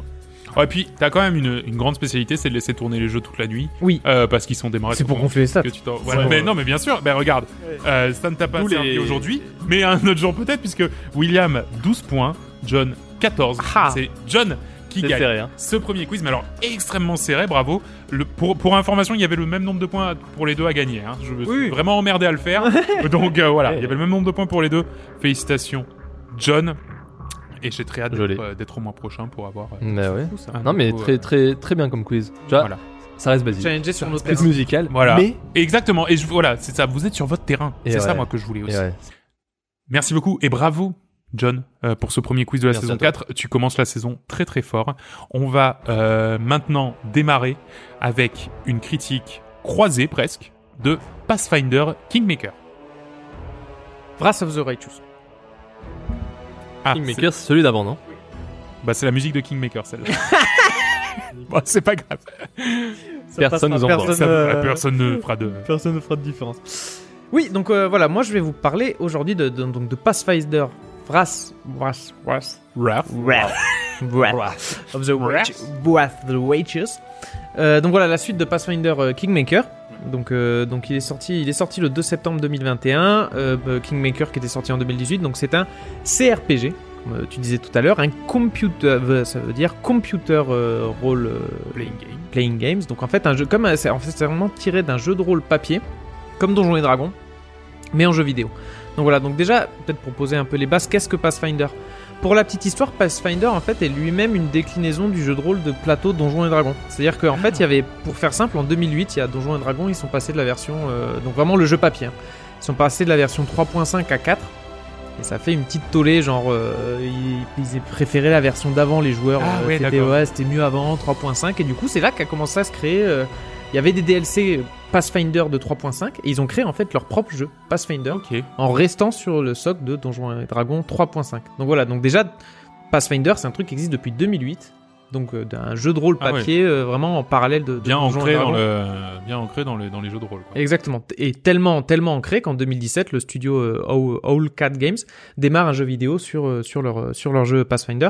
S1: Ouais, et puis, t'as quand même une, une grande spécialité, c'est de laisser tourner les jeux toute la nuit.
S2: Oui.
S1: euh, parce qu'ils sont démarrés.
S2: C'est pour gonfler les stats.
S1: que tu t'en- Voilà,
S3: Ouais.
S1: mais non, mais bien sûr. Ben regarde, euh, ça ne t'a pas servi
S3: les-
S1: aujourd'hui, mais un autre jour peut-être, puisque William 12 points, John 14.
S2: Ah.
S1: C'est John qui gagne
S3: serré, hein.
S1: ce premier quiz, mais alors extrêmement serré, bravo. Le, pour, pour information, il y avait le même nombre de points pour les deux à gagner. Hein. Je me suis
S2: Oui.
S1: vraiment emmerdé à le faire. Donc euh, voilà, il y avait le même nombre de points pour les deux. Félicitations, John. Et j'ai très hâte d'être euh, d'être au mois prochain pour avoir. euh,
S3: Mais ouais.
S1: tout ça.
S3: Non, mais
S1: coup,
S3: très,
S1: euh,
S3: très, très bien comme quiz. Tu vois,
S1: Voilà.
S3: ça reste basique.
S2: Challenger sur terrains.
S3: musical.
S1: Voilà.
S3: Mais.
S1: Exactement. Et je, voilà, c'est ça. Vous êtes sur votre terrain.
S3: Et
S1: C'est ça, moi, que je voulais aussi.
S3: Ouais.
S1: Merci beaucoup et bravo John euh, pour ce premier quiz de la
S3: Merci
S1: saison
S3: à toi.
S1: 4. Tu commences la saison très très fort. On va euh, maintenant démarrer avec une critique croisée presque de Pathfinder Kingmaker.
S2: Wrath of the Righteous.
S1: Ah,
S3: Kingmaker, c'est celui d'avant, non?
S1: C'est- bah, c'est la musique de Kingmaker celle-là. Bon, c'est pas grave.
S3: Personne nous.
S1: Ça,
S2: euh,
S1: Personne ne fera de.
S2: Personne ne fera de différence. Oui, donc euh, voilà, moi je vais vous parler aujourd'hui de, de- donc de Pathfinder Wrath, Wrath, Wrath,
S1: Wrath.
S2: Wrath, Wrath of the Wrath the Witches. Euh, donc voilà la suite de Pathfinder euh, Kingmaker. Donc, euh, donc il est sorti, il est sorti le 2 septembre 2021. Euh, bah, Kingmaker qui était sorti en 2018. Donc c'est un CRPG, comme euh, tu disais tout à l'heure, un computer, euh, ça veut dire computer euh, role euh,
S1: Playing game.
S2: playing games. Donc en fait un jeu comme c'est en fait vraiment tiré d'un jeu de rôle papier, comme Donjons et Dragons, mais en jeu vidéo. Donc voilà, donc déjà peut-être pour poser un peu les bases, qu'est-ce que Pathfinder? Pour la petite histoire, Pathfinder en fait est lui-même une déclinaison du jeu de rôle de plateau Donjons et Dragons. C'est-à-dire qu'en fait il y avait, pour faire simple, en 2008 il y a Donjons et Dragons, ils sont passés de la version, euh, donc vraiment le jeu papier, hein. ils sont passés de la version 3.5 à 4. Et ça fait une petite tollée, genre euh, ils, ils préféraient la version d'avant, les joueurs.
S1: Ah
S2: euh, c'était
S1: d'accord.
S2: ouais, c'était mieux avant, 3.5. Et du coup, c'est là qu'a commencé à se créer. Euh, il y avait des DLC Pathfinder de 3.5 et ils ont créé en fait leur propre jeu Pathfinder en restant sur le socle de Donjons et Dragons 3.5. Donc voilà, donc déjà Pathfinder c'est un truc qui existe depuis 2008. Donc euh, d'un jeu de rôle
S1: Ah ouais.
S2: papier euh, vraiment en parallèle de, de
S1: Bien ancré dans le, bien ancré dans le, dans les jeux de rôle. Quoi.
S2: Exactement. Et tellement, tellement ancré qu'en 2017, le studio euh, Owl Cat Games démarre un jeu vidéo sur, sur, leur, sur leur jeu Pathfinder.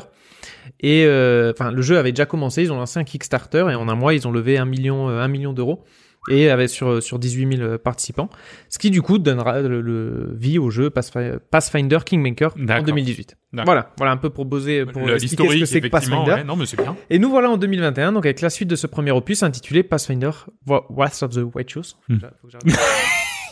S2: Et euh, enfin, le jeu avait déjà commencé, ils ont lancé un Kickstarter et en un mois, ils ont levé un million, un million d'euros et avec sur, sur 18 000 participants. Ce qui, du coup, donnera le, le vie au jeu Pathfi- Pathfinder Kingmaker en
S1: D'accord.
S2: 2018.
S1: D'accord.
S2: Voilà, voilà un peu pour poser, pour
S1: Le-
S2: expliquer ce que c'est que. Pathfinder.
S1: ouais. Non, mais c'est bien.
S2: Et nous voilà en 2021, donc avec la suite de ce premier opus intitulé Pathfinder Wrath of the Righteous.
S1: Hmm.
S2: J'arrête.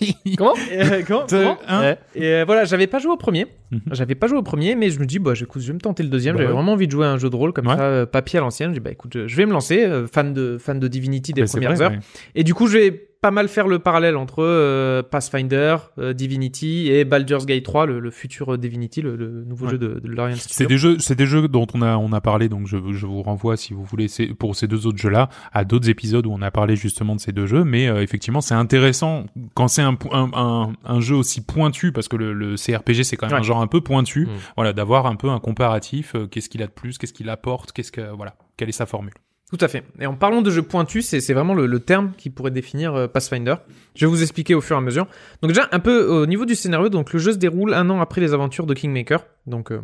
S3: Comment
S2: Euh, comment, comment
S3: Ouais.
S2: Et euh, voilà, j'avais pas joué au premier.
S1: Mhm.
S2: J'avais pas joué au premier, mais je me dis, bah, écoute, je vais me tenter le deuxième.
S1: Bah
S2: J'avais
S1: ouais.
S2: vraiment envie de jouer à un jeu de rôle comme
S1: Ouais.
S2: ça, euh, papier à l'ancienne. Je dis, bah, écoute, je, je vais me lancer, euh, fan de fan de Divinity des
S1: c'est
S2: premières
S1: vrai,
S2: heures.
S1: ouais.
S2: Et du coup, je vais pas mal faire le parallèle entre euh, Pathfinder, euh, Divinity et Baldur's Gate 3, le, le futur euh, Divinity, le, le nouveau
S1: Ouais.
S2: jeu de, de Larian
S1: C'est
S2: Studio.
S1: des jeux, c'est des jeux dont on a on a parlé, donc je, je vous renvoie si vous voulez c'est- pour ces deux autres jeux-là à d'autres épisodes où on a parlé justement de ces deux jeux. Mais euh, effectivement, c'est intéressant quand c'est un, un, un, un jeu aussi pointu parce que le, le CRPG c'est quand même
S2: Ouais.
S1: un genre un peu pointu.
S3: Mm.
S1: Voilà, d'avoir un peu un comparatif. euh, qu'est-ce qu'il a de plus, qu'est-ce qu'il apporte, qu'est-ce que voilà, quelle est sa formule.
S2: Tout à fait. Et en parlant de jeux pointus, c'est vraiment le, le terme qui pourrait définir euh, Pathfinder. Je vais vous expliquer au fur et à mesure. Donc déjà, un peu au niveau du scénario, donc le jeu se déroule un an après les aventures de Kingmaker. Donc euh,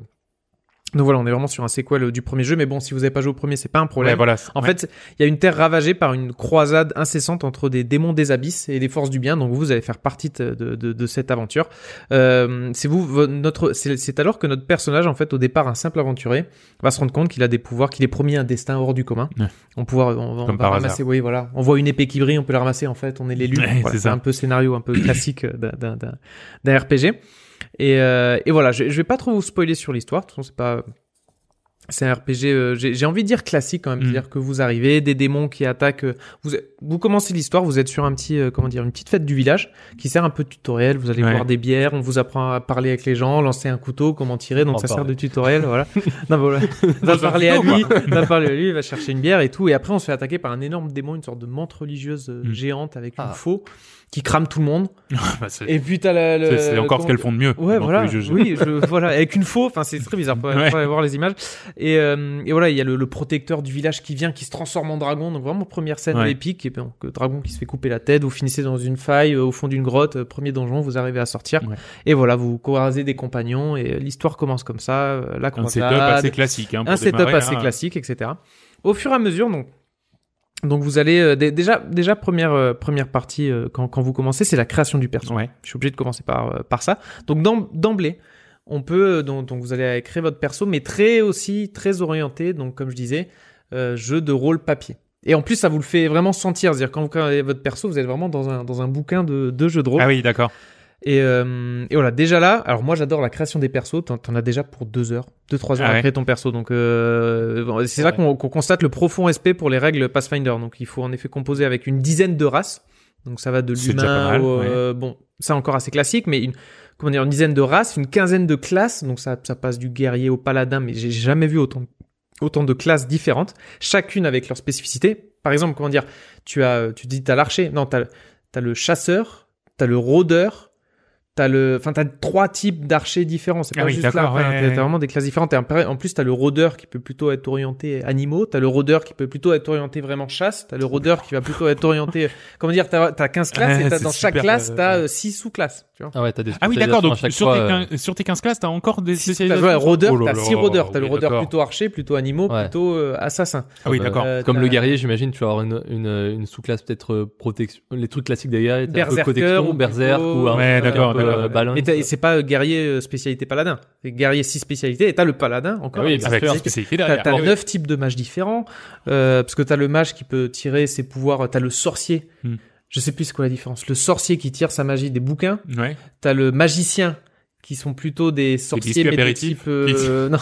S2: Donc voilà, on est vraiment sur un sequel du premier jeu, mais bon, si vous avez pas joué au premier, c'est pas un problème.
S1: Ouais, voilà.
S2: En
S1: Ouais.
S2: fait, il y a une terre ravagée par une croisade incessante entre des démons des abysses et des forces du bien. Donc vous allez faire partie de, de, de- cette aventure. Euh, c'est vous, notre, c'est alors que notre personnage, en fait, au départ, un simple aventurier, va se rendre compte qu'il a des pouvoirs, qu'il est promis un destin hors du commun.
S1: Ouais.
S2: On pouvoir, on, on va ramasser, oui, voilà. On voit une épée qui brille, on peut la ramasser. En fait, on est l'élu.
S1: Ouais,
S2: Voilà,
S1: c'est
S2: un peu scénario, un peu classique d'un RPG. Et, euh, et voilà, je, je vais pas trop vous spoiler sur l'histoire. De toute façon, c'est pas c'est un RPG, euh, j'ai j'ai envie de dire classique quand même,
S1: Mm.
S2: c'est-à-dire que vous arrivez, des démons qui attaquent, euh, vous, vous commencez l'histoire, vous êtes sur un petit, euh, comment dire, une petite fête du village qui sert un peu de tutoriel, vous allez
S1: Ouais.
S2: boire des bières, on vous apprend à parler avec les gens, lancer un couteau, comment tirer, donc ça sert de tutoriel, voilà. non, voilà. va parler à lui, va parler à lui, il va chercher une bière et tout, et après on se fait attaquer par un énorme démon, une sorte de menthe religieuse euh,
S1: Mm.
S2: géante avec une
S3: Ah.
S2: faux qui crame tout le monde.
S1: Bah,
S2: Et puis t'as la- le,
S1: c'est- encore ce qu'elles font de mieux.
S2: Ouais, voilà.
S1: jeux.
S2: Oui, je, voilà, avec une faux. Enfin, c'est très bizarre. Faut,
S1: Ouais.
S2: aller voir les images. Et, euh, et voilà, il y a le, le protecteur du village qui vient, qui se transforme en dragon. Donc vraiment première scène
S1: Ouais.
S2: épique. Et donc dragon qui se fait couper la tête. Vous finissez dans une faille euh, au fond d'une grotte. euh, premier donjon, vous arrivez à sortir.
S1: Ouais.
S2: Et voilà, vous croisez des compagnons et l'histoire commence comme ça. euh, La
S1: Un setup assez classique. Hein, pour
S2: un setup assez
S1: hein.
S2: classique, etc. Au fur et à mesure, donc, donc vous allez euh, dé- déjà déjà première euh, première partie euh, quand, quand vous commencez, c'est la création du personnage.
S1: Ouais.
S2: Je suis obligé de commencer par par ça. Donc d'em- d'emblée, on peut donc, donc vous allez créer votre perso, mais très aussi très orienté. Donc comme je disais, euh, jeu de rôle papier. Et en plus, ça vous le fait vraiment sentir. C'est-à-dire quand vous créez votre perso, vous êtes vraiment dans un dans un bouquin de de jeu de rôle.
S1: Ah oui, d'accord.
S2: Et, euh, et voilà, déjà là, alors moi j'adore la création des persos, t'en, t'en as déjà pour deux heures, deux, trois heures
S1: Ah
S2: à créer ton perso. Donc euh, bon, c'est là qu'on, qu'on constate le profond respect pour les règles Pathfinder. Donc il faut en effet composer avec une dizaine de races. Donc ça va de
S1: C'est
S2: l'humain
S1: mal,
S2: au, euh, bon, ça encore assez classique, mais une comment dire une dizaine de races, une quinzaine de classes. Donc ça, ça passe du guerrier au paladin, mais j'ai jamais vu autant autant de classes différentes, chacune avec leur spécificité. Par exemple, comment dire, tu as, tu dis t'as l'archer, non t'as t'as le chasseur, t'as le rôdeur, t'as le, enfin t'as trois types d'archers différents. C'est
S1: Ah
S2: pas
S1: oui,
S2: juste là,
S1: ouais,
S2: t'as
S1: ouais.
S2: vraiment des classes différentes. Et en plus t'as le rôdeur qui peut plutôt être orienté animaux, t'as le rôdeur qui peut plutôt être orienté vraiment chasse, t'as le rôdeur qui va plutôt être orienté, comment dire, t'as as 15 classes
S1: Ouais,
S2: et dans chaque classe
S1: euh,
S2: t'as 6 sous-classes. Tu vois.
S3: Ah ouais, t'as des
S1: Ah oui, d'accord. Donc sur,
S3: fois,
S1: tes
S3: euh,
S1: 15, sur tes 15 classes, t'as encore des spécialisations.
S2: Ouais, rôdeur,
S1: Oh
S2: t'as
S1: là,
S2: 6 rôdeurs, t'as le
S1: oui,
S2: rôdeur plutôt archer, plutôt animaux,
S3: Ouais.
S2: plutôt euh, assassin.
S1: Ah oui, d'accord.
S2: Euh,
S3: Comme le guerrier, j'imagine, tu vas avoir une, une, une sous-classe peut-être euh, protection, les trucs classiques des guerriers,
S2: Berserker
S3: protection,
S2: ou
S3: berserk ou
S1: Ouais, d'accord.
S3: Euh, balance.
S2: Et, c'est pas guerrier euh, spécialité paladin, c'est guerrier 6 spécialités et t'as le paladin encore.
S3: Ah oui,
S2: avec
S1: spécialité
S2: T'as,
S1: derrière.
S2: t'as
S1: Ah oui.
S2: neuf types de mages différents, euh, parce que t'as le mage qui peut tirer ses pouvoirs, t'as le sorcier.
S1: Hmm.
S2: Je sais plus c'est quoi la différence. Le sorcier qui tire sa magie des bouquins,
S1: Ouais.
S2: t'as le magicien qui sont plutôt des sorciers mais de
S1: apéritifs.
S2: type euh, non,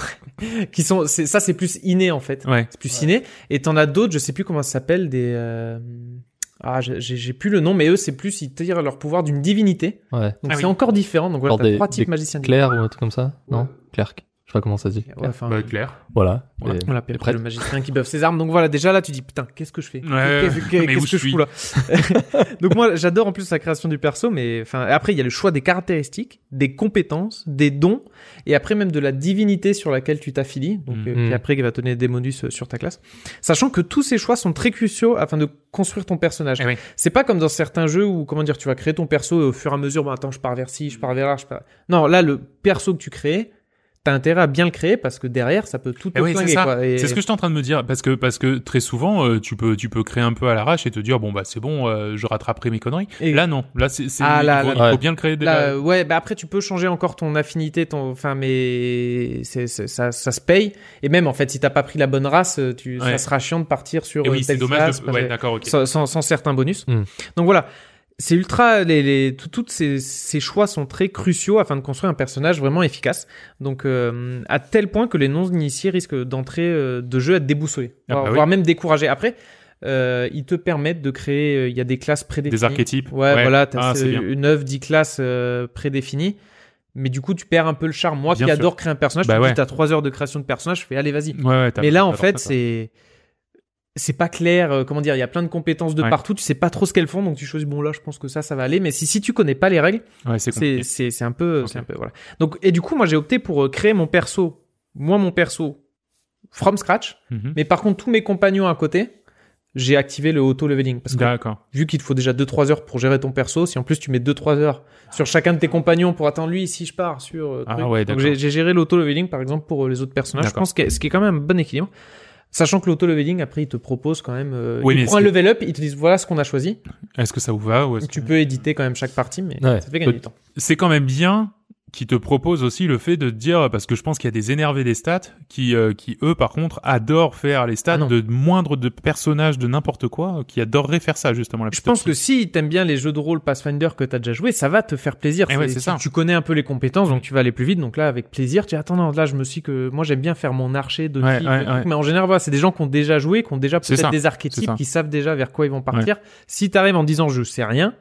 S2: qui sont c'est, ça c'est plus inné en fait.
S1: Ouais.
S2: C'est plus inné. Et t'en as d'autres, je sais plus comment ça s'appelle, des euh, ah j'ai, j'ai j'ai plus le nom, mais eux c'est plus ils tirent leur pouvoir d'une divinité.
S3: Ouais.
S2: Donc
S1: Ah
S2: c'est
S1: oui.
S2: encore différent. Donc voilà, t'as trois types magiciens.
S3: Claire ou un truc comme ça Non? Clerc. Je sais pas comment ça se dit.
S2: Ouais, enfin,
S1: Bah, clair.
S3: Voilà. Et-
S2: Voilà,
S3: et
S2: après,
S3: prêtre.
S2: le magicien qui buff ses armes. Donc voilà, déjà là, tu dis putain, qu'est-ce que je fais?
S1: Ouais,
S2: Qu'est-ce que,
S1: je
S2: je fous là? Donc moi, j'adore en plus la création du perso, mais enfin après, il y a le choix des caractéristiques, des compétences, des dons, et après même de la divinité sur laquelle tu t'affilies. Donc euh, puis après, il va te donner des bonus euh, sur ta classe, sachant que tous ces choix sont très cruciaux afin de construire ton personnage.
S1: Eh oui.
S2: C'est pas comme dans certains jeux où comment dire, tu vas créer ton perso et au fur et à mesure, bon attends, je pars vers ci, je pars vers là, je pars. Non, là, le perso que tu crées. T'as intérêt à bien le créer parce que derrière ça peut tout te
S1: Eh oui, c'est.
S2: Et-
S1: ce que j'étais en train de me dire parce que parce que très souvent euh, tu peux tu peux créer un peu à l'arrache et te dire bon bah c'est bon euh, je rattraperai mes conneries.
S2: Et-
S1: Là non, là c'est
S2: Ah,
S1: il faut, il faut
S3: ouais.
S1: bien le créer dès
S2: Là,
S1: la-
S2: ouais, bah après tu peux changer encore ton affinité, ton, enfin, mais c'est, ça, ça se paye. Et même en fait, si t'as pas pris la bonne race, euh, ça sera chiant de partir sur
S1: Et oui, c'est dommage de... ouais, d'accord, OK.
S2: sans, sans, sans certains bonus.
S3: Hmm.
S2: Donc voilà, c'est ultra, les, les, tout- toutes ces, ces choix sont très cruciaux afin de construire un personnage vraiment efficace. Donc euh, à tel point que les non-initiés risquent d'entrer euh, de jeu à être déboussolés,
S1: Ah
S2: voire,
S1: bah oui.
S2: voire même découragés. Après, euh, ils te permettent de créer, euh, il y a des classes prédéfinies.
S1: Des archétypes.
S2: Ouais, voilà, t'as
S1: Ah,
S2: une 9, 10 classes euh, prédéfinies. Mais du coup, tu perds un peu le charme. Moi
S1: Bien
S2: qui
S1: sûr.
S2: adore créer un personnage,
S1: Bah
S2: tu
S1: ouais.
S2: t'as 3 heures de création de personnage, je fais allez, vas-y. Mais là, en fait, c'est c'est pas clair. euh, comment dire Il y a plein de compétences de
S1: Ouais.
S2: partout. Tu sais pas trop ce qu'elles font, donc tu choisis. Bon, là, je pense que ça, ça va aller. Mais si si tu connais pas les règles,
S1: Ouais, c'est
S2: un peu c'est un peu voilà. Donc et du coup, moi, j'ai opté pour euh, créer mon perso. Moi, mon perso from scratch.
S1: Mhm.
S2: Mais par contre, tous mes compagnons à côté, j'ai activé le auto leveling parce que vu qu'il te faut déjà 2-3 heures pour gérer ton perso, si en plus tu mets 2-3 heures sur chacun de tes compagnons pour attendre lui, si je pars sur. euh,
S1: Ah ouais,
S2: Donc j'ai géré l'auto-leveling par exemple pour les autres personnages. Je pense que ce qui est quand même un bon équilibre. Sachant que l'auto-leveling, après, il te propose quand même. Euh,
S1: Oui,
S2: il
S1: mais
S2: prend un level up, ils te disent voilà ce qu'on a choisi.
S1: Est-ce que ça vous va ou est-ce
S2: Tu
S1: que-
S2: peux éditer quand même chaque partie, mais
S3: Ouais.
S2: ça fait gagner du temps.
S1: c'est quand même bien qui te propose aussi le fait de te dire parce que je pense qu'il y a des énervés des stats qui euh, qui eux par contre adorent faire les stats
S2: Ah
S1: de moindre de personnages de n'importe quoi qui adoreraient faire ça justement la
S2: Je pense que si t'aimes bien les jeux de rôle Pathfinder que t'as déjà joué, ça va te faire plaisir.
S1: Eh ouais,
S2: tu,
S1: ça.
S2: tu connais un peu les compétences, donc tu vas aller plus vite. Donc là, avec plaisir, tu dis attends non, là je me suis que moi j'aime bien faire mon archer de
S1: Ouais,
S2: type,
S1: ouais,
S2: le truc.
S1: ouais.
S2: mais en général voilà, c'est des gens qui ont déjà joué, qui ont déjà peut-être des archétypes, qui savent déjà vers quoi ils vont partir. Si t'arrives en disant je sais rien.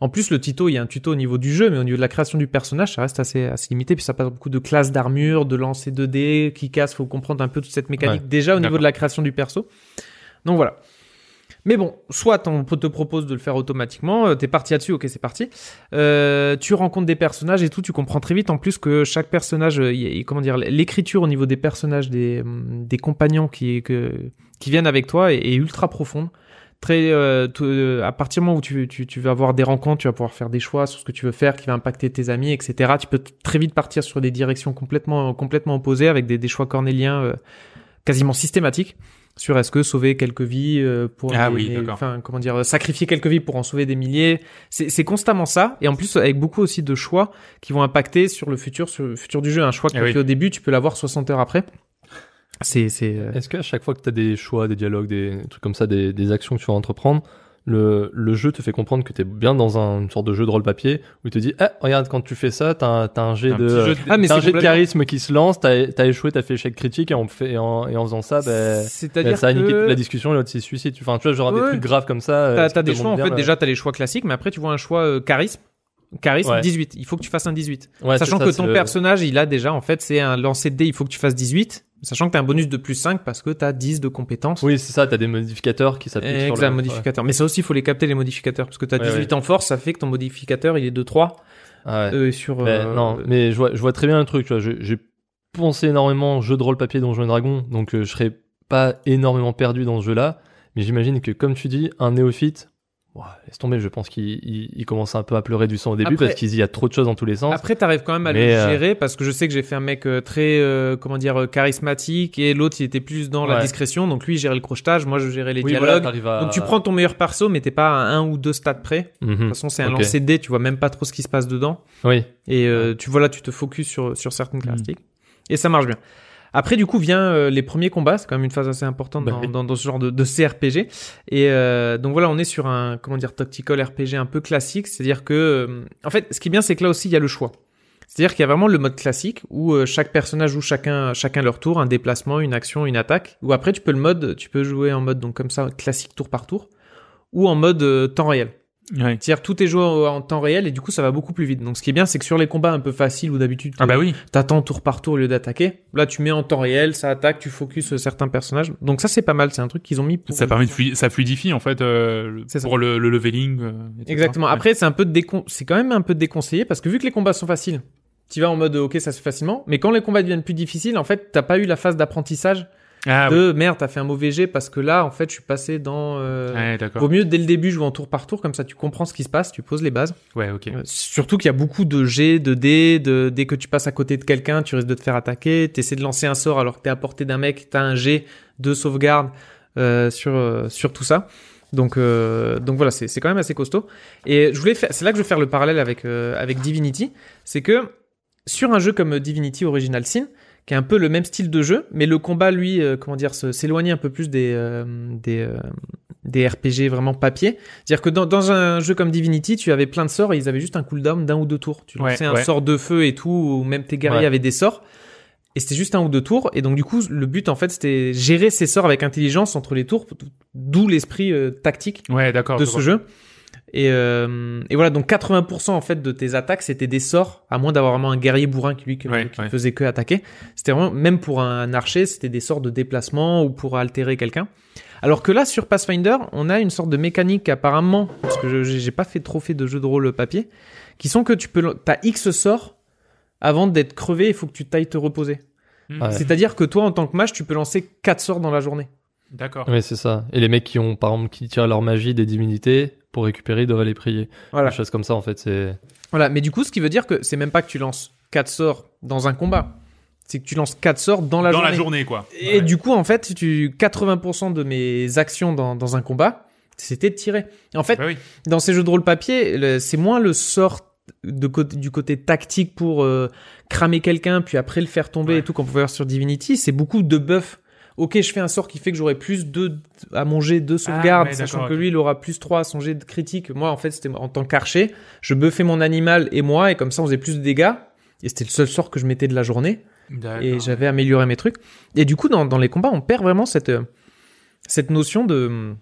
S2: En plus, le tuto, il y a un tuto au niveau du jeu, mais au niveau de la création du personnage, ça reste assez, assez limité. Puis ça passe beaucoup de classes d'armure, de lancer 2D, qui casse. Faut comprendre un peu toute cette mécanique déjà au niveau de la création du perso. Donc voilà. Mais bon, soit on te propose de le faire automatiquement, euh, t'es parti là-dessus, ok, c'est parti. Euh, tu rencontres des personnages et tout, tu comprends très vite en plus que chaque personnage, y a- y- comment dire, l'écriture au niveau des personnages, des, hum, des compagnons qui, que, qui viennent avec toi est, est ultra profonde. Très, euh, euh, à partir du moment où tu, tu, tu vas avoir des rencontres, tu vas pouvoir faire des choix sur ce que tu veux faire, qui va impacter tes amis, etc. Tu peux très vite partir sur des directions complètement, complètement opposées avec des, des choix cornéliens euh, quasiment systématiques sur est-ce que sauver quelques vies euh, pour
S1: Ah oui,
S2: enfin comment dire sacrifier quelques vies pour en sauver des milliers. C'est c'est constamment ça. Et en plus avec beaucoup aussi de choix qui vont impacter sur le futur sur le futur du jeu. Un choix que
S1: Eh
S2: tu
S1: oui.
S2: fait au début tu peux l'avoir 60 heures après c'est c'est euh,
S3: Est-ce qu'à chaque fois que tu as des choix, des dialogues, des trucs comme ça, des, des actions que tu vas entreprendre, le, le jeu te fait comprendre que tu es bien dans un, une sorte de jeu de rôle papier où il te dit Ah, regarde, quand tu fais ça, t'as un, t'as un jet
S1: Un
S3: de.
S1: petit jeu de-
S2: Ah, mais
S3: t'as un jet de charisme qui se lance, t'as as échoué, t'as fait échec critique et en, fait, et en, et en faisant ça, ben,
S2: c'est-à-dire
S3: ben, ça a niqué
S2: que
S3: toute la discussion et l'autre s'est suicide. Enfin, tu vois, genre des
S2: Ouais.
S3: trucs graves comme ça. euh,
S2: t'as
S3: te
S2: des choix en fait
S3: bien,
S2: déjà t'as les choix classiques mais après tu vois un choix euh, charisme charisme
S3: Ouais.
S2: 18 il faut que tu fasses un 18
S3: euh, ouais,
S2: sachant
S3: c'est
S2: que
S3: ça,
S2: ton
S3: le-
S2: personnage il a déjà en fait c'est un lancer de dés il faut que tu fasses 18 sachant que t'as un bonus de plus 5 parce que t'as 10 de compétences
S3: Oui, c'est ça, t'as des modificateurs qui s'appliquent sur le.
S2: modificateur. Mais ça aussi, il faut les capter, les modificateurs. Parce que tu as
S3: Ouais,
S2: 18 en force, ça fait que ton modificateur, il est de 3.
S3: Ouais. Ouais.
S2: Euh, sur,
S3: Ben,
S2: euh,
S3: non, mais je vois, je vois très bien le truc. tu vois, J'ai j'ai pensé énormément jeu de rôle papier Donjons et Dragons, donc euh, je serais pas énormément perdu dans ce jeu-là. Mais j'imagine que, comme tu dis, un néophyte, laisse tomber. Je pense qu'il il, il commence un peu à pleurer du sang au début
S2: Après-
S3: parce qu'il y a trop de choses dans tous les sens.
S2: Après, t'arrives quand même à
S3: Mais,
S2: le
S3: euh,
S2: gérer parce que je sais que j'ai fait un mec euh, très, euh, comment dire, charismatique et l'autre, il était plus dans la discrétion. Donc lui, il gérait le crochetage, moi, je gérais les
S3: oui,
S2: dialogues.
S3: voilà, t'arrives à...
S2: donc tu prends ton meilleur perso, mais t'es pas à un ou deux stats près. De
S3: Mhm.
S2: toute façon, c'est un
S3: Ok.
S2: lancer de dés, tu vois même pas trop ce qui se passe dedans.
S3: Oui.
S2: Et euh, tu vois là, tu te focuses sur, sur certaines caractéristiques. Et ça marche bien. Après, du coup, vient euh, les premiers combats. C'est quand même une phase assez importante
S3: Bah
S2: dans,
S3: oui.
S2: dans, dans ce genre de, de CRPG. Et euh, donc voilà, on est sur un comment dire tactical RPG un peu classique. C'est-à-dire que, euh, en fait, ce qui est bien, c'est que là aussi, il y a le choix. C'est-à-dire qu'il y a vraiment le mode classique où euh, chaque personnage joue chacun chacun leur tour, un déplacement, une action, une attaque. Ou après, tu peux le mode, tu peux jouer en mode donc comme ça classique tour par tour, ou en mode euh, temps réel.
S1: Ouais.
S2: C'est-à-dire tout est joué en temps réel et du coup ça va beaucoup plus vite. Donc ce qui est bien c'est que sur les combats un peu faciles où d'habitude
S1: Ah bah oui.
S2: t'attends tour par tour au lieu d'attaquer, là tu mets en temps réel, ça attaque, tu focuses certains personnages. Donc ça c'est pas mal, c'est un truc qu'ils ont mis pour
S1: Ça permet de ça fluidifie en fait euh, pour le, le leveling. euh.
S2: Exactement. Après c'est un peu décon... c'est quand même un peu déconseillé parce que vu que les combats sont faciles, tu vas en mode ok ça se fait facilement, mais quand les combats deviennent plus difficiles, en fait t'as pas eu la phase d'apprentissage
S1: Ah oui.
S2: de merde t'as fait un mauvais jet parce que là en fait je suis passé dans. euh,
S1: Ouais, d'accord.
S2: Vaut mieux dès le début jouer en tour par tour comme ça tu comprends ce qui se passe, tu poses les bases.
S1: Ouais, ok.
S2: Euh, Surtout qu'il y a beaucoup de jets, de dés, de, dès que tu passes à côté de quelqu'un, tu risques de te faire attaquer, t'essaies de lancer un sort alors que t'es à portée d'un mec, t'as un jet de sauvegarde euh, sur, euh, sur tout ça. Donc, euh, donc voilà, c'est quand même assez costaud. Et je voulais faire, c'est là que je vais faire le parallèle avec, euh, avec Divinity, c'est que sur un jeu comme Divinity Original Sin, qui est un peu le même style de jeu, mais le combat, lui, euh, comment dire, s'éloignait un peu plus des, euh, des, euh, des RPG vraiment papier. C'est-à-dire que dans, dans un jeu comme Divinity, tu avais plein de sorts et ils avaient juste un cooldown d'un ou deux tours. Tu
S1: Ouais,
S2: lançais un
S1: ouais.
S2: sort de feu et tout, ou même tes guerriers
S3: Ouais.
S2: avaient des sorts. Et c'était juste un ou deux tours. Et donc, du coup, le but, en fait, c'était gérer ces sorts avec intelligence entre les tours, d'où l'esprit euh, tactique
S1: Ouais, d'accord.
S2: de
S1: je
S2: ce
S1: vois.
S2: jeu. Et, euh, et voilà, donc 80% en fait de tes attaques, c'était des sorts, à moins d'avoir vraiment un guerrier bourrin qui lui qui,
S1: Ouais,
S2: qui
S1: ouais.
S2: faisait que attaquer. C'était vraiment, même pour un archer, c'était des sorts de déplacement ou pour altérer quelqu'un. Alors que là, sur Pathfinder, on a une sorte de mécanique apparemment, parce que je- j'ai pas fait trop fait de jeux de rôle papier, qui sont que tu peux, t'as X sorts avant d'être crevé, il faut que tu tailles te reposer.
S1: Hmm.
S3: Ouais.
S2: C'est-à-dire que toi, en tant que mage, tu peux lancer 4 sorts dans la journée.
S1: D'accord.
S3: Oui, c'est ça. Et les mecs qui ont, par exemple, qui tirent leur magie des divinités pour récupérer, ils doivent aller prier.
S2: Voilà.
S3: Des choses comme ça, en fait, c'est.
S2: Voilà, mais du coup, ce qui veut dire que c'est même pas que tu lances 4 sorts dans un combat. C'est que tu lances 4 sorts dans la
S1: Dans
S2: journée.
S1: la journée, quoi.
S2: Et
S1: Ouais.
S2: du coup, en fait, tu 80% de mes actions dans, dans un combat, c'était de tirer. Et en fait,
S1: Bah oui.
S2: dans ces jeux de rôle papier, c'est moins le sort de côté, du côté tactique pour euh, cramer quelqu'un, puis après le faire tomber
S1: Ouais.
S2: et tout, qu'on peut voir sur Divinity. C'est beaucoup de buff. Ok, je fais un sort qui fait que j'aurai plus 2 à mon jet de sauvegarde,
S1: Ah,
S2: sachant que lui, il aura plus 3 à son jet de critique. Moi, en fait, c'était en tant qu'archer, je buffais mon animal et moi, et comme ça, on faisait plus de dégâts. Et c'était le seul sort que je mettais de la journée et j'avais amélioré mes trucs. Et du coup, dans, dans les combats, on perd vraiment cette, euh, cette notion de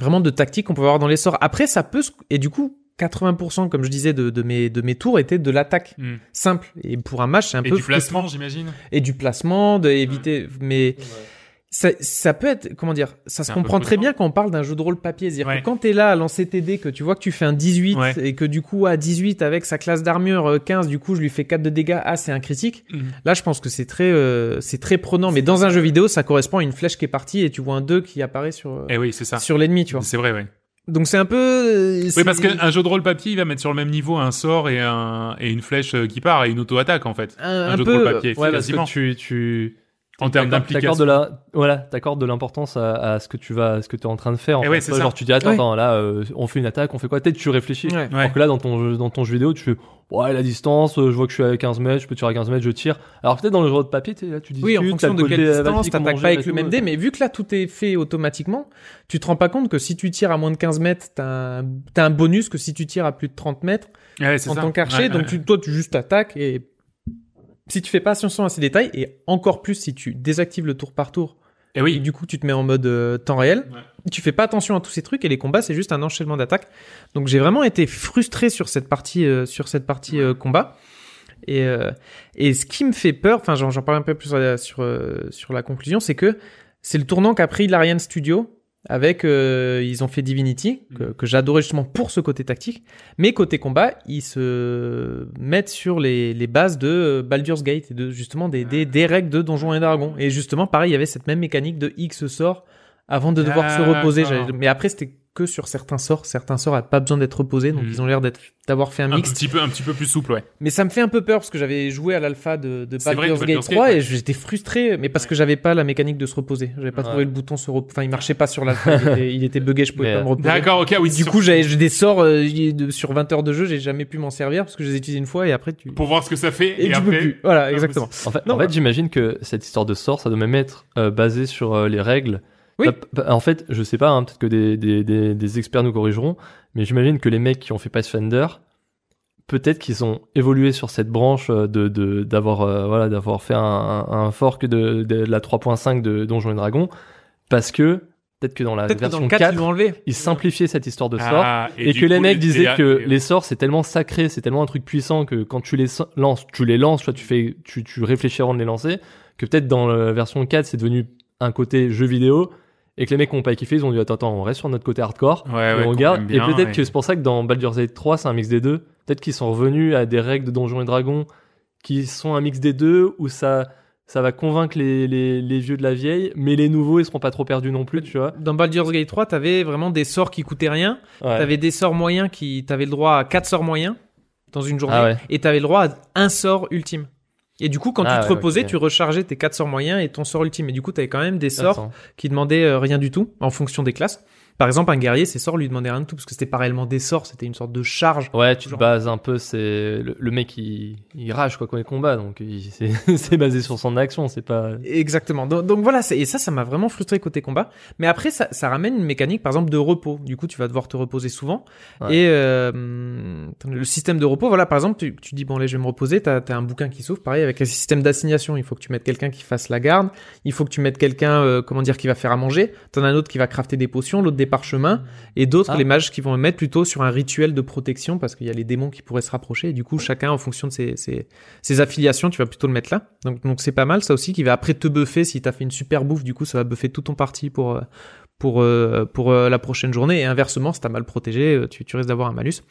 S2: vraiment de tactique qu'on peut avoir dans les sorts. Après, ça peut se- et du coup, 80% comme je disais de, de mes de mes tours étaient de l'attaque
S1: Hmm.
S2: simple. Et pour un match, c'est un
S1: Et
S2: peu
S1: du placement, j'imagine?
S2: et du placement, d'éviter. Mais ça, ça peut être, comment dire, ça se comprend très bien quand on parle d'un jeu de rôle papier. C'est-à-dire
S1: Ouais.
S2: que quand t'es là à lancer tes dés, que tu vois que tu fais un 18
S1: Ouais.
S2: et que du coup, à 18 avec sa classe d'armure euh, 15, du coup, je lui fais 4 de dégâts. Ah, c'est un critique.
S1: Mhm.
S2: Là, je pense que c'est très, euh, c'est très prenant. Mais dans un jeu vidéo, ça correspond à une flèche qui est partie et tu vois un 2 qui apparaît sur, euh,
S1: Eh oui, c'est ça.
S2: sur l'ennemi, tu vois.
S1: C'est vrai, ouais.
S2: Donc c'est un peu. euh,
S1: Oui, parce qu'un jeu de rôle papier, il va mettre sur le même niveau un sort et, un, et une flèche euh, qui part et une auto-attaque, en fait.
S2: un,
S1: Un,
S2: un
S1: jeu
S2: peu.
S1: de rôle papier,
S3: Ouais, parce que tu, tu,
S1: En termes d'implication.
S3: t'accordes de la, voilà, t'accordes de l'importance à, à ce que tu vas, à ce que tu es en train de faire. En
S1: Eh
S3: fait.
S1: ouais, c'est
S3: Toi,
S1: ça.
S3: Genre, tu dis, attends,
S2: Ouais.
S3: attends, là, euh, on fait une attaque, on fait quoi? Peut-être tu réfléchis.
S2: Ouais.
S1: Ouais.
S3: Alors que là, dans ton, jeu, dans ton jeu vidéo, tu fais, ouais, la distance, euh, je vois que je suis à 15 mètres, je peux tirer à 15 mètres, je tire. Alors peut-être dans le jeu de papier, tu sais, là, tu dis,
S2: Oui, en fonction de quelle distance, t'attaques pas avec le même dé, mais vu que là tout est fait automatiquement, tu te rends pas compte que si tu tires à moins de 15 mètres, t'as un, un bonus que si tu tires à plus de 30 mètres
S1: Ouais, c'est
S2: en
S1: ça.
S2: tant qu'archer,
S1: Ouais,
S2: donc
S1: ouais.
S2: tu, toi tu juste attaques et si tu fais pas attention à ces détails et encore plus si tu désactives le tour par tour
S1: Eh
S2: et
S1: oui.
S2: du coup tu te mets en mode euh, temps réel,
S1: Ouais.
S2: tu fais pas attention à tous ces trucs et les combats c'est juste un enchaînement d'attaques. Donc j'ai vraiment été frustré sur cette partie euh, sur cette partie euh, combat. Et, euh, et ce qui me fait peur, enfin j'en j'en parle un peu plus sur euh, sur la conclusion, c'est que c'est le tournant qu'a pris l'Ariane Studio avec euh, ils ont fait Divinity que, que j'adorais justement pour ce côté tactique, mais côté combat ils se mettent sur les, les bases de euh, Baldur's Gate et de justement des, des, des règles de Donjons et Dragons. Et justement pareil il y avait cette même mécanique de X sort avant de devoir se reposer.
S1: D'accord.
S2: J'avais- Mais après c'était que sur certains sorts, certains sorts n'avaient pas besoin d'être reposés, donc
S1: Mhm.
S2: ils ont l'air d'être d'avoir fait un
S1: Un
S2: mix
S1: petit peu, un petit peu plus souple, ouais.
S2: mais ça me fait un peu peur parce que j'avais joué à l'alpha de, de
S1: C'est vrai,
S2: Baldur's Gate
S1: Baldur's
S2: 3
S1: Gate,
S2: et j'étais frustré, mais parce que j'avais pas la mécanique de se reposer. J'avais pas
S3: Ouais.
S2: trouvé le bouton se reposer. Enfin, il marchait pas sur l'alpha. il, était, il était bugué, je pouvais
S3: Mais,
S2: pas me reposer.
S1: D'accord, ok, oui.
S2: Du
S1: sur-
S2: coup, j'avais j'ai des sorts euh, de- sur 20 heures de jeu, j'ai jamais pu m'en servir parce que je les ai utilisés une fois et après tu.
S1: pour voir ce que ça fait.
S2: Et,
S1: Et,
S2: tu
S1: après,
S2: peux plus. Voilà, exactement.
S3: En fait, en fait j'imagine que cette histoire de sort, ça doit même être euh, basé sur euh, les règles.
S2: Oui.
S3: Bah, bah, en fait, je sais pas, hein, peut-être que des, des, des, des experts nous corrigeront, mais j'imagine que les mecs qui ont fait Pathfinder, peut-être qu'ils ont évolué sur cette branche euh, de de- d'avoir euh, voilà d'avoir fait un, fork de, de la 3.5 de Donjons et Dragons, parce que peut-être que dans la
S2: dans
S3: version
S2: le 4,
S3: 4,
S2: ils l'ont enlevé.
S3: ils simplifiaient cette histoire de sort.
S1: Ah,
S3: Et, que les mecs disaient que les sorts c'est tellement sacré, c'est tellement un truc puissant que quand tu les lances, tu les lances, soit tu fais, tu, tu réfléchis avant de les lancer, que peut-être dans la version 4 c'est devenu un côté jeu vidéo et que les mecs ont pas kiffé, ils ont dit attends, attends on reste sur notre côté hardcore,
S1: Ouais,
S3: et
S1: ouais,
S3: on regarde. Et peut-être
S1: et-
S3: que c'est pour ça que dans Baldur's Gate 3 c'est un mix des deux. Peut-être qu'ils sont revenus à des règles de Donjons et Dragons qui sont un mix des deux où ça ça va convaincre les, les, les vieux de la vieille, mais les nouveaux ils seront pas trop perdus non plus, tu vois.
S2: Dans Baldur's Gate 3, t'avais vraiment des sorts qui coûtaient rien.
S3: Ouais.
S2: T'avais des sorts moyens qui, t'avais le droit à 4 sorts moyens dans une journée.
S3: Ah ouais.
S2: Et t'avais le droit à un sort ultime. Et du coup, quand
S3: Ah
S2: tu te
S3: ouais,
S2: reposais, tu rechargeais tes 4 sorts moyens et ton sort ultime. Et du coup, t'avais quand même des sorts
S3: Attends.
S2: qui demandaient euh, rien du tout en fonction des classes. Par exemple, un guerrier, ses sorts lui demandaient rien du tout parce que c'était pas réellement des sorts, c'était une sorte de charge.
S3: Ouais, tu te
S2: Genre-
S3: bases un peu, c'est le, le mec il, il rage quoi quand il combat, donc il- c'est c'est basé sur son action, c'est pas.
S2: Exactement. Donc, donc voilà, c'est- et ça, ça m'a vraiment frustré côté combat. Mais après, ça, ça ramène une mécanique, par exemple, de repos. Du coup, tu vas devoir te reposer souvent.
S3: Ouais.
S2: Et euh, le système de repos, voilà, par exemple, tu, tu dis bon, allez, je vais me reposer. T'as as un bouquin qui s'ouvre, pareil avec un système d'assignation. Il faut que tu mettes quelqu'un qui fasse la garde. Il faut que tu mettes quelqu'un, euh, comment dire, qui va faire à manger. T'en as un autre qui va crafter des potions, l'autre des parchemins, et d'autres
S3: Ah.
S2: les mages qui vont mettre plutôt sur un rituel de protection parce qu'il y a les démons qui pourraient se rapprocher. Et du coup, chacun en fonction de ses, ses, ses affiliations, tu vas plutôt le mettre là. Donc donc c'est pas mal ça aussi qui va après te buffer si t'as fait une super bouffe. Du coup, ça va buffer tout ton parti pour euh, pour euh, pour euh, la prochaine journée. Et inversement, si t'as mal protégé, tu, tu risques d'avoir un malus.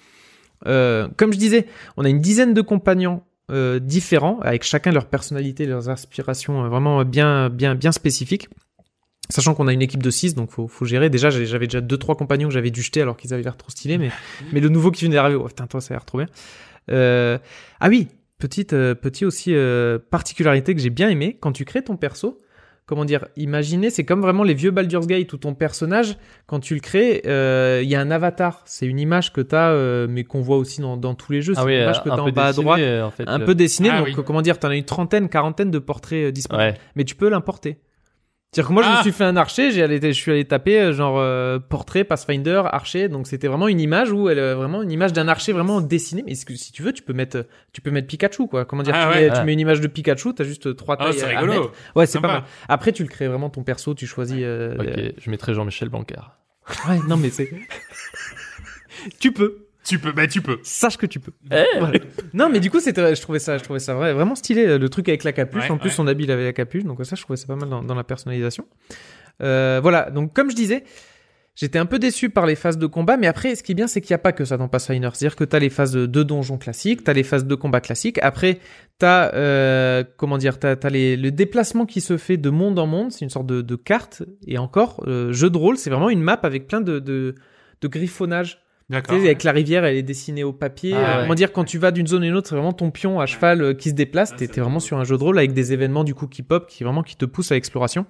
S2: Euh, comme je disais, on a une dizaine de compagnons euh, différents avec chacun leur personnalité, leurs aspirations euh, vraiment bien bien bien spécifiques. Sachant qu'on a une équipe de 6, donc faut, faut gérer. Déjà, j'avais déjà deux trois compagnons que j'avais dû jeter alors qu'ils avaient l'air trop stylés, mais, mais le nouveau qui venait d'arriver, oh, putain, toi, ça a l'air trop bien. Euh, ah oui, petite, euh, petit aussi euh, particularité que j'ai bien aimé, quand tu crées ton perso, comment dire, imaginez, c'est comme vraiment les vieux Baldur's Gate où ton personnage, quand tu le crées, euh, il y a un avatar. C'est une image que tu as, mais qu'on voit aussi dans, dans tous les jeux. C'est
S3: Ah oui,
S2: une image que tu
S3: un
S2: as en
S3: peu
S2: bas à
S3: dessiné,
S2: droite.
S3: en fait.
S2: Un peu dessiné,
S1: Ah
S2: donc
S1: oui.
S2: comment dire, t'en as une trentaine, quarantaine de portraits disponibles.
S3: Ouais.
S2: Mais tu peux l'importer. C'est-à-dire que moi, je me
S1: Ah.
S2: suis fait un archer, j'ai allé, je suis allé taper euh, genre euh, portrait, Pathfinder, archer, donc c'était vraiment une image où elle, euh, vraiment une image d'un archer vraiment dessiné. Mais que si tu veux, tu peux mettre, euh, tu peux mettre Pikachu quoi. Comment dire,
S1: Ah
S2: tu,
S1: ouais.
S2: mets, tu mets une image de Pikachu, t'as juste trois
S1: Ah,
S2: tailles
S1: c'est
S2: à
S1: rigolo.
S2: mettre. Ouais, c'est pas mal. Après, tu le crées vraiment ton perso, tu choisis. euh,
S3: Ok,
S2: euh,
S3: je mettrai Jean-Michel Blanquer.
S2: Ouais, non mais c'est. tu peux.
S1: Tu peux, bah tu peux.
S2: Sache que tu peux. Voilà. Non, mais du coup, c'était, je trouvais ça, je trouvais ça vrai, vraiment stylé. Le truc avec la capuche.
S1: Ouais,
S2: en plus,
S1: ouais.
S2: son habit, il avait la capuche. Donc ça, je trouvais ça pas mal dans, dans la personnalisation. Euh, voilà. Donc, comme je disais, j'étais un peu déçu par les phases de combat. Mais après, ce qui est bien, c'est qu'il n'y a pas que ça dans Pathfinder. C'est-à-dire que t'as les phases de, de donjons classiques, t'as les phases de combat classiques. Après, t'as, euh, comment dire, t'as, t'as les, le déplacement qui se fait de monde en monde. C'est une sorte de, de carte. Et encore, euh, jeu de rôle, c'est vraiment une map avec plein de, de, de griffonnage. Tu
S1: D'accord.
S2: sais, avec la rivière, elle est dessinée au papier.
S3: Ah
S2: Euh,
S3: ouais.
S2: Dire, quand tu vas d'une zone à une autre, c'est vraiment ton pion à cheval euh, qui se déplace.
S1: Ah,
S2: T'es vraiment
S1: me-
S2: sur un jeu de rôle avec des événements du coup qui pop, qui vraiment qui te poussent à l'exploration.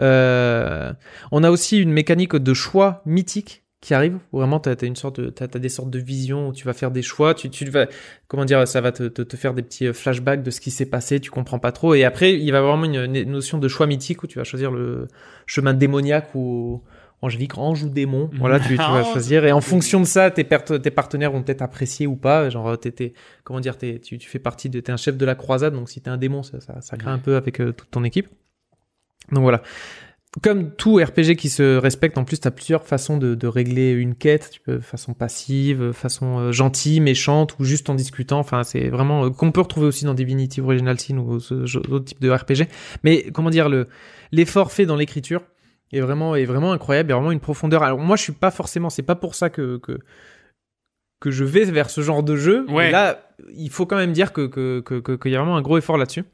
S2: Euh, on a aussi une mécanique de choix mythique qui arrive. Où vraiment, t'as as une sorte, de, t'as as des sortes de visions où tu vas faire des choix. Tu, tu vas, comment dire, ça va te, te, te faire des petits euh, flashbacks de ce qui s'est passé. Tu comprends pas trop. Et après, il va y avoir vraiment une, une notion de choix mythique où tu vas choisir le chemin démoniaque ou ange ou démon. Voilà, tu, tu vas choisir. Et en fonction de ça, tes, per- tes partenaires vont peut-être apprécier ou pas. Genre, t'es, t'es- comment dire, t'es, tu, tu fais partie de, t'es un chef de la croisade. Donc, si t'es un démon, ça, ça, ça craint un peu avec euh, toute ton équipe. Donc voilà. Comme tout RPG qui se respecte, en plus, t'as plusieurs façons de, de régler une quête. Tu peux façon passive, façon euh, gentille, méchante, ou juste en discutant. Enfin, c'est vraiment euh, qu'on peut retrouver aussi dans Divinity Original Sin ou ce genre- d'autres types de RPG. Mais comment dire, le l'effort fait dans l'écriture est vraiment est vraiment incroyable. Il y a vraiment une profondeur. Alors moi, je suis pas forcément. C'est pas pour ça que que que je vais vers ce genre de jeu.
S1: Ouais.
S2: Mais là, il faut quand même dire que que que que- qu'il y a vraiment un gros effort là-dessus.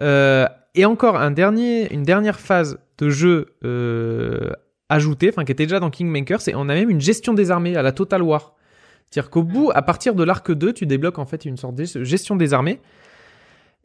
S2: Euh, et encore un dernier, une dernière phase de jeu euh, ajoutée, enfin qui était déjà dans Kingmaker, c'est on a même une gestion des armées à la Total War. C'est-à-dire qu'au bout, à partir de l'arc 2, tu débloques en fait une sorte de gestion des armées.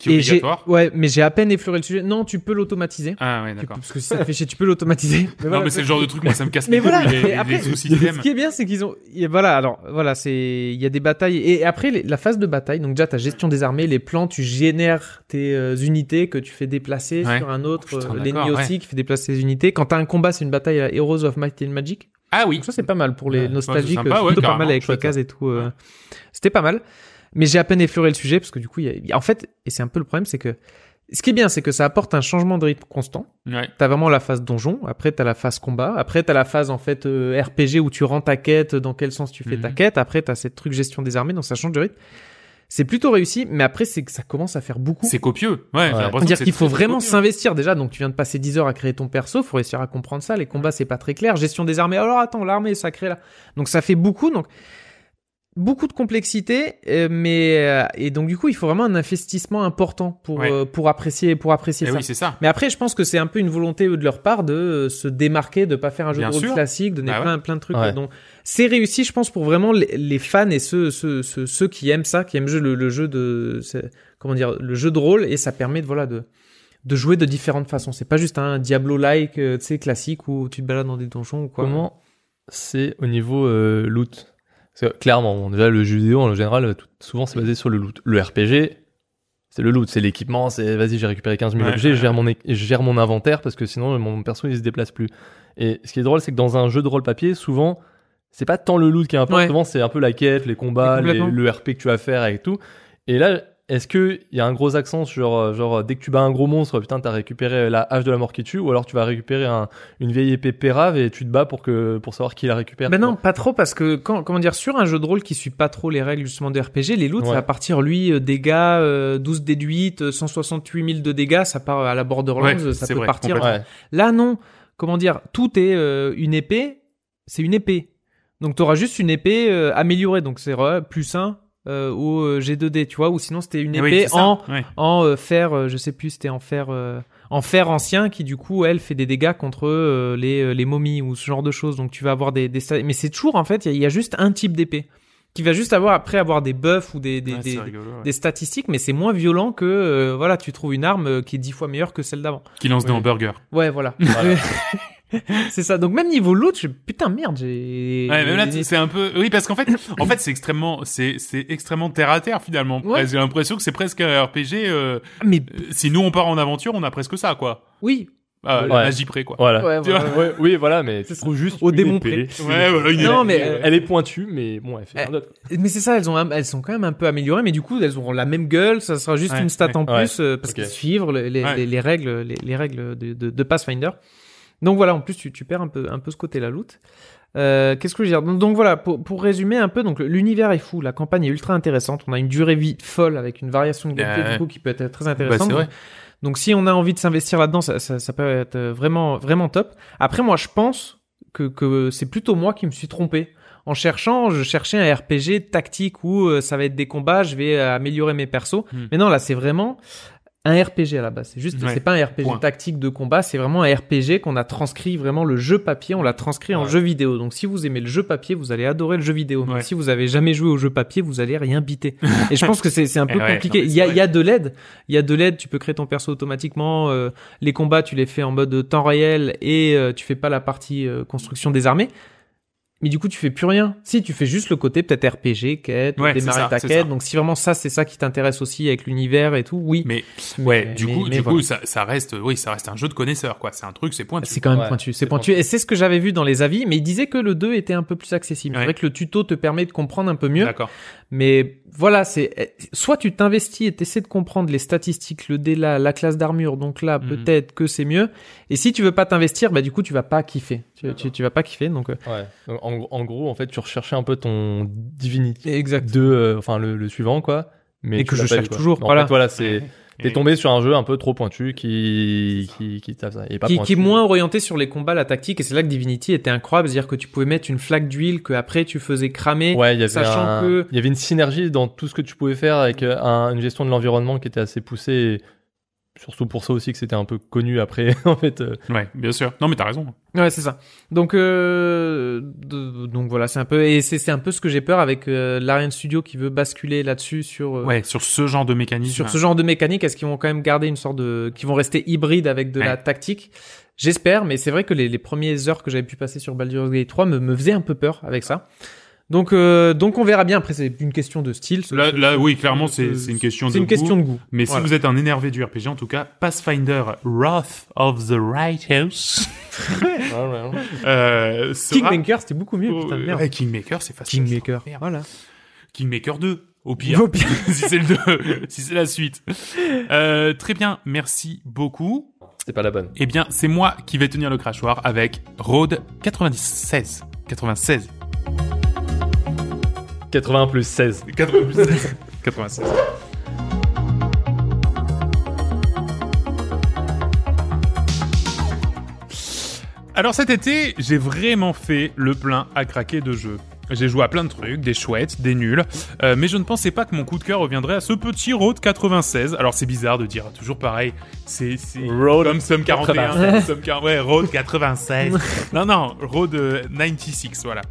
S1: Qui est
S2: Et j'ai-
S1: obligatoire.
S2: Ouais, mais j'ai à peine effleuré le sujet. Non, tu peux l'automatiser.
S1: Ah ouais, d'accord.
S2: Parce que si ça te fait chier, tu peux l'automatiser. Mais
S1: Non, mais c'est le genre de truc, moi, ça me casse
S2: mais
S1: les
S2: voilà,
S1: couilles, les,
S2: mais après, ce qui est bien, c'est qu'ils ont, et voilà, alors, voilà, c'est, il y a des batailles, et après, les- la phase de bataille, donc déjà, ta gestion des armées, les plans, tu génères tes euh, unités que tu fais déplacer
S1: Ouais.
S2: sur un autre,
S1: Oh,
S2: euh, l'ennemi aussi qui fait déplacer ses unités. Quand t'as un combat, c'est une bataille à Heroes of Might and Magic.
S1: Ah oui.
S2: Donc ça, c'est pas mal pour les
S3: Ouais.
S2: nostalgiques,
S1: sympa,
S2: euh,
S1: ouais,
S2: pas mal avec les cases et tout. euh, C'était pas mal. Mais j'ai à peine effleuré le sujet parce que du coup, il y a- il y a- en fait, et c'est un peu le problème, c'est que, ce qui est bien, c'est que ça apporte un changement de rythme constant.
S1: Ouais.
S2: T'as vraiment la phase donjon, après t'as la phase combat, après t'as la phase en fait euh, RPG où tu rends ta quête, dans quel sens tu fais ta
S1: Mhm.
S2: quête, après t'as cette truc gestion des armées, donc ça change de rythme. C'est plutôt réussi, mais après c'est que ça commence à faire beaucoup.
S1: C'est copieux. Ouais, j'ai l'impression
S2: C'est-à-dire
S1: que
S2: qu'il faut
S1: très,
S2: vraiment s'investir déjà. Donc tu viens de passer 10 heures à créer ton perso, faut réussir à comprendre ça. Les combats c'est pas très clair. Gestion des armées. Alors attends, l'armée est sacrée là. Donc ça fait beaucoup. Donc beaucoup de complexité, euh, mais euh, et donc du coup il faut vraiment un investissement important pour
S1: Ouais.
S2: euh, pour apprécier pour apprécier
S1: Eh
S2: ça.
S1: oui, c'est ça.
S2: Mais après, je pense que c'est un peu une volonté de leur part de euh, se démarquer, de pas faire un jeu
S1: Bien
S2: de rôle classique, de donner
S1: Bah ouais.
S2: plein, plein de trucs.
S3: Ouais.
S2: Donc, c'est réussi, je pense, pour vraiment les, les fans et ceux, ceux, ceux, ceux qui aiment ça, qui aiment le, le jeu de, comment dire, le jeu de rôle, et ça permet de, voilà, de, de jouer de différentes façons. C'est pas juste un Diablo-like, tu sais, classique où tu te balades dans des donjons ou quoi.
S3: Comment c'est au niveau euh, loot? Parce que clairement, bon, déjà le jeu vidéo en général, tout- souvent c'est basé sur le loot. Le RPG, c'est le loot, c'est l'équipement, c'est vas-y j'ai récupéré 15 000
S1: Ouais,
S3: objets,
S1: ouais,
S3: je gère, mon, é- je gère mon inventaire parce que sinon mon perso il se déplace plus. Et ce qui est drôle, c'est que dans un jeu de rôle papier, souvent c'est pas tant le loot qui importe,
S2: Ouais.
S3: souvent c'est un peu la quête, les combats, les- le RP que tu vas faire et tout. Et là, est-ce que il y a un gros accent sur euh, genre dès que tu bats un gros monstre, putain t'as récupéré la hache de la mort qui tue, ou alors tu vas récupérer un- une vieille épée pérave et tu te bats pour que pour savoir qui la récupère.
S2: Ben
S3: quoi.
S2: non, pas trop parce que quand, comment dire, sur un jeu de rôle qui suit pas trop les règles justement de RPG, les loots,
S3: Ouais.
S2: ça va partir lui euh, dégâts, euh, 12 déduites, euh, 168 000 de dégâts, ça part à la Borderlands,
S1: Ouais,
S2: ça peut
S1: vrai,
S2: partir.
S3: Ouais.
S2: Là non, comment dire, tout est euh, une épée, c'est une épée. Donc t'auras juste une épée euh, améliorée, donc c'est plus 1 euh, au euh, G2D, tu vois, ou sinon c'était une
S1: Eh
S2: épée
S1: oui,
S2: en
S1: Ouais.
S2: en euh, fer, euh, je sais plus, c'était en fer, euh, en fer ancien qui du coup elle fait des dégâts contre euh, les, euh, les momies ou ce genre de choses. Donc tu vas avoir des, des mais c'est toujours en fait il y, a- il y a juste un type d'épée qui va juste avoir après avoir des buffs ou des des,
S1: Ouais,
S2: des,
S1: c'est rigolo, ouais.
S2: des statistiques, mais c'est moins violent que euh, voilà tu trouves une arme qui est dix fois meilleure que celle d'avant.
S1: Qui lance des hamburgers.
S2: Ouais voilà. c'est ça. Donc même niveau loot, je... putain merde j'ai.
S1: Ouais, même là, c'est un peu, oui, parce qu'en fait, en fait, c'est extrêmement, c'est, c'est extrêmement terre à terre, finalement.
S2: Ouais.
S1: J'ai l'impression que c'est presque un RPG, euh,
S2: Mais
S1: euh, si nous on part en aventure, on a presque ça, quoi.
S2: oui.
S1: Ah, la
S3: Ouais.
S1: magie près, quoi.
S3: Voilà.
S2: Ouais,
S1: Tu vois
S2: voilà.
S3: Ouais, oui, voilà, mais
S2: C'est
S3: trouves juste
S2: Au démon.
S1: Ouais, voilà, une
S2: Non, mais,
S3: Euh, Elle est pointue, mais bon, elle fait rien d'autre.
S2: Mais c'est ça, elles ont, un- elles sont quand même un peu améliorées, mais du coup, elles auront la même gueule, ça sera juste
S1: Ouais,
S2: une stat en
S3: ouais,
S2: plus, euh, parce
S3: ok.
S2: qu'ils suivent les, les,
S1: Ouais.
S2: les, les règles, les, les règles de, de, de Pathfinder. Donc voilà, en plus, tu, tu perds un peu, un peu ce côté-là, loot. Euh, Qu'est-ce que je veux dire? Donc, donc voilà, pour, pour résumer un peu, donc l'univers est fou, la campagne est ultra intéressante, on a une durée vie folle avec une variation de gameplay du coup qui peut être très
S1: Bah,
S2: intéressante.
S1: vrai.
S2: Donc si on a envie de s'investir là-dedans, ça, ça, ça peut être vraiment vraiment top. Après moi je pense que, que c'est plutôt moi qui me suis trompé. En cherchant, je cherchais un RPG tactique où euh, ça va être des combats, je vais euh, améliorer mes persos.
S1: Hmm.
S2: Mais non, là c'est vraiment un RPG à la base. C'est juste,
S1: Ouais.
S2: c'est pas un RPG
S1: Point.
S2: tactique de combat, c'est vraiment un RPG qu'on a transcrit vraiment le jeu papier, on l'a transcrit en jeu vidéo. Donc si vous aimez le jeu papier, vous allez adorer le jeu vidéo. Mais si vous avez jamais joué au jeu papier, vous allez rien biter. Et je pense que c'est c'est un peu compliqué.
S1: non,
S2: il y a il y a de l'aide, il y a de l'aide. Tu peux créer ton perso automatiquement. euh, les combats, tu les fais en mode temps réel et euh, tu fais pas la partie euh, construction des armées. Mais du coup, tu fais plus rien. Si, tu fais juste le côté peut-être RPG, quête,
S1: Ouais, c'est
S2: démarrer
S1: ça,
S2: ta quête.
S1: ça.
S2: Donc si vraiment ça, c'est ça qui t'intéresse aussi avec l'univers et tout, oui.
S1: Mais, ouais,
S2: Mais-
S1: du coup,
S2: mais
S1: du
S2: voilà.
S1: coup, ça, ça reste, oui, ça reste un jeu de connaisseurs, quoi. C'est un truc, c'est pointu.
S2: C'est quand même
S3: Ouais,
S2: pointu, c'est pointu. Et c'est ce que j'avais vu dans les avis, mais il disait que le 2 était un peu plus accessible.
S1: Ouais.
S2: C'est vrai que le tuto te permet de comprendre un peu mieux.
S1: D'accord.
S2: Mais voilà, c'est eh, soit tu t'investis et t'essaies de comprendre les statistiques, le dé là, la classe d'armure, donc là
S1: Mhm.
S2: peut-être que c'est mieux. Et si tu veux pas t'investir, bah du coup tu vas pas kiffer. Tu, tu, tu vas pas kiffer, donc euh,
S3: Ouais. En, en gros, en fait, tu recherchais un peu ton Divinity
S2: exact.
S3: 2, euh, enfin le, le suivant, quoi. Mais
S2: Et que je cherche
S3: eu,
S2: toujours,
S3: En
S2: voilà.
S3: fait, voilà, c'est t'es tombé sur un jeu un peu trop pointu qui qui qui ça. Il est pas
S2: Qui,
S3: pointu.
S2: qui est moins orienté sur les combats, la tactique, et c'est là que Divinity était incroyable, c'est-à-dire que tu pouvais mettre une flaque d'huile que après tu faisais cramer.
S3: Ouais, il y avait
S2: sachant
S3: un-
S2: que-
S3: il y avait une synergie dans tout ce que tu pouvais faire avec euh, un- une gestion de l'environnement qui était assez poussée. Et surtout pour ça aussi que c'était un peu connu après en fait. euh,
S1: Ouais, bien sûr. Non, mais t'as raison.
S2: Ouais, c'est ça. Donc, euh, de- donc voilà, c'est un peu et c'est c'est un peu ce que j'ai peur avec euh, l'Ariane Studio qui veut basculer là-dessus sur euh,
S1: Ouais, sur ce genre de mécanisme.
S2: sur ce genre de mécanique. Est-ce qu'ils vont quand même garder une sorte de, qui vont rester hybrides avec de la tactique? J'espère, mais c'est vrai que les, les premières heures que j'avais pu passer sur Baldur's Gate 3 me, me faisaient un peu peur avec ça. Donc, euh, donc on verra bien. Après, c'est une question de style. ce-
S1: Là,
S2: ce-
S1: là,
S2: ce-
S1: oui, clairement,
S2: ce-
S1: c'est c'est une question de
S2: C'est une
S1: goût.
S2: question de goût.
S1: Mais
S2: Voilà.
S1: si vous êtes un énervé du RPG, en tout cas, Pathfinder Wrath of the Righteous euh, sera...
S2: Kingmaker, c'était beaucoup mieux. Putain,
S1: Euh,
S2: merde.
S1: ouais, Kingmaker, c'est facile.
S2: Kingmaker.
S1: Merde.
S2: Voilà.
S1: Kingmaker 2, au pire.
S2: Au pire.
S1: si c'est le 2, si c'est la suite. Euh, très bien, merci beaucoup.
S3: C'était pas la bonne.
S1: Eh bien, c'est moi qui vais tenir le crachoir avec Road 96. 96.
S3: 80 plus 16.
S1: 96. 96. Alors cet été, j'ai vraiment fait le plein à craquer de jeux. J'ai joué à plein de trucs, des chouettes, des nuls, euh, mais je ne pensais pas que mon coup de cœur reviendrait à ce petit Road 96. Alors c'est bizarre de dire toujours pareil, c'est
S3: Road
S1: comme Sum 41,
S3: 96.
S1: Sum 40 ouais, Road 96. non non, Road euh, 96, voilà.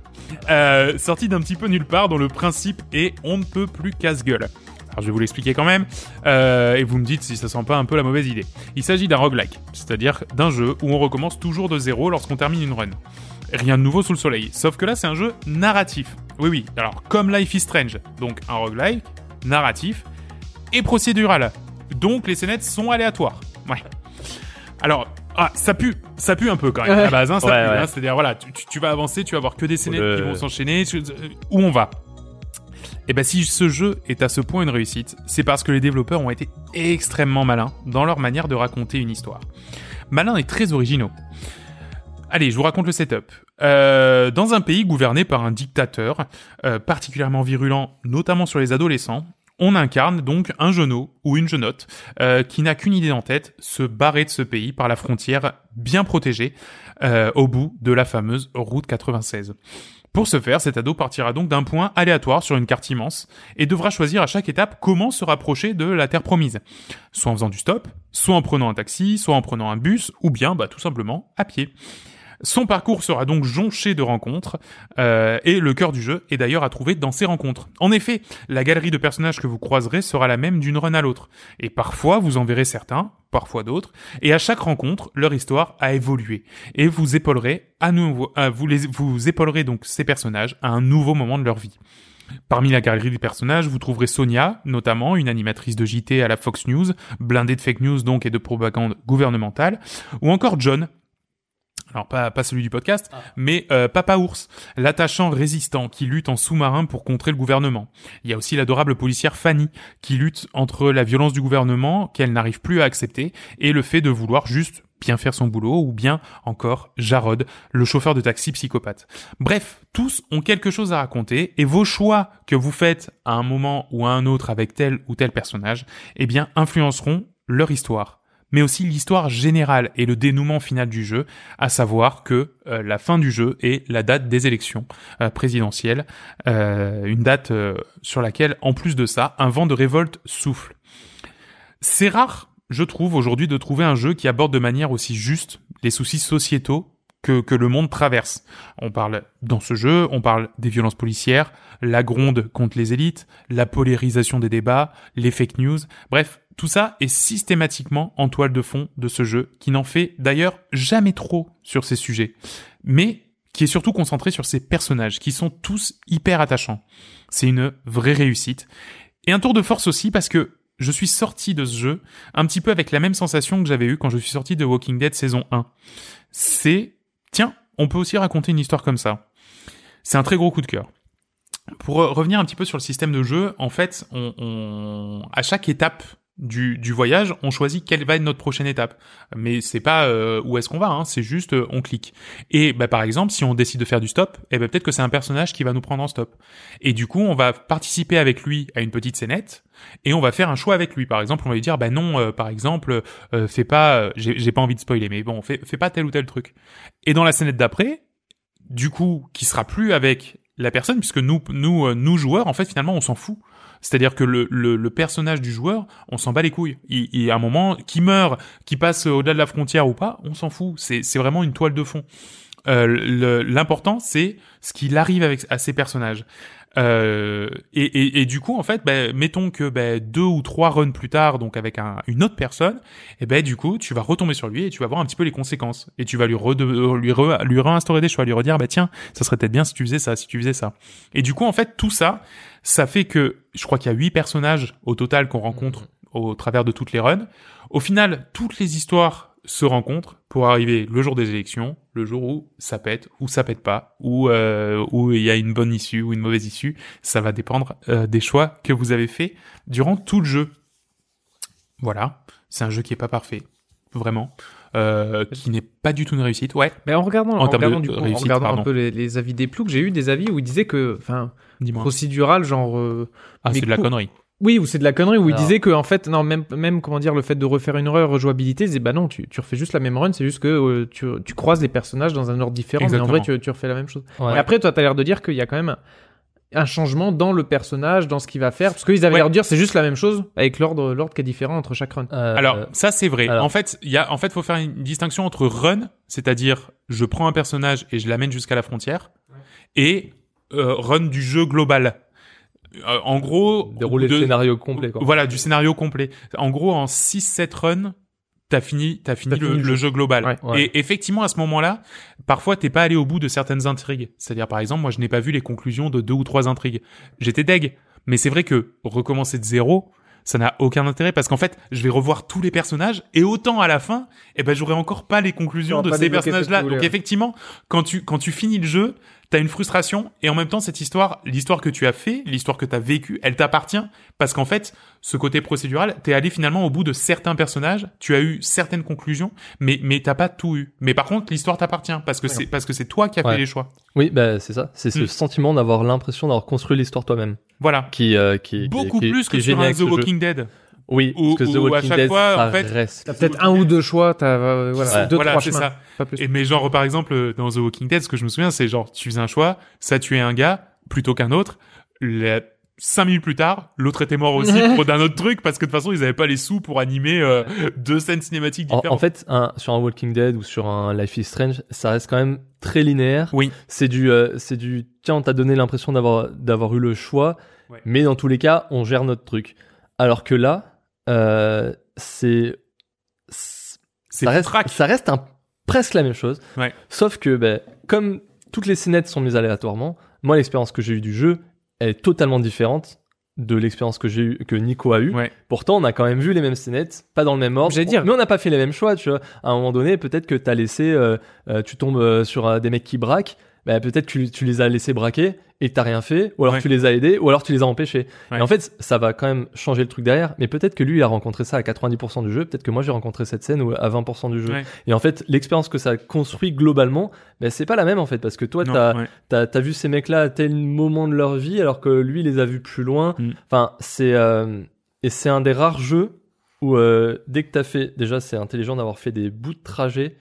S1: Euh, sorti d'un petit peu nulle part dont le principe est on ne peut plus casse-gueule. Alors je vais vous l'expliquer quand même, euh, et vous me dites si ça sent pas un peu la mauvaise idée. Il s'agit d'un roguelike, c'est-à-dire d'un jeu où on recommence toujours de zéro lorsqu'on termine une run. Rien de nouveau sous le soleil, sauf que là c'est un jeu narratif. Oui oui, alors comme Life is Strange, donc un roguelike, narratif, et procédural. Donc les scénettes sont aléatoires. Ouais. Alors, ah, ça pue, ça pue un peu quand même à la base, hein, ça
S3: Ouais,
S1: pue,
S3: ouais.
S1: hein, c'est-à-dire voilà, tu, vas avancer, tu vas avoir que des scénettes
S3: Le-
S1: qui vont s'enchaîner, où on va et ben si ce jeu est à ce point une réussite, c'est parce que les développeurs ont été extrêmement malins dans leur manière de raconter une histoire. Malins et très originaux. Allez, je vous raconte le setup. Euh, dans un pays gouverné par un dictateur, euh, particulièrement virulent, notamment sur les adolescents, on incarne donc un jeuneau ou une jeunotte euh, qui n'a qu'une idée en tête, se barrer de ce pays par la frontière bien protégée, au bout de la fameuse route 96. Pour ce faire, cet ado partira donc d'un point aléatoire sur une carte immense et devra choisir à chaque étape comment se rapprocher de la Terre promise. Soit en faisant du stop, soit en prenant un taxi, soit en prenant un bus, ou bien bah, tout simplement à pied. Son parcours sera donc jonché de rencontres, euh, et le cœur du jeu est d'ailleurs à trouver dans ces rencontres. En effet, la galerie de personnages que vous croiserez sera la même d'une run à l'autre, et parfois vous en verrez certains, parfois d'autres, et à chaque rencontre, leur histoire a évolué, et vous épaulerez à nouveau, vous, les, épaulerez donc ces personnages à un nouveau moment de leur vie. Parmi la galerie des personnages, vous trouverez Sonia, notamment une animatrice de JT à la Fox News, blindée de fake news donc et de propagande gouvernementale, ou encore John, alors pas, pas celui du podcast, mais euh, Papa Ours, l'attachant résistant qui lutte en sous-marin pour contrer le gouvernement. Il y a aussi l'adorable policière Fanny qui lutte entre la violence du gouvernement qu'elle n'arrive plus à accepter et le fait de vouloir juste bien faire son boulot ou bien encore Jarod, le chauffeur de taxi psychopathe. Bref, tous ont quelque chose à raconter et vos choix que vous faites à un moment ou à un autre avec tel ou tel personnage, eh bien influenceront leur histoire mais aussi l'histoire générale et le dénouement final du jeu, à savoir que euh, la fin du jeu est la date des élections euh, présidentielles, euh, une date sur laquelle, en plus de ça, un vent de révolte souffle. C'est rare, je trouve, aujourd'hui, de trouver un jeu qui aborde de manière aussi juste les soucis sociétaux que, que le monde traverse. On parle dans ce jeu, on parle des violences policières, la gronde contre les élites, la polarisation des débats, les fake news, bref, tout ça est systématiquement en toile de fond de ce jeu, qui n'en fait d'ailleurs jamais trop sur ces sujets, mais qui est surtout concentré sur ces personnages, qui sont tous hyper attachants. C'est une vraie réussite. Et un tour de force aussi parce que je suis sorti de ce jeu un petit peu avec la même sensation que j'avais eu quand je suis sorti de Walking Dead saison 1. C'est, tiens, on peut aussi raconter une histoire comme ça. C'est un très gros coup de cœur. Pour revenir un petit peu sur le système de jeu, en fait, à chaque étape du, du, voyage, on choisit quelle va être notre prochaine étape. Mais c'est pas euh, où est-ce qu'on va, hein, c'est juste euh, on clique. Et bah, par exemple, si on décide de faire du stop, eh ben peut-être que c'est un personnage qui va nous prendre en stop. Et du coup, on va participer avec lui à une petite scénette et on va faire un choix avec lui. Par exemple, on va lui dire bah non, euh, par exemple, fais pas, j'ai pas envie de spoiler, mais bon, fais, fais pas tel ou tel truc. Et dans la scénette d'après, du coup, qui sera plus avec la personne, puisque nous, nous, nous joueurs, en fait, finalement, on s'en fout. C'est-à-dire que le, le, le, personnage du joueur, on s'en bat les couilles. Il, il a un moment, qui meurt, qui passe au-delà de la frontière ou pas, on s'en fout. C'est, vraiment une toile de fond. Euh, L'important, c'est ce qu'il arrive avec à ces personnages. Euh, et, et, et, du coup, en fait, bah, mettons que bah, deux ou trois runs plus tard, donc avec un, une autre personne, et ben du coup, tu vas retomber sur lui et tu vas voir un petit peu les conséquences. Et tu vas lui, lui, lui réinstaurer des choix, lui redire, bah tiens, ça serait peut-être bien si tu faisais ça, si tu faisais ça. Et du coup, en fait, tout ça, ça fait que je crois qu'il y a huit personnages au total qu'on rencontre au travers de toutes les runs. Au final, toutes les histoires se rencontrent pour arriver le jour des élections, le jour où ça pète ou ça pète pas, ou euh, où il y a une bonne issue ou une mauvaise issue. Ça va dépendre euh, des choix que vous avez fait durant tout le jeu. Voilà, c'est un jeu qui est pas parfait, vraiment. Euh, qui n'est pas du tout une réussite. Ouais.
S2: Mais en regardant, en, regardant, du coup, en regardant un peu les, les, avis des ploucs, j'ai eu des avis où ils disaient que, enfin, procédural, genre. Euh,
S1: ah, c'est de la connerie.
S2: Oui, ou c'est de la connerie, où il disait que en fait, non, même, même comment dire, le fait de refaire une run rejouabilité, c'est bah non, tu, tu refais juste la même run, c'est juste que euh, tu, tu croises les personnages dans un ordre différent, mais en vrai, tu, tu refais la même chose. Ouais. Et après, toi, t'as l'air de dire qu'il y a quand même un changement dans le personnage, dans ce qu'il va faire, parce qu'ils avaient l'air de dire c'est juste la même chose avec l'ordre, l'ordre qui est différent entre chaque run.
S1: Euh, alors ça c'est vrai. Alors. En fait, il y a, en fait, faut faire une distinction entre run, c'est-à-dire je prends un personnage et je l'amène jusqu'à la frontière, et euh, run du jeu global. Euh, en gros,
S3: dérouler de, le scénario complet. Quoi.
S1: Voilà, du scénario complet. En gros, en 6-7 runs, t'as fini, t'as fini, le, fini le, jeu. jeu global.
S2: Ouais, ouais.
S1: Et effectivement, à ce moment-là, parfois t'es pas allé au bout de certaines intrigues. C'est-à-dire, par exemple, moi, je n'ai pas vu les conclusions de deux ou trois intrigues. J'étais deg. Mais c'est vrai que recommencer de zéro, ça n'a aucun intérêt parce qu'en fait, je vais revoir tous les personnages et autant à la fin, eh ben, j'aurai encore pas les conclusions de ces personnages-là. Donc effectivement, quand tu, quand tu finis le jeu, t'as une frustration et en même temps cette histoire, l'histoire que tu as fait, l'histoire que t'as vécue, elle t'appartient parce qu'en fait, ce côté procédural, t'es allé finalement au bout de certains personnages, tu as eu certaines conclusions, mais mais t'as pas tout eu. Mais par contre, l'histoire t'appartient parce que c'est parce que c'est toi qui as
S3: ouais.
S1: fait les choix.
S3: Oui, bah c'est ça, c'est ce mm. sentiment d'avoir l'impression d'avoir construit l'histoire toi-même.
S1: Voilà.
S3: Qui, euh, qui
S1: beaucoup
S3: qui,
S1: plus
S3: qui
S1: que sur un The Walking Dead
S3: Oui,
S1: Ou-
S3: parce que The
S1: ou à
S3: Walking
S1: chaque
S3: Dead,
S1: fois,
S3: ça
S1: en fait,
S3: reste.
S2: T'as peut-être un ou deux choix, t'as euh, voilà, deux,
S1: voilà,
S2: trois chemins.
S1: ça.
S2: Pas plus.
S1: Et mais genre par exemple dans The Walking Dead, ce que je me souviens, c'est genre tu faisais un choix, ça tuait un gars plutôt qu'un autre. La- Cinq minutes plus tard, l'autre était mort aussi pour d'un autre truc parce que de toute façon ils avaient pas les sous pour animer euh, deux scènes cinématiques
S3: En,
S1: différentes.
S3: en fait, un, sur un Walking Dead ou sur un Life is Strange, ça reste quand même très linéaire.
S1: Oui.
S3: C'est du, euh, c'est du, tiens, on t'a donné l'impression d'avoir, d'avoir eu le choix,
S1: Ouais.
S3: mais dans tous les cas, on gère notre truc. Alors que là, euh, c'est,
S1: c'est
S3: ça reste, ça reste un, presque la même chose.
S1: Ouais.
S3: Sauf que, ben, comme toutes les scénettes sont mises aléatoirement, moi, l'expérience que j'ai eue du jeu, elle est totalement différente de l'expérience que j'ai eu, que Nico a eu.
S1: Ouais.
S3: Pourtant, on a quand même vu les mêmes scénettes, pas dans le même ordre.
S2: J'allais dire.
S3: Mais on n'a pas fait les mêmes choix, tu vois. À un moment donné, peut-être que t'as laissé, euh, euh, tu tombes euh, sur des mecs qui braquent, bah, peut-être que tu, les as laissés braquer et t'as rien fait, ou alors
S1: Ouais.
S3: tu les as aidés, ou alors tu les as empêchés.
S1: Ouais.
S3: Et en fait, ça va quand même changer le truc derrière, mais peut-être que lui, il a rencontré ça à 90% du jeu, peut-être que moi, j'ai rencontré cette scène ou à 20% du jeu.
S1: Ouais.
S3: Et en fait, l'expérience que ça construit globalement, ben c'est pas la même en fait, parce que toi, t'as as vu ces mecs-là à tel moment de leur vie, alors que lui, il les a vus plus loin.
S1: Mm.
S3: Enfin, c'est euh, et c'est un des rares jeux où euh, dès que t'as fait, déjà, c'est intelligent d'avoir fait des bouts de trajet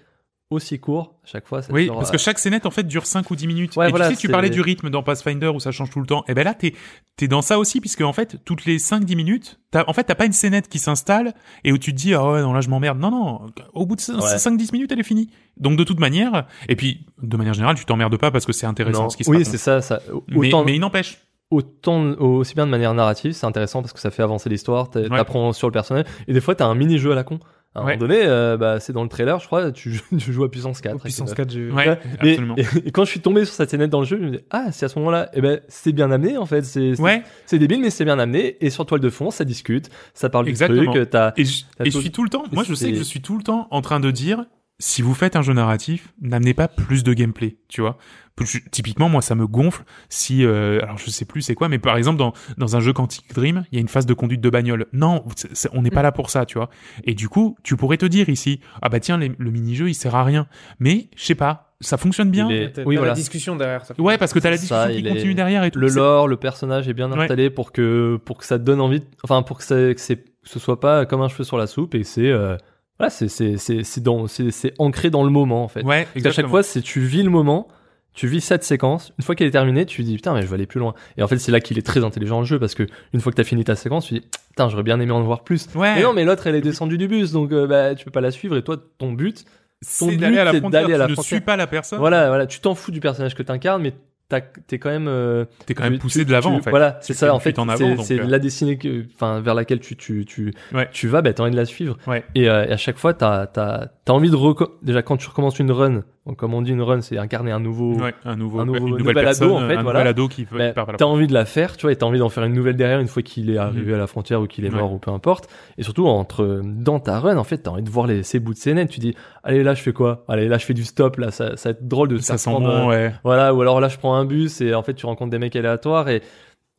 S3: aussi courts à chaque fois. ça
S1: Oui, parce
S3: euh,
S1: que chaque scénette en fait dure 5 ou 10 minutes.
S3: Ouais,
S1: et
S3: voilà,
S1: tu sais, tu parlais du rythme dans Pathfinder où ça change tout le temps. Et ben là, t'es es dans ça aussi puisque en fait, toutes les 5-10 minutes, t'as en fait t'as pas une scénette qui s'installe et où tu te dis ah ouais non là je m'emmerde. Non non, au bout de
S3: Ouais.
S1: 5-10 minutes elle est finie. Donc de toute manière, et puis de manière générale, tu t'emmerdes pas parce que c'est intéressant
S3: non.
S1: ce qui se
S3: oui,
S1: passe.
S3: c'est ça. ça
S1: Mais,
S3: autant,
S1: mais il n'empêche.
S3: autant aussi bien de manière narrative, c'est intéressant parce que ça fait avancer l'histoire, t'a-
S1: Ouais.
S3: t'apprends sur le personnage, et des fois t'as un mini-jeu à la con. À un
S1: Ouais.
S3: moment donné, euh, bah, c'est dans le trailer, je crois, tu, joues- tu joues à puissance 4.
S2: Au
S3: avec
S2: puissance
S3: le-
S2: 4, j'ai vu.
S3: Ouais, mais-
S1: absolument.
S3: et, et quand je suis tombé sur cette scénette dans le jeu, je me dis ah c'est à ce moment-là, et ben c'est bien amené en fait, c'est c'est-
S1: Ouais,
S3: c'est débile mais c'est bien amené et sur toile de fond ça discute, ça parle
S1: Exactement.
S3: du truc, t'as
S1: et je, et je suis tout le temps. Moi, je sais que je suis tout le temps en train de dire si vous faites un jeu narratif, n'amenez pas plus de gameplay, tu vois. Plus- Typiquement, moi, ça me gonfle si, euh, alors je sais plus c'est quoi, mais par exemple dans dans un jeu Quantic Dream, il y a une phase de conduite de bagnole. Non, c'est- c'est- on n'est pas là pour ça, tu vois. Et du coup, tu pourrais te dire ici, ah bah tiens, les- le mini-jeu, il sert à rien. Mais je sais pas, ça fonctionne bien.
S3: Il est-
S2: T'as
S3: oui, voilà.
S2: la discussion derrière ça.
S1: Ouais, parce que t'as la
S3: Ça,
S1: discussion qui continue
S3: est-
S1: derrière et tout.
S3: le
S1: C'est-
S3: lore, le personnage est bien
S1: Ouais.
S3: installé pour que pour que ça te donne envie, de- enfin pour que, ça, que, c'est- que ce soit pas comme un cheveu sur la soupe et c'est euh, voilà, c'est ancré dans le moment en fait.
S1: Ouais,
S3: Parce qu'à chaque fois, c'est tu vis le moment, tu vis cette séquence. Une fois qu'elle est terminée, tu dis putain, mais je vais aller plus loin. Et en fait, c'est là qu'il est très intelligent le jeu parce que une fois que t'as fini ta séquence, tu dis putain, j'aurais bien aimé en voir plus.
S1: Ouais.
S3: Mais non, mais l'autre, elle est descendue du bus, donc euh, bah tu peux pas la suivre. Et toi, ton but,
S1: c'est
S3: but,
S1: d'aller à la frontière.
S3: à la
S1: tu ne
S3: frontière.
S1: suis pas la personne.
S3: voilà, voilà, tu t'en fous du personnage que t'incarnes, mais t'es quand même euh,
S1: T'es quand même poussé
S3: tu-
S1: de l'avant, en fait.
S3: Voilà, c'est ça. En fait, c'est
S1: euh.
S3: la destinée que, enfin, vers laquelle tu tu tu
S1: Ouais.
S3: tu vas, bah t'as envie de la suivre.
S1: Ouais.
S3: Et, euh, et à chaque fois, t'as t'as t'as envie de déjà quand tu recommences une run. Donc comme on dit une run, c'est incarner un nouveau.
S1: Ouais, un nouveau,
S3: un nouveau-
S1: une
S3: nouvel
S1: nouvelle
S3: ado,
S1: personne,
S3: en fait,
S1: un
S3: voilà.
S1: ado qui
S3: Bah,
S1: qui part
S3: t'as envie de la faire, tu vois, et t'as envie d'en faire une nouvelle derrière une fois qu'il est arrivé à la frontière ou qu'il est
S1: Mhm. Ouais.
S3: mort ou peu importe. Et surtout entre dans ta run, en fait, t'as envie de voir les, ces bouts de scénettes. Tu dis, allez là, je fais quoi? Allez là, je fais du stop. Là, ça, ça va être drôle de se
S1: Ça sent
S3: prendre,
S1: bon, ouais.
S3: voilà, ou alors là, je prends un bus et en fait, tu rencontres des mecs aléatoires et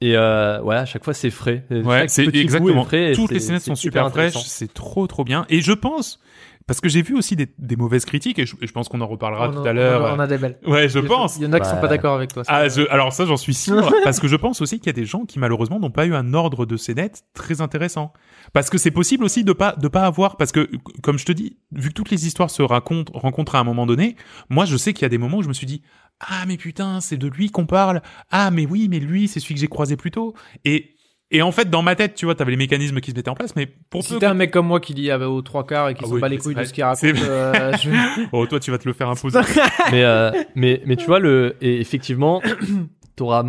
S3: et euh, ouais, à chaque fois, c'est frais.
S1: Ouais, c'est exactement.
S3: frais
S1: Toutes les scénettes sont super fraîches, c'est trop trop bien. Et je pense, parce que j'ai vu aussi des, des mauvaises critiques, et je, et je pense qu'on en reparlera
S2: On
S1: tout
S2: en-
S1: à l'heure.
S2: On a des belles.
S1: Ouais, je pense.
S2: Il y en a qui sont pas d'accord avec toi. ça.
S1: Ah, je, alors ça, j'en suis sûr, parce que je pense aussi qu'il y a des gens qui malheureusement n'ont pas eu un ordre de scénettes très intéressant. Parce que c'est possible aussi de pas de pas avoir, parce que comme je te dis, vu que toutes les histoires se racontent rencontrent à un moment donné, moi je sais qu'il y a des moments où je me suis dit ah mais putain c'est de lui qu'on parle, ah mais oui mais lui c'est celui que j'ai croisé plus tôt, et et en fait dans ma tête tu vois t'avais les mécanismes qui se mettaient en place, mais pour
S2: Si
S1: peu
S2: t'es un mec comme moi qui lit ah bah, aux trois quarts et qui
S1: Ah
S2: s'en
S1: oui,
S2: bat les couilles de ce qu'il raconte, euh, je-
S1: oh toi tu vas te le faire imposer.
S3: mais, euh, mais, mais tu vois, le, et effectivement, t'auras,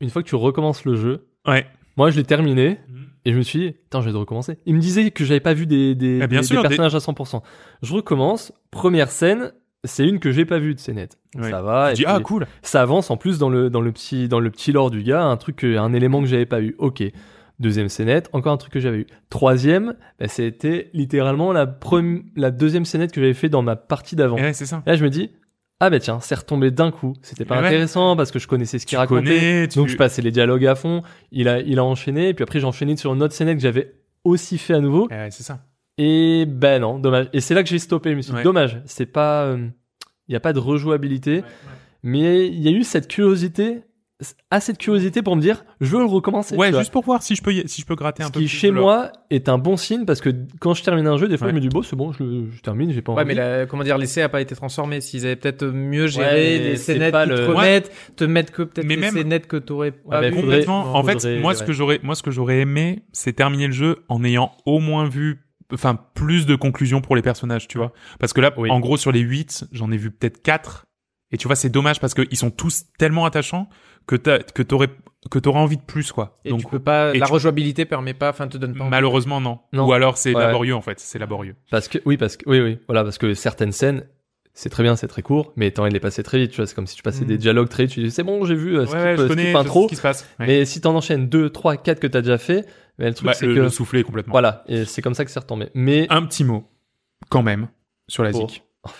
S3: une fois que tu recommences le jeu,
S1: ouais.
S3: moi je l'ai terminé, et je me suis dit, putain, je vais de recommencer. Il me disait que j'avais pas vu des, des,
S1: Ah, bien
S3: des-
S1: sûr,
S3: des
S1: des-
S3: personnages à 100%. Je recommence, première scène, c'est une que j'ai pas vue de scénette.
S1: Ouais.
S3: Ça va, et
S1: dis ah cool.
S3: ça avance en plus dans le, dans le petit, dans le petit lore du gars, un truc, que- un élément que j'avais pas eu. Ok. Deuxième scénette, encore un truc que j'avais eu. Troisième, bah, c'était littéralement la, premi- la deuxième scénette que j'avais fait dans ma partie d'avant.
S1: Et ouais c'est ça.
S3: Là, je me dis, ah bah tiens, c'est retombé d'un coup. C'était pas
S1: ouais.
S3: intéressant parce que je connaissais ce qu'il
S1: Tu
S3: racontait.
S1: connais, tu-
S3: Donc je passais les dialogues à fond. Il a, il a enchaîné. Et puis après, j'ai enchaîné sur une autre scénette que j'avais aussi fait à nouveau.
S1: Eh ouais, c'est ça.
S3: Et ben non, dommage. Et c'est là que j'ai stoppé. Je me suis dit,
S1: Ouais.
S3: dommage. C'est pas, il y a pas de rejouabilité. Mais il y a eu cette curiosité assez de curiosité pour me dire, je veux le recommencer.
S1: Ouais,
S3: vois.
S1: juste pour voir si je peux, y- si je peux gratter un
S3: Ce
S1: peu.
S3: qui
S1: plus
S3: chez moi est un bon signe parce que quand je termine un jeu, des fois
S1: Ouais.
S3: je me dis bon c'est bon, je, je termine, j'ai pas
S2: Ouais,
S3: envie.
S2: mais la- comment dire, l'essai a pas été transformé. S'ils avaient peut-être mieux géré
S3: Ouais,
S2: les
S3: c'est
S2: scénettes
S3: pas
S2: qui te
S3: le-
S2: remettent, te mettre que peut-être
S1: Mais
S2: les
S1: même-
S2: scénettes que t'aurais pas
S3: mais
S2: vu.
S3: faudrait-
S1: Complètement. En fait,
S3: faudrait-
S1: moi, ce
S3: ouais.
S1: que j'aurais, moi, ce que j'aurais aimé, c'est terminer le jeu en ayant au moins vu, enfin, plus de conclusions pour les personnages, tu vois. Parce que là,
S3: Oui.
S1: en gros, sur les 8, j'en ai vu peut-être 4. Et tu vois, c'est dommage parce qu'ils sont tous tellement attachants que t'as, que t'aurais, que envie de plus, quoi.
S2: Et
S1: Donc,
S2: tu peux pas, la
S1: tu-
S2: rejouabilité permet pas, enfin, te donne pas.
S1: malheureusement, non.
S3: Non.
S1: Ou alors, c'est
S3: Ouais.
S1: laborieux, en fait. C'est laborieux.
S3: Parce que oui, parce que oui, oui, voilà, parce que certaines scènes, c'est très bien, c'est très court, mais t'as envie de les passer très vite. Tu vois, c'est comme si tu passais
S2: Mm.
S3: des dialogues très vite. Tu dis c'est bon, j'ai vu, euh, skip,
S1: ouais, ouais, je
S3: euh,
S1: connais
S3: skip
S1: je sais
S3: intro.
S1: ce qui se passe.
S3: Mais si t'en enchaînes deux, trois, quatre que t'as déjà fait, mais le truc
S1: Bah,
S3: c'est
S1: le,
S3: que
S1: le complètement.
S3: voilà, et c'est comme ça que c'est retombé. Mais
S1: Un petit mot, quand même, sur la
S3: Pour-
S1: zik.
S3: Oh.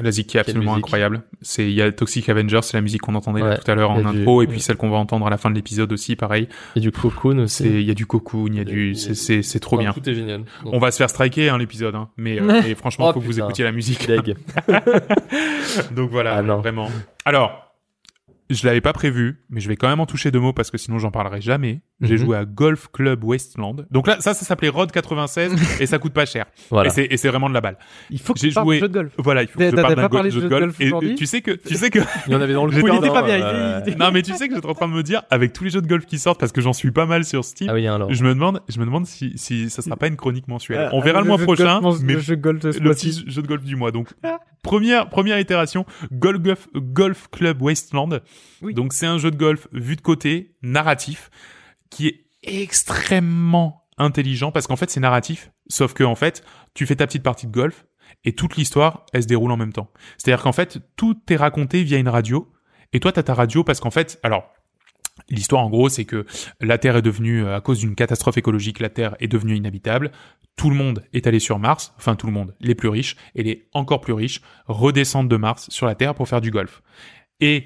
S1: La zik qui est
S3: Quelle
S1: absolument
S3: musique.
S1: incroyable. C'est il y a Toxic Avenger, c'est la musique qu'on entendait là tout à l'heure
S3: Il y
S1: en
S3: a du-
S1: intro, et puis
S3: ouais.
S1: celle qu'on va entendre à la fin de l'épisode aussi, pareil.
S3: et du cocoon aussi.
S1: il y a du cocoon, il y a du, c'est c'est c'est trop
S3: Enfin,
S1: bien.
S3: Tout est génial. Donc,
S1: On va se faire striker hein, l'épisode, hein. mais, euh, mais franchement,
S3: Oh,
S1: faut que vous écoutiez la musique. Donc voilà,
S3: Ah, non.
S1: vraiment. Alors, je l'avais pas prévu, mais je vais quand même en toucher deux mots parce que sinon j'en parlerai jamais. J'ai
S3: Mhm.
S1: joué à Golf Club Westland. Donc là, ça, ça s'appelait Rod 96 et ça coûte pas cher.
S3: Voilà.
S1: Et c'est vraiment de la balle.
S2: Il faut que
S1: J'ai joué-
S2: de jeu de golf.
S1: Voilà, il faut que je parle
S2: pas
S1: d'un go- jeu de
S2: jeu
S1: golf.
S2: golf
S1: Et
S2: aujourd'hui
S1: tu sais que, tu sais que,
S3: Il y en avait dans le
S1: en train-
S3: hein,
S2: pas bien,
S3: euh,
S2: il- il-
S1: non mais tu sais que j'étais en train de me dire, avec tous les jeux de golf qui sortent, parce que j'en suis pas mal sur Steam,
S3: Ah oui, alors.
S1: je me demande, je me demande si, si ça sera pas une chronique mensuelle.
S2: Euh,
S1: On verra le
S2: jeu
S1: mois prochain, mais
S2: le jeu de golf de ce
S1: le
S2: mois-ci.
S1: petit jeu de golf du mois. Donc, première, première itération, Golf, Golf Club Westland.
S2: Oui.
S1: Donc, c'est un jeu de golf vu de côté, narratif, qui est extrêmement intelligent parce qu'en fait, c'est narratif. Sauf que, en fait, tu fais ta petite partie de golf et toute l'histoire, elle se déroule en même temps. C'est-à-dire qu'en fait, tout est raconté via une radio. Et toi, t'as ta radio parce qu'en fait, alors, L'histoire, en gros, c'est que la Terre est devenue, euh, à cause d'une catastrophe écologique, la Terre est devenue inhabitable. Tout le monde est allé sur Mars, enfin tout le monde, les plus riches et les encore plus riches redescendent de Mars sur la Terre pour faire du golf. Et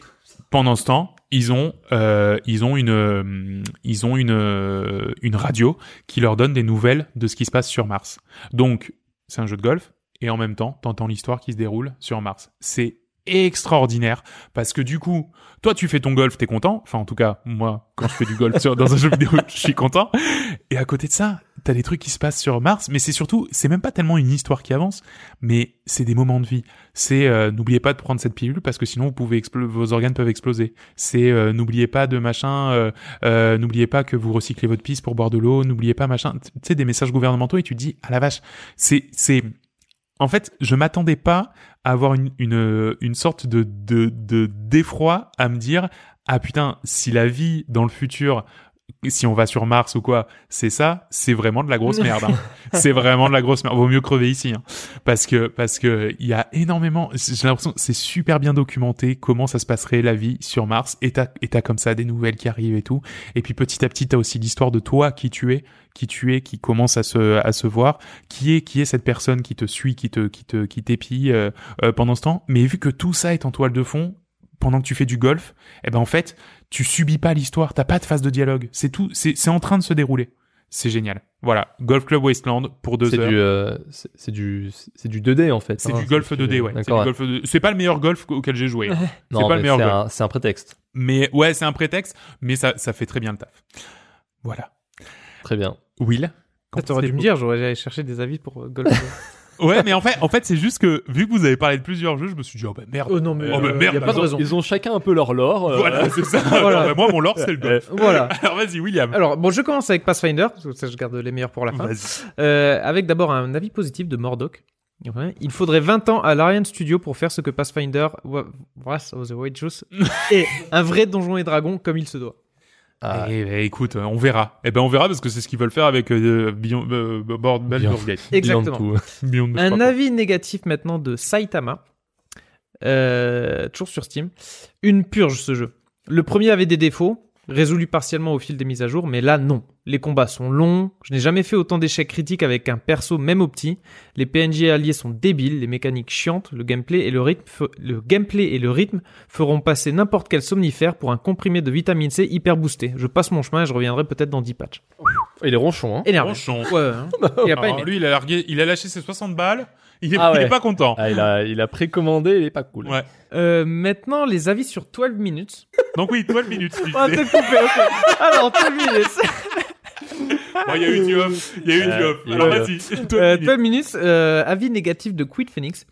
S1: pendant ce temps, ils ont, euh, ils ont une, euh, ils ont une, une radio qui leur donne des nouvelles de ce qui se passe sur Mars. Donc, c'est un jeu de golf et en même temps, t'entends l'histoire qui se déroule sur Mars. C'est extraordinaire parce que du coup, toi tu fais ton golf, t'es content. Enfin, en tout cas, moi, quand je fais du golf sur, dans un jeu vidéo, je suis content. Et à côté de ça, t'as des trucs qui se passent sur Mars, mais c'est surtout, c'est même pas tellement une histoire qui avance, mais c'est des moments de vie. C'est euh, n'oubliez pas de prendre cette pilule parce que sinon vous pouvez vos organes peuvent exploser. C'est euh, n'oubliez pas de machin, euh, euh, n'oubliez pas que vous recyclez votre pisse pour boire de l'eau, n'oubliez pas machin. Tu sais des messages gouvernementaux et tu te dis à la vache, c'est c'est en fait, je m'attendais pas à avoir une, sorte de, de, de d'effroi à me dire ah putain si la vie dans le futur si on va sur Mars ou quoi c'est ça c'est vraiment de la grosse merde hein. c'est vraiment de la grosse merde. Vaut mieux crever ici hein. parce que parce que il y a énormément j'ai l'impression c'est super bien documenté comment ça se passerait la vie sur Mars. Et t'as et t'as comme ça des nouvelles qui arrivent et tout. Et puis petit à petit t'as aussi l'histoire de toi qui tu es qui tu es qui commence à se à se voir. Qui est qui est cette personne qui te suit qui te qui te qui t'épie euh, euh, pendant ce temps? Mais vu que tout ça est en toile de fond pendant que tu fais du golf eh ben en fait tu subis pas l'histoire t'as pas de phase de dialogue c'est tout c'est en train de se dérouler c'est génial voilà golf club Wasteland pour deux
S3: C'est
S1: heures
S3: du, euh, c'est du, c'est du 2D en fait.
S1: c'est
S3: hein,
S1: du golf
S3: du-
S1: 2D ouais c'est du
S3: D'accord.
S1: golf 2D. c'est pas le meilleur golf auquel j'ai joué hein. C'est pas le meilleur golf
S3: un, c'est un prétexte.
S1: mais ouais c'est un prétexte mais ça ça fait très bien le taf voilà
S3: Très bien.
S1: Will
S2: Ça, T'aurais dû me dire, j'aurais chercher des avis pour euh, golf.
S1: ouais mais en fait en fait c'est juste que vu que vous avez parlé de plusieurs jeux je me suis dit oh bah merde
S2: oh non, mais
S1: Oh, bah,
S2: euh,
S1: merde,
S2: y a pas de
S3: ils, ont,
S2: raison.
S3: ils ont chacun un peu leur lore. euh,
S1: voilà c'est ça
S2: Voilà.
S1: Alors, bah, moi mon lore c'est le golf
S2: Voilà.
S1: alors vas-y William
S2: Alors, bon, je commence avec Pathfinder, parce que ça, je garde les meilleurs pour la fin. Euh, avec d'abord un avis positif de. Ouais. Il faudrait 20 ans à l'Ariane Studio pour faire ce que Pathfinder, Wrath of the White Juice, est un vrai donjon et dragon comme il se doit.
S3: Ah,
S1: Eh ben, écoute, on verra. Eh ben, on verra parce que c'est ce qu'ils veulent faire avec euh, Beyond, euh, Gate.
S2: Exactement.
S3: Beyond.
S1: Beyond,
S2: Un
S1: quoi.
S2: avis négatif maintenant de Saitama, euh, toujours sur Steam. Une purge ce jeu. Le premier avait des défauts, résolus partiellement au fil des mises à jour, mais là non. Les combats sont longs. Je n'ai jamais fait autant d'échecs critiques avec un perso même au petit. Les PNJ alliés sont débiles, les mécaniques chiantes, le gameplay et le rythme, fe- le gameplay et le rythme feront passer n'importe quel somnifère pour un comprimé de vitamine C hyper boosté. Je passe mon chemin et je reviendrai peut-être dans 10 patchs.
S3: Il est ronchon, hein.
S2: Énervé.
S1: Ronchon.
S2: Ouais, hein. Il a pas
S1: Alors,
S2: aimé.
S1: lui, il a largué, il a lâché ses 60 balles. Il est,
S3: Ah
S1: il est
S3: ouais.
S1: pas content.
S3: Ah, il a, il a précommandé, il est pas cool.
S1: Ouais.
S2: Euh, maintenant, les avis sur 12 minutes.
S1: Donc oui, 12 minutes. tu
S2: On va
S1: disais.
S2: peut-être couper, ok. Alors, 12 minutes.
S1: Bon, il y a eu du off. Il y a eu du
S3: Euh,
S1: off. Alors vas-y. 12
S2: Euh,
S1: minutes.
S2: 12 minutes, euh, avis négatif de Quid Phoenix.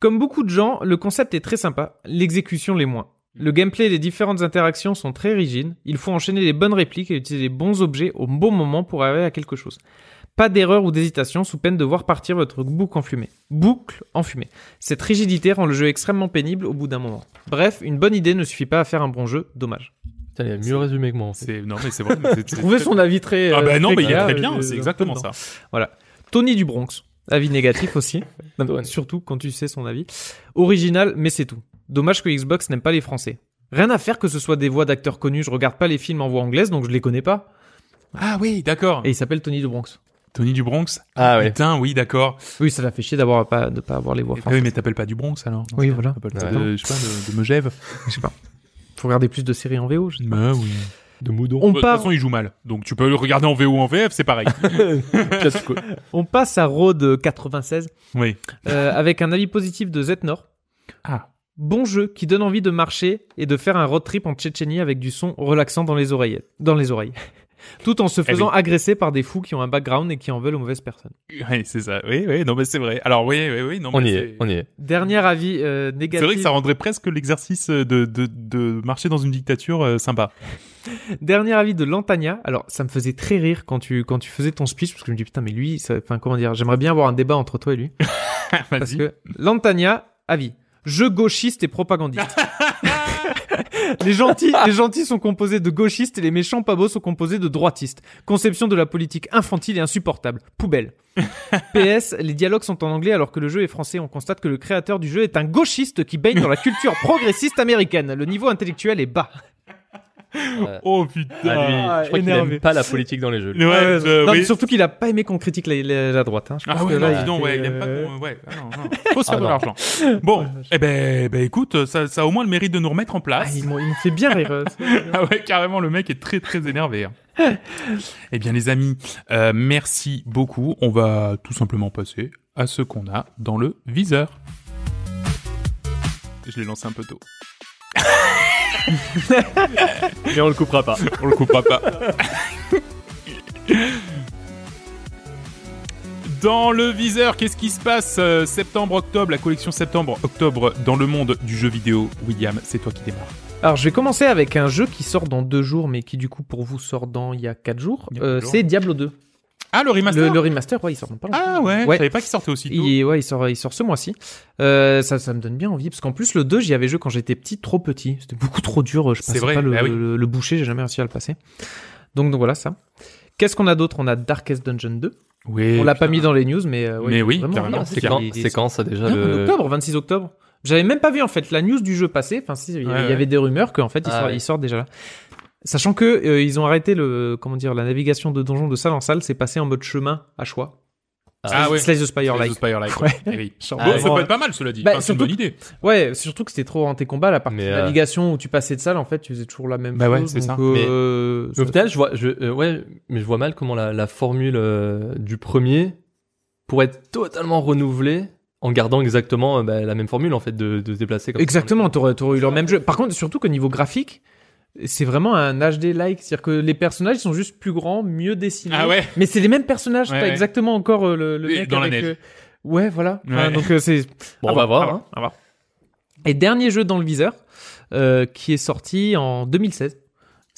S2: Comme beaucoup de gens, le concept est très sympa, l'exécution l'est moins. Le gameplay et les différentes interactions sont très rigides. Il faut enchaîner les bonnes répliques et utiliser les bons objets au bon moment pour arriver à quelque chose. Pas d'erreur ou d'hésitation sous peine de voir partir votre boucle en fumée. Boucle en fumée. Cette rigidité rend le jeu extrêmement pénible au bout d'un moment. Bref, une bonne idée ne suffit pas à faire un bon jeu. Dommage.
S3: Putain, il a mieux résumé que moi, en fait.
S1: Non mais c'est vrai.
S2: trouvé son avis très.
S1: Ah
S2: euh,
S1: bah non,
S2: très
S1: mais il est très
S2: euh,
S1: bien.
S2: euh,
S1: C'est exactement ça.
S2: Tony du Bronx. Avis négatif aussi. Surtout quand tu sais son avis. Original, mais c'est tout. Dommage que Xbox n'aime pas les Français. Rien à faire que ce soit des voix d'acteurs connus. Je regarde pas les films en voix anglaise, donc je les connais pas.
S1: Ah oui, d'accord.
S2: Et il s'appelle Tony du Bronx.
S1: Tony du Bronx.
S3: Ah ouais.
S1: Putain, oui, d'accord.
S2: Oui, ça l'a fait chier d'avoir pas, de pas avoir les voix
S1: Eh oui, mais t'appelles pas du Bronx alors
S2: Oui, voilà.
S1: T'appelles
S3: Ouais.
S1: de, je sais pas, de, de Megève.
S2: Je sais pas. Faut regarder plus de séries en VO. je sais pas.
S1: Bah oui.
S3: De moudon.
S2: On
S1: de toute
S2: part,
S1: façon, il joue mal. Donc tu peux le regarder en VO ou en VF, c'est pareil.
S2: On passe à Road 96
S1: oui.
S2: euh, avec un avis positif de Zetnor.
S1: Ah.
S2: Bon jeu qui donne envie de marcher et de faire un road trip en Tchétchénie avec du son relaxant dans les oreilles. Dans les oreilles. Tout en se faisant
S1: Eh oui.
S2: agresser par des fous qui ont un background et qui en veulent aux mauvaises personnes.
S1: Oui, c'est ça. Oui, oui, non, mais c'est vrai. Alors, oui, oui, oui, non,
S3: On
S1: mais
S3: y
S1: c'est-
S3: est, on y est.
S2: Dernier avis euh,
S1: C'est
S2: négatif.
S1: vrai que ça rendrait presque l'exercice de, de, de marcher dans une dictature euh, sympa.
S2: Dernier avis de Lantania. Alors, ça me faisait très rire quand tu, quand tu faisais ton speech, parce que je me dis, putain, mais lui, ça- enfin, comment dire, j'aimerais bien avoir un débat entre toi et lui. Parce que Lantania, avis. Jeu gauchiste et propagandiste. les gentils, les gentils sont composés de gauchistes et les méchants pas beaux sont composés de droitistes. Conception de la politique infantile et insupportable. Poubelle. PS, les dialogues sont en anglais alors que le jeu est français. On constate que le créateur du jeu est un gauchiste qui baigne dans la culture progressiste américaine. Le niveau intellectuel est bas.
S1: Oh putain.
S3: Ah, lui,
S2: Ah,
S3: je crois qu'il
S2: énervé.
S3: aime pas la politique dans les jeux.
S1: Ouais,
S2: Ouais, non,
S1: oui.
S2: surtout qu'il a pas aimé qu'on critique la, la- la droite. Hein. Je pense
S1: Ah ouais,
S2: que
S1: non,
S2: là,
S1: dis donc, ouais, il aime pas
S2: euh,
S1: qu'on... Ouais, ah non, non. Faut se faire
S3: Ah
S1: de l'argent. Bon, eh ben, ben écoute, ça, ça a au moins le mérite de nous remettre en
S2: Ah,
S1: place.
S2: il, m'ont- il me fait bien rire. euh,
S1: Ah ouais, carrément, le mec est très très énervé. hein. eh bien, les amis, euh, merci beaucoup. On va tout simplement passer à ce qu'on a dans le viseur. Je l'ai lancé un peu tôt.
S3: Mais on le coupera pas.
S1: On le coupera pas. Dans le viseur, qu'est-ce qui se passe euh, Septembre-octobre, la collection septembre-octobre dans le monde du jeu vidéo. William, c'est toi qui démarre.
S2: Alors, je vais commencer avec un jeu qui sort dans deux jours, mais qui du coup pour vous sort dans il y a quatre jours. Euh,
S1: quatre jours.
S2: c'est Diablo 2.
S1: Ah, le remaster
S2: Le, le remaster, ouais, il sort pas longtemps.
S1: Ah ouais,
S2: Ouais.
S1: je savais pas qu'il sortait aussi tôt.
S2: Il, ouais, il sort, il sort ce mois-ci. Euh, ça, ça me donne bien envie parce qu'en plus le 2, j'y avais joué quand j'étais petit, trop petit. C'était beaucoup trop dur. Je
S1: C'est
S2: passais
S1: vrai,
S2: pas le,
S1: bah oui.
S2: le, le boucher, j'ai jamais réussi à le passer. Donc, donc voilà ça. Qu'est-ce qu'on a d'autre? On a Darkest Dungeon 2.
S1: Oui,
S2: On l'a pas mis dans les news, mais, euh, ouais,
S1: Mais oui.
S3: C'est quand, c'est quand ça déjà
S2: Non,
S3: le...
S2: octobre, 26 octobre. J'avais même pas vu en fait la news du jeu passer. Enfin, si, il y,
S1: ouais.
S2: avait des rumeurs qu'en fait il,
S3: Ah
S2: sort,
S3: ouais.
S2: il sort déjà là. Sachant que euh, ils ont arrêté le comment dire la navigation de donjon de salle en salle, c'est passé en mode chemin à choix.
S1: Ah ouais.
S2: Slice the Spire like.
S1: the Spire like.
S2: Ouais.
S1: Oui. Bon, ça peut être pas mal, cela dit.
S2: Bah,
S1: Enfin, c'est une
S2: surtout
S1: bonne idée.
S2: Ouais, surtout que c'était trop en tes combats la partie
S3: Mais, euh,
S2: navigation où tu passais de salle en fait, tu faisais toujours la même
S1: Bah ouais,
S2: chose.
S1: c'est
S2: donc,
S1: ça.
S2: euh,
S3: Mais
S2: ça-
S3: au final, je vois, je, euh, ouais, mais je vois mal comment la, la formule euh, du premier pourrait être totalement renouvelée en gardant exactement euh, bah, la même formule en fait de, de se déplacer. Comme.
S2: Exactement, t'aurais, t'aurais eu leur même jeu. Par contre, surtout qu'au niveau graphique, c'est vraiment un HD-like. C'est-à-dire que les personnages sont juste plus grands, mieux dessinés.
S1: Ah ouais
S2: Mais c'est les mêmes personnages.
S1: Ouais,
S2: T'as
S1: ouais.
S2: exactement encore euh, le, le mec
S1: dans la neige.
S2: euh, Ouais, voilà. Enfin, donc euh, c'est.
S3: Bon, on va voir. hein.
S2: voir. Et dernier jeu dans le viseur, euh, qui est sorti en 2016.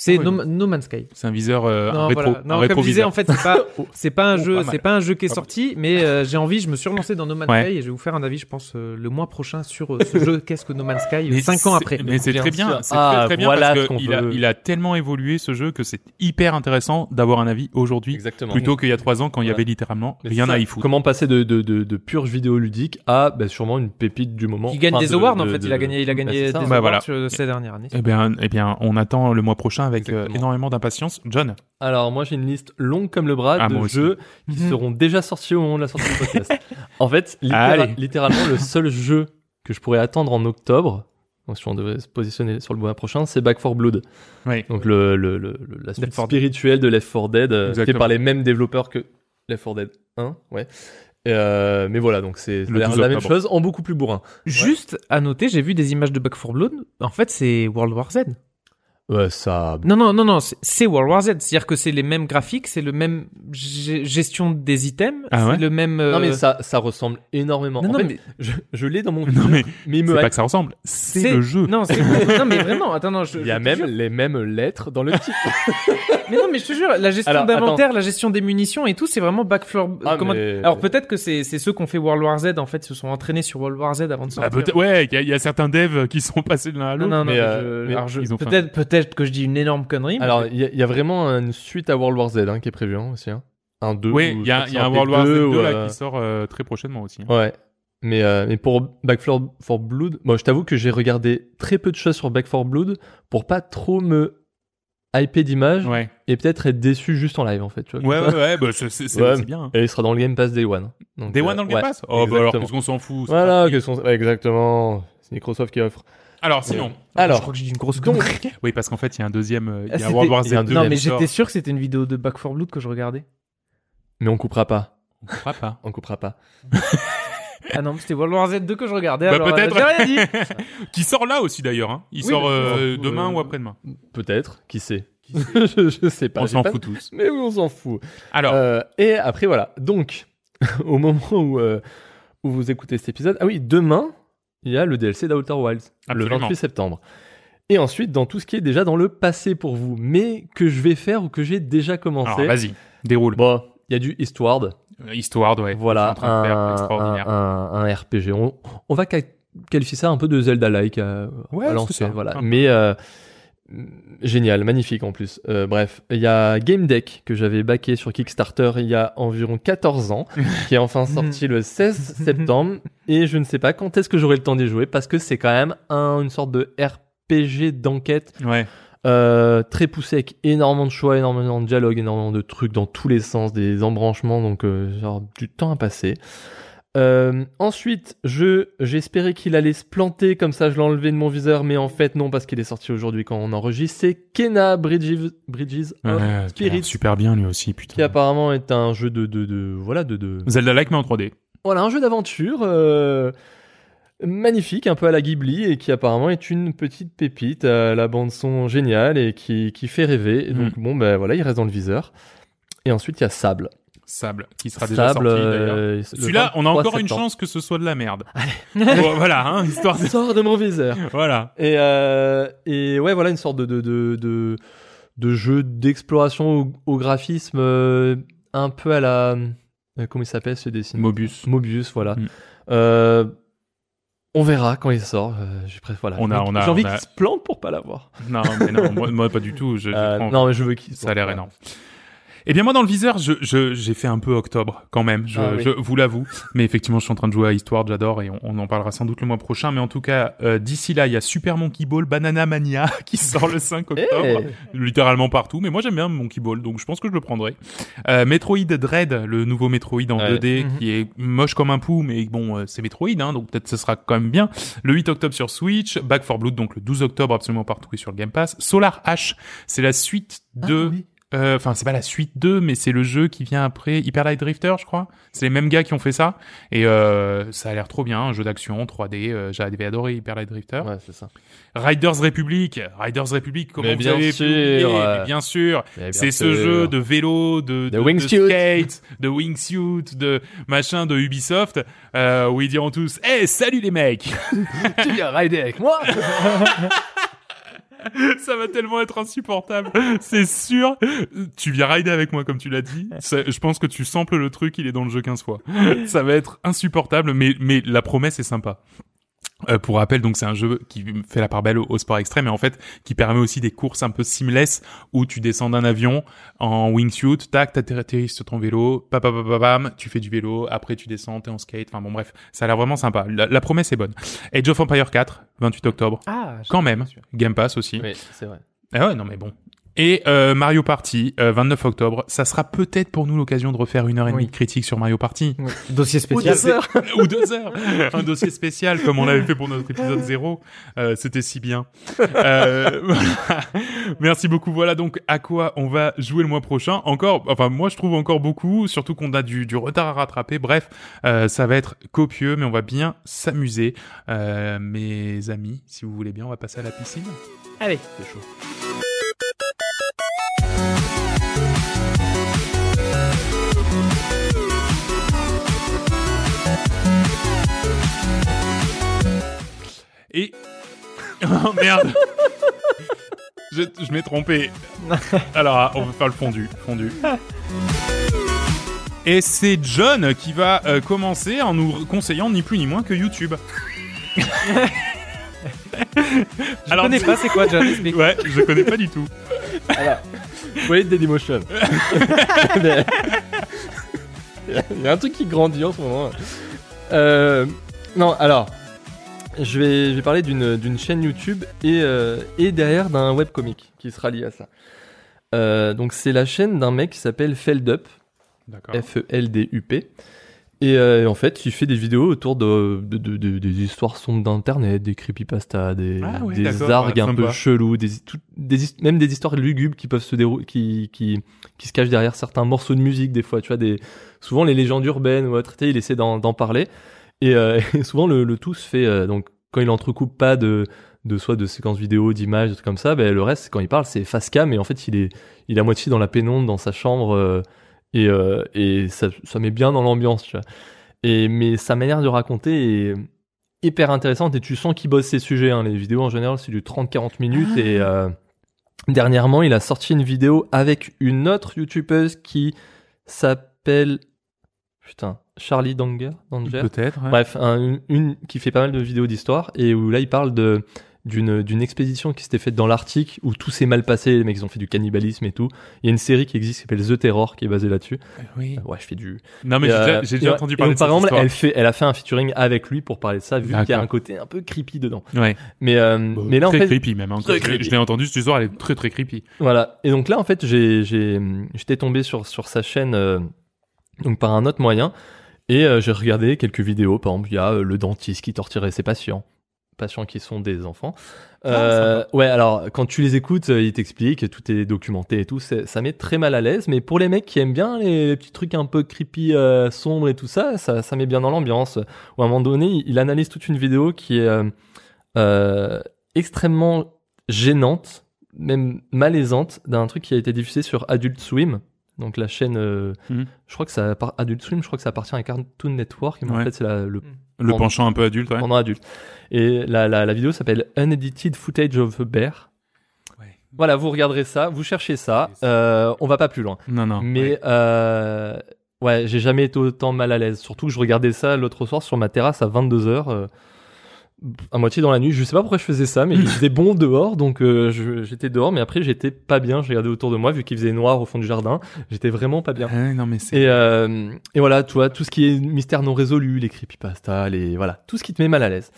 S2: C'est
S1: oui.
S2: no, No Man's Sky.
S1: C'est un viseur, euh, un
S2: non,
S1: rétro,
S2: voilà.
S1: un
S2: non comme je disais, en fait, c'est pas, c'est pas un
S1: Oh,
S2: jeu, c'est pas un jeu qui est sorti, mais euh, j'ai envie, je me suis relancé dans No Man's
S1: Ouais.
S2: Sky et je vais vous faire un avis, je pense, euh, le mois prochain sur euh, ce jeu. Qu'est-ce que No Man's Sky
S1: Mais
S2: cinq ans
S1: c'est-
S2: après.
S1: Mais c'est très bien, c'est
S3: Ah,
S1: très très bien
S3: voilà
S1: parce
S3: ce
S1: que
S3: qu'on
S1: il a, il a tellement évolué ce jeu que c'est hyper intéressant d'avoir un avis aujourd'hui
S3: Exactement.
S1: plutôt qu'il y a trois ans quand il y
S3: Voilà.
S1: avait littéralement
S3: Mais
S1: rien à y foutre.
S3: Comment passer de, de, de, de purge vidéoludique à bah, sûrement une pépite du moment.
S2: Qui gagne des
S3: de-
S2: awards en fait, il a gagné, il a
S3: Bah,
S2: gagné
S3: c'est
S2: des awards
S1: Bah,
S2: sur- ces dernières années.
S1: Eh bien, eh bien, on attend le mois prochain avec euh, énormément d'impatience. John,
S3: Alors moi j'ai une liste longue comme le bras
S1: Ah,
S3: de
S1: aussi.
S3: jeux qui seront déjà sortis au moment de la sortie du podcast. en fait, littéra-
S1: Allez.
S3: littéralement le seul jeu que je pourrais attendre en octobre, donc si on devait se positionner sur le mois prochain, c'est Back 4 Blood.
S1: oui.
S3: Donc le, le, le, le- la suite
S2: Left 4 Dead.
S3: spirituelle de Left 4 Dead, euh, fait
S1: Exactement.
S3: par les mêmes développeurs que Left 4 Dead 1, ouais. Euh, mais voilà, donc c'est ça a
S1: Le
S3: l'air
S1: 12
S3: la même chose en beaucoup plus bourrin.
S2: Juste à noter, j'ai vu des images de Back 4 Blood. En fait, c'est World War Z.
S3: Ouais, ça.
S2: Non, non, non, non, c'est- World War Z. C'est-à-dire que c'est les mêmes graphiques, c'est le même ge- gestion des items,
S1: Ah ouais
S2: c'est le même. euh,
S3: Non mais ça, ça ressemble énormément.
S2: Non,
S3: en
S2: non,
S3: fait,
S2: mais
S3: je, je l'ai dans mon
S1: Non, mais
S3: mais
S1: c'est
S3: me
S1: pas que ça ressemble, c'est le jeu.
S2: Non, mais vraiment. Attends, non, je,
S3: Il y a
S2: je
S3: même les mêmes lettres dans le titre.
S2: Mais non, mais je te jure, la gestion
S3: Alors,
S2: d'inventaire, la gestion des munitions et tout, c'est vraiment Backfloor.
S3: Ah,
S2: comment-
S3: mais-
S2: Alors peut-être que c'est c'est ceux qui ont fait World War Z en fait se sont entraînés sur World War Z avant de
S1: Ah,
S2: sortir.
S1: peut-être- ouais, il y, a- il y a certains devs qui sont passés de l'un à
S2: non,
S1: l'autre.
S2: non, non.
S3: mais,
S2: mais
S3: euh,
S2: je-
S3: mais
S2: alors, je-
S1: ils ont fait
S2: peut-être peut-être que je dis une énorme connerie. mais-
S3: Alors, il y, a- il y a vraiment une suite à World War Z hein, qui est prévue hein, aussi. Hein. Un 2.
S1: Oui, il y a, il y a un World War Z 2 là, qui sort euh, très prochainement aussi. hein.
S3: Ouais. Mais, euh, mais pour Back 4 for Blood, moi je t'avoue que j'ai regardé très peu de choses sur Back 4 Blood pour pas trop me hyper d'images
S1: Ouais,
S3: et peut-être être déçu juste en live en fait. Tu vois,
S1: ouais, ouais, ouais, bah, c'est
S3: Ouais.
S1: c'est bien. hein.
S3: Et il sera dans le Game Pass Day One. Donc,
S1: Day
S3: euh,
S1: One dans le Game
S3: ouais.
S1: Pass Oh, bah alors, qu'est-ce qu'on s'en fout c'est
S3: Voilà, sont... ouais, exactement. C'est Microsoft qui offre.
S1: Alors, sinon.
S2: je
S3: Alors,
S2: crois que j'ai dit une grosse
S3: donc,
S2: connerie.
S1: Oui, parce qu'en fait, il y a un deuxième. euh, Il y
S2: Ah,
S1: a un
S2: c'était-
S1: World War Z 2
S3: deuxième
S2: Non, mais j'étais sûr que c'était une vidéo de Back 4 Blood que je regardais.
S3: mais on coupera pas.
S1: On comprend pas.
S3: On coupera pas.
S2: Ah non, c'était World War Z 2 que je regardais.
S1: Bah,
S2: alors, euh,
S1: peut-être.
S2: J'ai rien dit.
S1: Qui sort là aussi d'ailleurs. Hein. Il
S2: Oui,
S1: sort euh,
S3: Euh,
S1: demain
S3: euh,
S1: ou après-demain.
S3: Peut-être, qui sait. je, je sais pas.
S1: On s'en
S3: pas-
S1: fout tous.
S3: Mais oui, on s'en fout.
S1: Alors,
S3: Euh, et après, voilà. Donc, au moment où, euh, où vous écoutez cet épisode, ah oui, demain, il y a le DLC d'Outer Wilds, le
S1: Absolument.
S3: 28 septembre. Et ensuite, dans tout ce qui est déjà dans le passé pour vous, mais que je vais faire ou que j'ai déjà
S1: alors
S3: commencé.
S1: vas-y, déroule.
S3: Bon, il y a du Eastward.
S1: Euh, Histoire, ouais.
S3: voilà, un, un- un- un RPG. On, on va qualifier ça un peu de Zelda-like à,
S1: Ouais,
S3: à
S1: c'est
S3: l'ancienne, voilà. Mais euh, génial, magnifique en plus. Euh, bref, il y a Game Deck que j'avais backé sur Kickstarter il y a environ 14 ans, qui est enfin sorti le 16 septembre, et je ne sais pas quand est-ce que j'aurai le temps d'y jouer parce que c'est quand même un- une sorte de RPG d'enquête
S1: Ouais.
S3: Euh, très poussé avec énormément de choix, énormément de dialogue, énormément de trucs dans tous les sens, des embranchements, donc euh, genre du temps à passer. Euh, ensuite, je j'espérais qu'il allait se planter, comme ça je l'ai enlevé de mon viseur, mais en fait non, parce qu'il est sorti aujourd'hui quand on enregistre. C'est Kena Bridges, Bridges of
S1: Ouais,
S3: Spirits,
S1: super bien lui aussi, putain.
S3: qui apparemment est un jeu de, de, de voilà de, de
S1: Zelda-like mais en 3D.
S3: voilà un jeu d'aventure euh, magnifique, un peu à la Ghibli et qui apparemment est une petite pépite à la bande son géniale et qui, qui fait rêver. Et donc bon ben voilà, il reste dans le viseur. Et ensuite il y a Sable.
S1: Sable, qui sera déjà
S3: Sable.
S1: sorti d'ailleurs.
S3: euh,
S1: Celui-là, on a
S3: 23
S1: encore une chance que ce soit de la merde. Bon, voilà, hein, histoire de...
S3: Sort de mon viseur.
S1: Voilà.
S3: Et, euh, et ouais, voilà une sorte de, de, de, de, de jeu d'exploration au, au graphisme euh, un peu à la. euh, comment il s'appelle ce dessin?
S1: Mobius.
S3: Mobius, voilà.
S1: Mm.
S3: Euh, on verra quand il sort. Euh, j'ai pré- voilà.
S1: On a- on a-
S3: J'ai envie
S1: a-
S3: qu'il se plante pour pas l'avoir.
S1: Non, mais non, moi, moi, pas du tout. Je, je
S3: Euh, non, mais je veux qu'il.
S1: Ça a l'air énorme. Eh bien moi dans le viseur, je je- j'ai fait un peu octobre quand même, je,
S3: Ah oui.
S1: je vous l'avoue. Mais effectivement, je suis en train de jouer à Histoire, j'adore et on, on en parlera sans doute le mois prochain. Mais en tout cas, euh, d'ici là, il y a Super Monkey Ball Banana Mania qui sort le 5 octobre,
S3: Eh
S1: littéralement partout. Mais moi j'aime bien Monkey Ball, donc je pense que je le prendrai. Euh, Metroid Dread, le nouveau Metroid en
S3: Ouais.
S1: 2D
S2: Mhm.
S1: qui est moche comme un pou, mais bon, euh, c'est Metroid, hein, donc peut-être ce sera quand même bien. Le 8 octobre sur Switch, Back 4 Blood, donc le 12 octobre absolument partout et sur le Game Pass. Solar H, c'est la suite de
S3: Ah, oui.
S1: Euh, Enfin, c'est pas la suite 2, mais c'est le jeu qui vient après Hyper Light Drifter, je crois. C'est les mêmes gars qui ont fait ça. Et euh, ça a l'air trop bien, un jeu d'action 3D. Euh, J'avais adoré Hyper Light Drifter.
S3: Ouais, c'est ça.
S1: Riders Republic. Riders Republic, comment
S3: Mais
S1: vous
S3: bien
S1: avez
S3: sûr.
S1: Mais Bien sûr. C'est ce jeu de vélo, de, de, de
S3: wingsuit.
S1: skate, de wingsuit, de machin de Ubisoft, euh, où ils diront tous « Eh, salut les mecs
S3: tu viens rider avec moi
S1: Ça va tellement être insupportable, c'est sûr. Tu viens rider avec moi, comme tu l'as dit. Je pense que tu samples le truc, il est dans le jeu 15 fois. Ça va être insupportable, mais, mais la promesse est sympa. Euh, pour rappel, donc c'est un jeu qui fait la part belle au, au sport extrême et en fait qui permet aussi des courses un peu seamless où tu descends d'un avion en wingsuit, tac, t'atterris sur ton vélo, pam, pam, pam, pam, tu fais du vélo, après tu descends, t'es en skate, enfin bon bref, ça a l'air vraiment sympa. La, la promesse est bonne. Age of Empire 4, 28 octobre,
S2: Ah,
S1: quand même. Game Pass aussi.
S3: Oui, c'est vrai.
S1: Ah ouais, non mais bon. Et euh, Mario Party, euh, 29 octobre, ça sera peut-être pour nous l'occasion de refaire une heure et demie
S2: Oui.
S1: de critique sur Mario Party.
S2: Dossier spécial.
S1: Ou deux heures. Un dossier spécial comme on l'avait fait pour notre épisode zéro. Euh, C'était si bien. Euh. Merci beaucoup. Voilà donc à quoi on va jouer le mois prochain. Encore, enfin moi je trouve encore beaucoup, surtout qu'on a du, du retard à rattraper. Bref, euh, ça va être copieux, mais on va bien s'amuser. Mes amis, si vous voulez bien, on va passer à la piscine.
S2: Allez.
S1: C'est chaud. Et... Oh merde Je, je m'ai trompé. Alors, on va faire le fondu. Fondu. Et c'est John qui va euh, commencer en nous conseillant ni plus ni moins que YouTube.
S2: Je connais pas, c'est quoi, John Explique.
S1: Ouais, je connais pas du tout.
S3: Vous voyez Dailymotion. Il y a un truc qui grandit en ce moment. Euh, non, alors, je vais, je vais parler d'une chaîne YouTube et, euh, et derrière d'un webcomic qui sera lié à ça. Euh, donc, c'est la chaîne d'un mec qui s'appelle Feldup. F-E-L-D-U-P. Et euh, en fait, il fait des vidéos autour de, de- de- de- des histoires sombres d'internet, des creepypastas, des,
S1: Ah
S3: des
S1: ouais,
S3: un peu chelous, des, tout- des his- même des histoires lugubres qui peuvent se dérouler, qui, qui, qui se cachent derrière certains morceaux de musique des fois. Tu vois, des, souvent les légendes urbaines ou sais, il essaie d'en parler. Et, euh, et souvent le, le tout se fait euh, donc quand il entrecoupe pas de de soit de séquences vidéo, d'images, des trucs comme ça, ben le reste quand il parle c'est face cam et en fait il est il est à moitié dans la pénombre dans sa chambre euh, et et ça ça met bien dans l'ambiance, tu vois. Et mais sa manière de raconter est hyper intéressante et tu sens qu'il bosse ses sujets. Hein. Les vidéos en général c'est du 30-40 minutes et euh, dernièrement il a sorti une vidéo avec une autre youtubeuse qui s'appelle putain Charlie Danger, Danger.
S1: Peut-être. ouais.
S3: Bref, un- une, une qui fait pas mal de vidéos d'histoire et où là il parle de d'une d'une expédition qui s'était faite dans l'Arctique où tout s'est mal passé, les mecs ils ont fait du cannibalisme et tout. Il y a une série qui existe qui s'appelle The Terror qui est basée là-dessus.
S1: Oui.
S3: Ouais, je fais du
S1: Non mais j'ai
S3: euh,
S1: déjà,
S3: et-
S1: entendu parler de
S3: par
S1: cette
S3: exemple, elle fait elle a fait un featuring avec lui pour parler de ça vu qu'il y a un côté un peu creepy dedans.
S1: Ouais.
S3: Mais euh, mais là en
S1: très
S3: fait
S1: creepy même. Hein,
S3: Très creepy.
S1: Je l'ai entendu cette histoire, elle est très très creepy.
S3: Voilà. Et donc là, en fait, j'ai, j'ai, j'étais tombé sur, sur sa chaîne, euh, donc par un autre moyen, et euh, j'ai regardé quelques vidéos. Par exemple, il y a euh, le dentiste qui torturait ses patients, patients qui sont des enfants. Euh, ouais, alors quand tu les écoutes, ils t'expliquent, tout est documenté et tout. Ça met très mal à l'aise, mais pour les mecs qui aiment bien les, les petits trucs un peu creepy, sombres et tout ça, ça, ça met bien dans l'ambiance. Ou à un moment donné, il, il analyse toute une vidéo qui est extrêmement gênante, même malaisante, d'un truc qui a été diffusé sur Adult Swim. Donc la chaîne, euh,
S1: Mhm.
S3: je crois que ça, Adult Swim, je crois que ça appartient à Cartoon Network, mais en fait c'est la- le
S1: Le
S3: Pendant-
S1: penchant un peu adulte, ouais.
S3: pendant adulte. Et la, la, la vidéo s'appelle Unedited Footage of a Bear.
S1: Ouais.
S3: Voilà, vous regarderez ça, vous cherchez ça. Euh, on va pas plus loin.
S1: Non, non.
S3: Mais
S1: ouais.
S3: euh, ouais, j'ai jamais été autant mal à l'aise. Surtout que je regardais ça l'autre soir sur ma terrasse à 22h. À moitié dans la nuit, je sais pas pourquoi je faisais ça, mais il faisait bon dehors, donc euh, j'étais dehors, mais après j'étais pas bien, je regardais autour de moi, vu qu'il faisait noir au fond du jardin, j'étais vraiment pas bien.
S1: Ah ouais, non mais c'est.
S3: Et, euh, et voilà, tu vois, tout ce qui est mystère non résolu, les creepypastas, les voilà, tout ce qui te met mal à l'aise.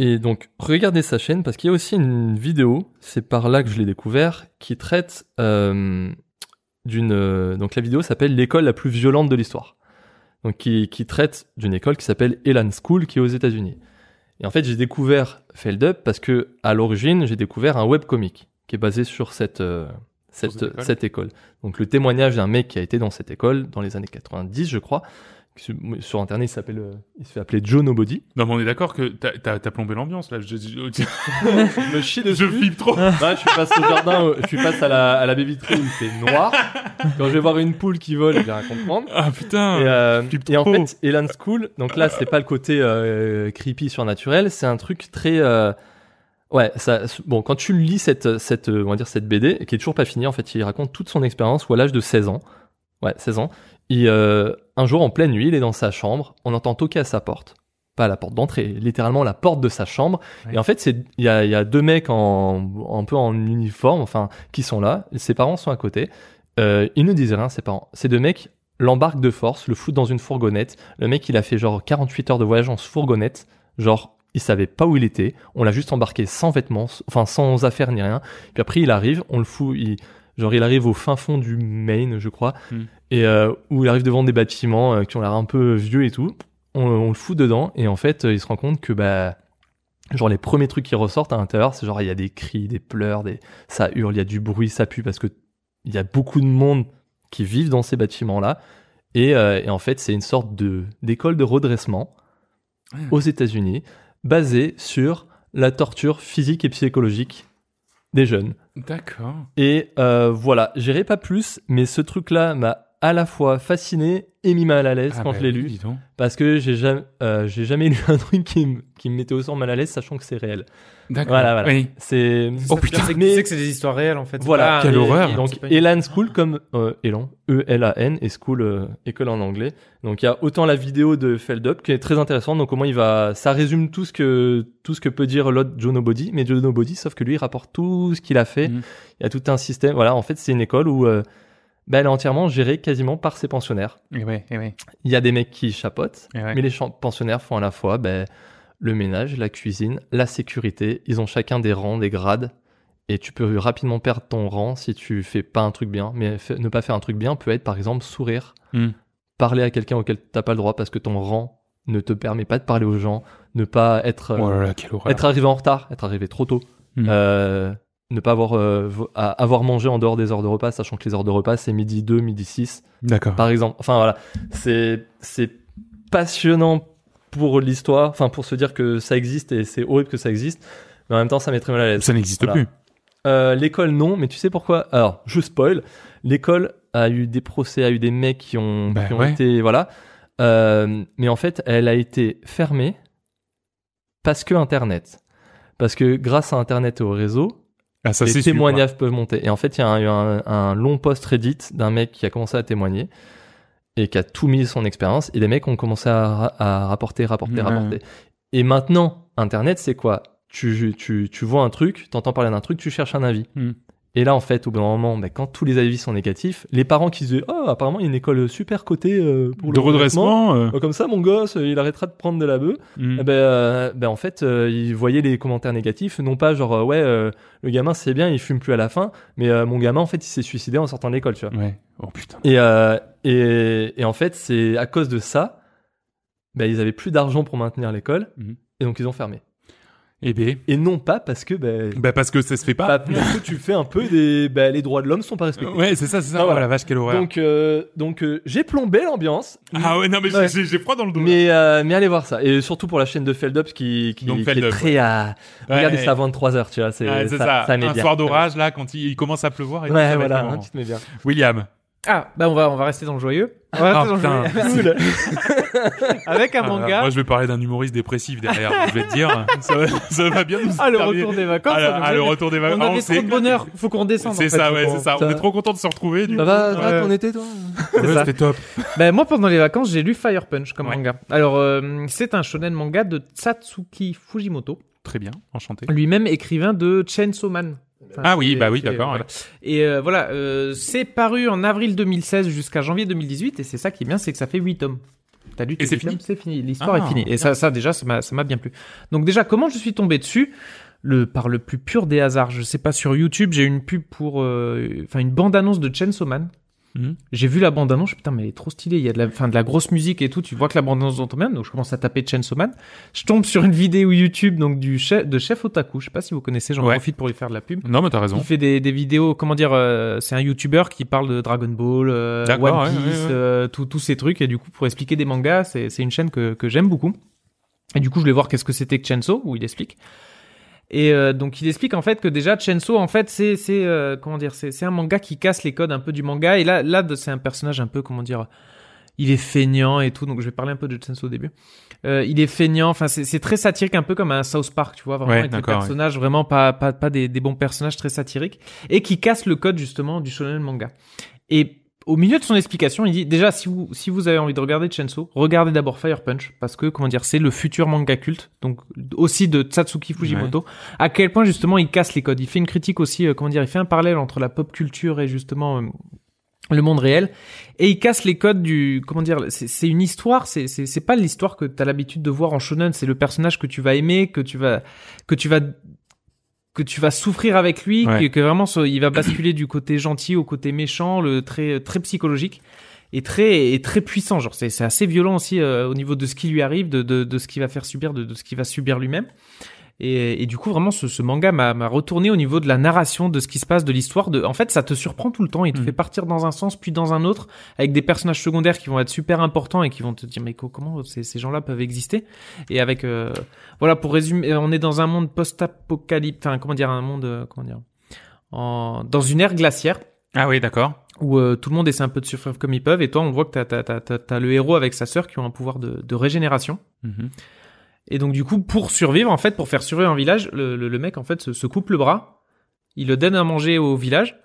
S3: Et donc, regardez sa chaîne parce qu'il y a aussi une vidéo, c'est par là que je l'ai découvert, qui traite euh, d'une. donc la vidéo s'appelle l'école la plus violente de l'histoire. Donc qui, qui traite d'une école qui s'appelle Elan School, qui est aux États-Unis. Et en fait, j'ai découvert Feldup parce que à l'origine, j'ai découvert un webcomic qui est basé sur cette euh, cette,
S1: cette école.
S3: cette école. Donc le témoignage d'un mec qui a été dans cette école dans les années 90, je crois. Sur internet, il s'appelle, euh, il se fait appeler Joe Nobody.
S1: Non mais on est d'accord que t'as- t'as t'as plombé l'ambiance là. Je, je,
S3: Je me chie
S1: je flippe trop.
S3: Là, je suis passé au jardin, je suis passé à la, à la baie vitrée où c'est noir. Quand je vais voir une poule qui vole, j'ai rien à comprendre.
S1: Ah putain.
S3: Et, euh, et en fait, Elan School, donc là, c'est pas le côté euh, creepy surnaturel, c'est un truc très. euh, ouais, ça. Bon, quand tu lis cette, cette, on va dire cette BD, qui est toujours pas finie, en fait, il raconte toute son expérience où à l'âge de 16 ans, ouais, 16 ans, euh, un jour en pleine nuit, il est dans sa chambre, on entend toquer à sa porte. Pas à la porte d'entrée, littéralement la porte de sa chambre.
S1: Ouais.
S3: Et en fait, il y a, il y a deux mecs en un peu en uniforme, enfin, qui sont là. Ses parents sont à côté. Euh, ils ne disent rien, ses parents. Ces deux mecs l'embarquent de force, le foutent dans une fourgonnette. Le mec, il a fait genre 48 heures de voyage en fourgonnette, genre il savait pas où il était. On l'a juste embarqué sans vêtements, enfin sans affaires ni rien. Puis après, il arrive, on le fout, il, genre il arrive au fin fond du Maine, je crois,
S1: Hmm.
S3: Et euh, où il arrive devant des bâtiments euh, qui ont l'air un peu vieux et tout. On, on le fout dedans et en fait, euh, il se rend compte que bah genre les premiers trucs qui ressortent à l'intérieur, c'est genre il y a des cris, des pleurs, des ça hurle, il y a du bruit, ça pue parce que il y a beaucoup de monde qui vivent dans ces bâtiments-là. Et, euh, et en fait, c'est une sorte de d'école de redressement
S1: Ouais.
S3: aux États-Unis, basée sur la torture physique et psychologique des jeunes.
S1: D'accord.
S3: Et euh, voilà, j'irai pas plus, mais ce truc-là m'a à la fois fasciné et mis mal à l'aise
S1: Ah
S3: quand
S1: bah
S3: je l'ai lu,
S1: dis donc.
S3: parce que j'ai jamais, euh, j'ai jamais lu un truc qui, me- qui me mettait autant mal à l'aise, sachant que c'est réel.
S1: D'accord.
S3: Voilà, voilà.
S1: Oui.
S3: C'est
S1: Oh,
S2: Ça,
S1: putain.
S2: c'est
S3: Mais-
S2: que c'est des histoires réelles en fait.
S3: Voilà,
S1: quelle
S2: et-
S1: horreur.
S2: et-
S3: Donc Elan School comme euh, Elan, E-L-A-N et School euh, école en anglais. Donc il y a autant la vidéo de Feldup qui est très intéressante. Donc comment il va, ça résume tout ce que tout ce que peut dire l'autre Joe Nobody, mais Joe Nobody, sauf que lui il rapporte tout ce qu'il a fait.
S1: Mhm.
S3: Il y a tout un système. Voilà, en fait c'est une école où ben, elle est entièrement gérée quasiment par ses pensionnaires.
S1: Et et ouais,
S3: Il y a des mecs qui chapotent,
S1: ouais.
S3: mais les pensionnaires font à la fois ben, le ménage, la cuisine, la sécurité. Ils ont chacun des rangs, des grades. Et tu peux rapidement perdre ton rang si tu fais pas un truc bien. Mais ne pas faire un truc bien peut être par exemple sourire,
S1: Hmm.
S3: parler à quelqu'un auquel t'as pas le droit parce que ton rang ne te permet pas de parler aux gens, ne pas être, euh,
S1: Oh là là, quelle horreur.
S3: être arrivé en retard, être arrivé trop tôt,
S1: Hmm.
S3: euh, ne pas avoir, euh, avoir mangé en dehors des heures de repas, sachant que les heures de repas c'est midi 2, midi 6
S1: D'accord.
S3: par exemple. Enfin voilà, c'est c'est passionnant pour l'histoire, enfin pour se dire que ça existe et c'est horrible que ça existe, mais en même temps ça met très mal à l'aise.
S1: Ça n'existe
S3: Voilà.
S1: plus.
S3: Euh, l'école non, mais tu sais pourquoi? Alors je spoil, l'école a eu des procès, a eu des mecs qui ont,
S1: Bah
S3: qui ont
S1: ouais.
S3: été voilà, Euh, mais en fait elle a été fermée parce que Internet, parce que grâce à Internet et au réseau,
S1: Ah, ça
S3: les
S1: sûr,
S3: témoignages peuvent monter. Et en fait, il y a eu un, un long post Reddit d'un mec qui a commencé à témoigner et qui a tout mis son expérience. Et les mecs ont commencé à, ra- à rapporter, rapporter, rapporter. Et maintenant, Internet, c'est quoi? Tu, tu, tu vois un truc, t'entends parler d'un truc, tu cherches un avis.
S1: Hmm.
S3: Et là, en fait, au bout d'un moment, bah, quand tous les avis sont négatifs, les parents qui se disent Oh, apparemment, il y a une école super cotée euh, pour
S1: De
S3: le redressement.
S1: redressement. euh,
S3: Bah, Comme ça, mon gosse, euh, il arrêtera de prendre de la bœuf. euh, ben, en fait, ils voyaient les commentaires négatifs, non pas genre ouais, le gamin c'est bien, il fume plus à la fin, mais mon gamin en fait il s'est suicidé en sortant de l'école, tu vois.
S1: Ouais. Oh putain.
S3: Et, et et en fait c'est à cause de ça, ben ils avaient plus d'argent pour maintenir l'école
S1: Mhm.
S3: et donc ils ont fermé.
S1: Eh ben.
S3: Et non pas parce que
S1: Bah parce que ça se fait pas.
S3: bah, parce que tu fais un peu des ben, les droits de l'homme sont pas respectés.
S1: Ouais, c'est ça, c'est ça.
S3: Ah,
S1: Oh la vache, quelle horreur.
S3: Donc euh, donc euh, j'ai plombé l'ambiance.
S1: ah ouais, non mais j'ai-
S3: Ouais.
S1: j'ai j'ai froid dans le dos.
S3: Mais, euh, mais allez voir ça. Et surtout pour la chaîne de Feldup qui, qui,
S1: Donc,
S3: qui
S1: Feldup,
S3: est très à...
S1: Ouais.
S3: Regardez ça à 23h, tu vois. C'est ça,
S1: ça.
S3: met
S1: Un
S3: bien.
S1: soir d'orage là, quand il, il commence à pleuvoir. Et tout,
S3: Ouais,
S1: ça va être
S3: voilà, te mets bien.
S1: William.
S2: Ah, bah on va, on va rester dans le joyeux. On va
S1: Ah,
S2: rester dans le joyeux.
S3: Cool.
S2: Avec un
S1: Ah,
S2: manga.
S1: moi, je vais parler d'un humoriste dépressif derrière. je vais te dire, ça va, ça va bien nous.
S2: Ah, le
S1: terminer.
S2: retour des vacances.
S1: Ah, ah, le retour des vacances.
S2: On avait
S1: s'est
S2: trop de bonheur. Faut qu'on descende.
S1: C'est
S2: en fait.
S1: ça, ouais, c'est ça. On est trop content de se retrouver. Du
S3: Ça
S1: coup.
S3: va, ça
S1: Ouais.
S3: va ton été, toi
S1: Ouais, c'était top.
S2: Ben, moi, pendant les vacances, j'ai lu Fire Punch comme
S1: Ouais.
S2: manga. Alors, euh, c'est un shonen manga de Satsuki Fujimoto,
S1: Très bien, enchanté.
S2: lui-même écrivain de Chainsaw Man. Enfin,
S1: Ah oui, bah oui, d'accord.
S2: Et euh, voilà, euh, c'est paru en avril 2016 jusqu'à janvier 2018, et c'est ça qui est bien, c'est que ça fait 8 tomes. T'as lu
S1: c'est fini
S2: C'est fini, l'histoire
S1: Ah,
S2: est finie. Et ça, ça déjà, ça m'a bien plu. Donc déjà, comment je suis tombé dessus? Le, par le plus pur des hasards. Je sais pas, sur YouTube, j'ai eu une pub pour, euh, enfin, une bande-annonce de Chainsaw Man.
S1: Mhm.
S2: J'ai vu la bande-annonce, je me suis dit, putain, mais elle est trop stylée. Il y a de la, enfin, de la grosse musique et tout. Tu vois que la bande-annonce tombe bien. Donc, je commence à taper Chainsaw Man. Je tombe sur une vidéo YouTube, donc, du chef, de Chef Otaku. Je sais pas si vous connaissez, j'en
S1: Ouais.
S2: profite pour lui faire de la pub.
S1: Non, mais t'as raison.
S2: Il fait des, des vidéos, comment dire, euh, c'est un YouTuber qui parle de Dragon Ball, euh, One Piece,
S1: ouais, ouais.
S2: euh, tout- tous ces trucs. Et du coup, pour expliquer des mangas, c'est c'est une chaîne que, que j'aime beaucoup. Et du coup, je voulais voir qu'est-ce que c'était que Chainsaw, où il explique. Et euh, donc, il explique en fait que déjà, Chainsaw, en fait, c'est, c'est euh, comment dire, c'est c'est un manga qui casse les codes un peu du manga. Et là, là, c'est un personnage un peu, comment dire, il est feignant et tout. Donc, je vais parler un peu de Chainsaw au début. Euh, il est feignant. Enfin, c'est c'est très satirique, un peu comme un South Park, tu vois, vraiment
S1: Ouais,
S2: avec des
S1: ouais.
S2: personnages vraiment pas pas pas des, des bons personnages très satiriques et qui casse le code justement du shonen manga. Et au milieu de son explication, il dit déjà si vous si vous avez envie de regarder Chainsaw, regardez d'abord Fire Punch parce que comment dire, c'est le futur manga culte, donc aussi de Satsuki Fujimoto. À quel point justement il casse les codes. Il fait une critique aussi, euh, comment dire, il fait un parallèle entre la pop culture et justement euh, le monde réel et il casse les codes du comment dire c'est c'est une histoire c'est c'est c'est pas l'histoire que t'as l'habitude de voir en shonen c'est le personnage que tu vas aimer que tu vas que tu vas que tu vas souffrir avec lui
S1: Ouais.
S2: que, que vraiment il va basculer du côté gentil au côté méchant le très très psychologique et très et très puissant genre c'est c'est assez violent aussi euh, au niveau de ce qui lui arrive de de de ce qu'il va faire subir de de ce qu'il va subir lui-même et, et du coup, vraiment, ce, ce manga m'a retourné au niveau de la narration, de ce qui se passe, de l'histoire. De, en fait, ça te surprend tout le temps. Il te
S1: Mm.
S2: fait partir dans un sens, puis dans un autre, avec des personnages secondaires qui vont être super importants et qui vont te dire, mais co- comment ces, ces gens-là peuvent exister? Et avec, euh, voilà, pour résumer, on est dans un monde post-apocalyptique, enfin, comment dire, un monde, euh, comment dire, en, dans une ère glaciaire
S1: Ah oui, d'accord.
S2: où euh, tout le monde essaie un peu de survivre comme ils peuvent. Et toi, on voit que t'as t'as t'as t'as- le héros avec sa sœur qui ont un pouvoir de, de régénération.
S1: Mhm.
S2: Et donc du coup, pour survivre, en fait, pour faire survivre un village, le, le, le mec en fait se, se coupe le bras, il le donne à manger au village,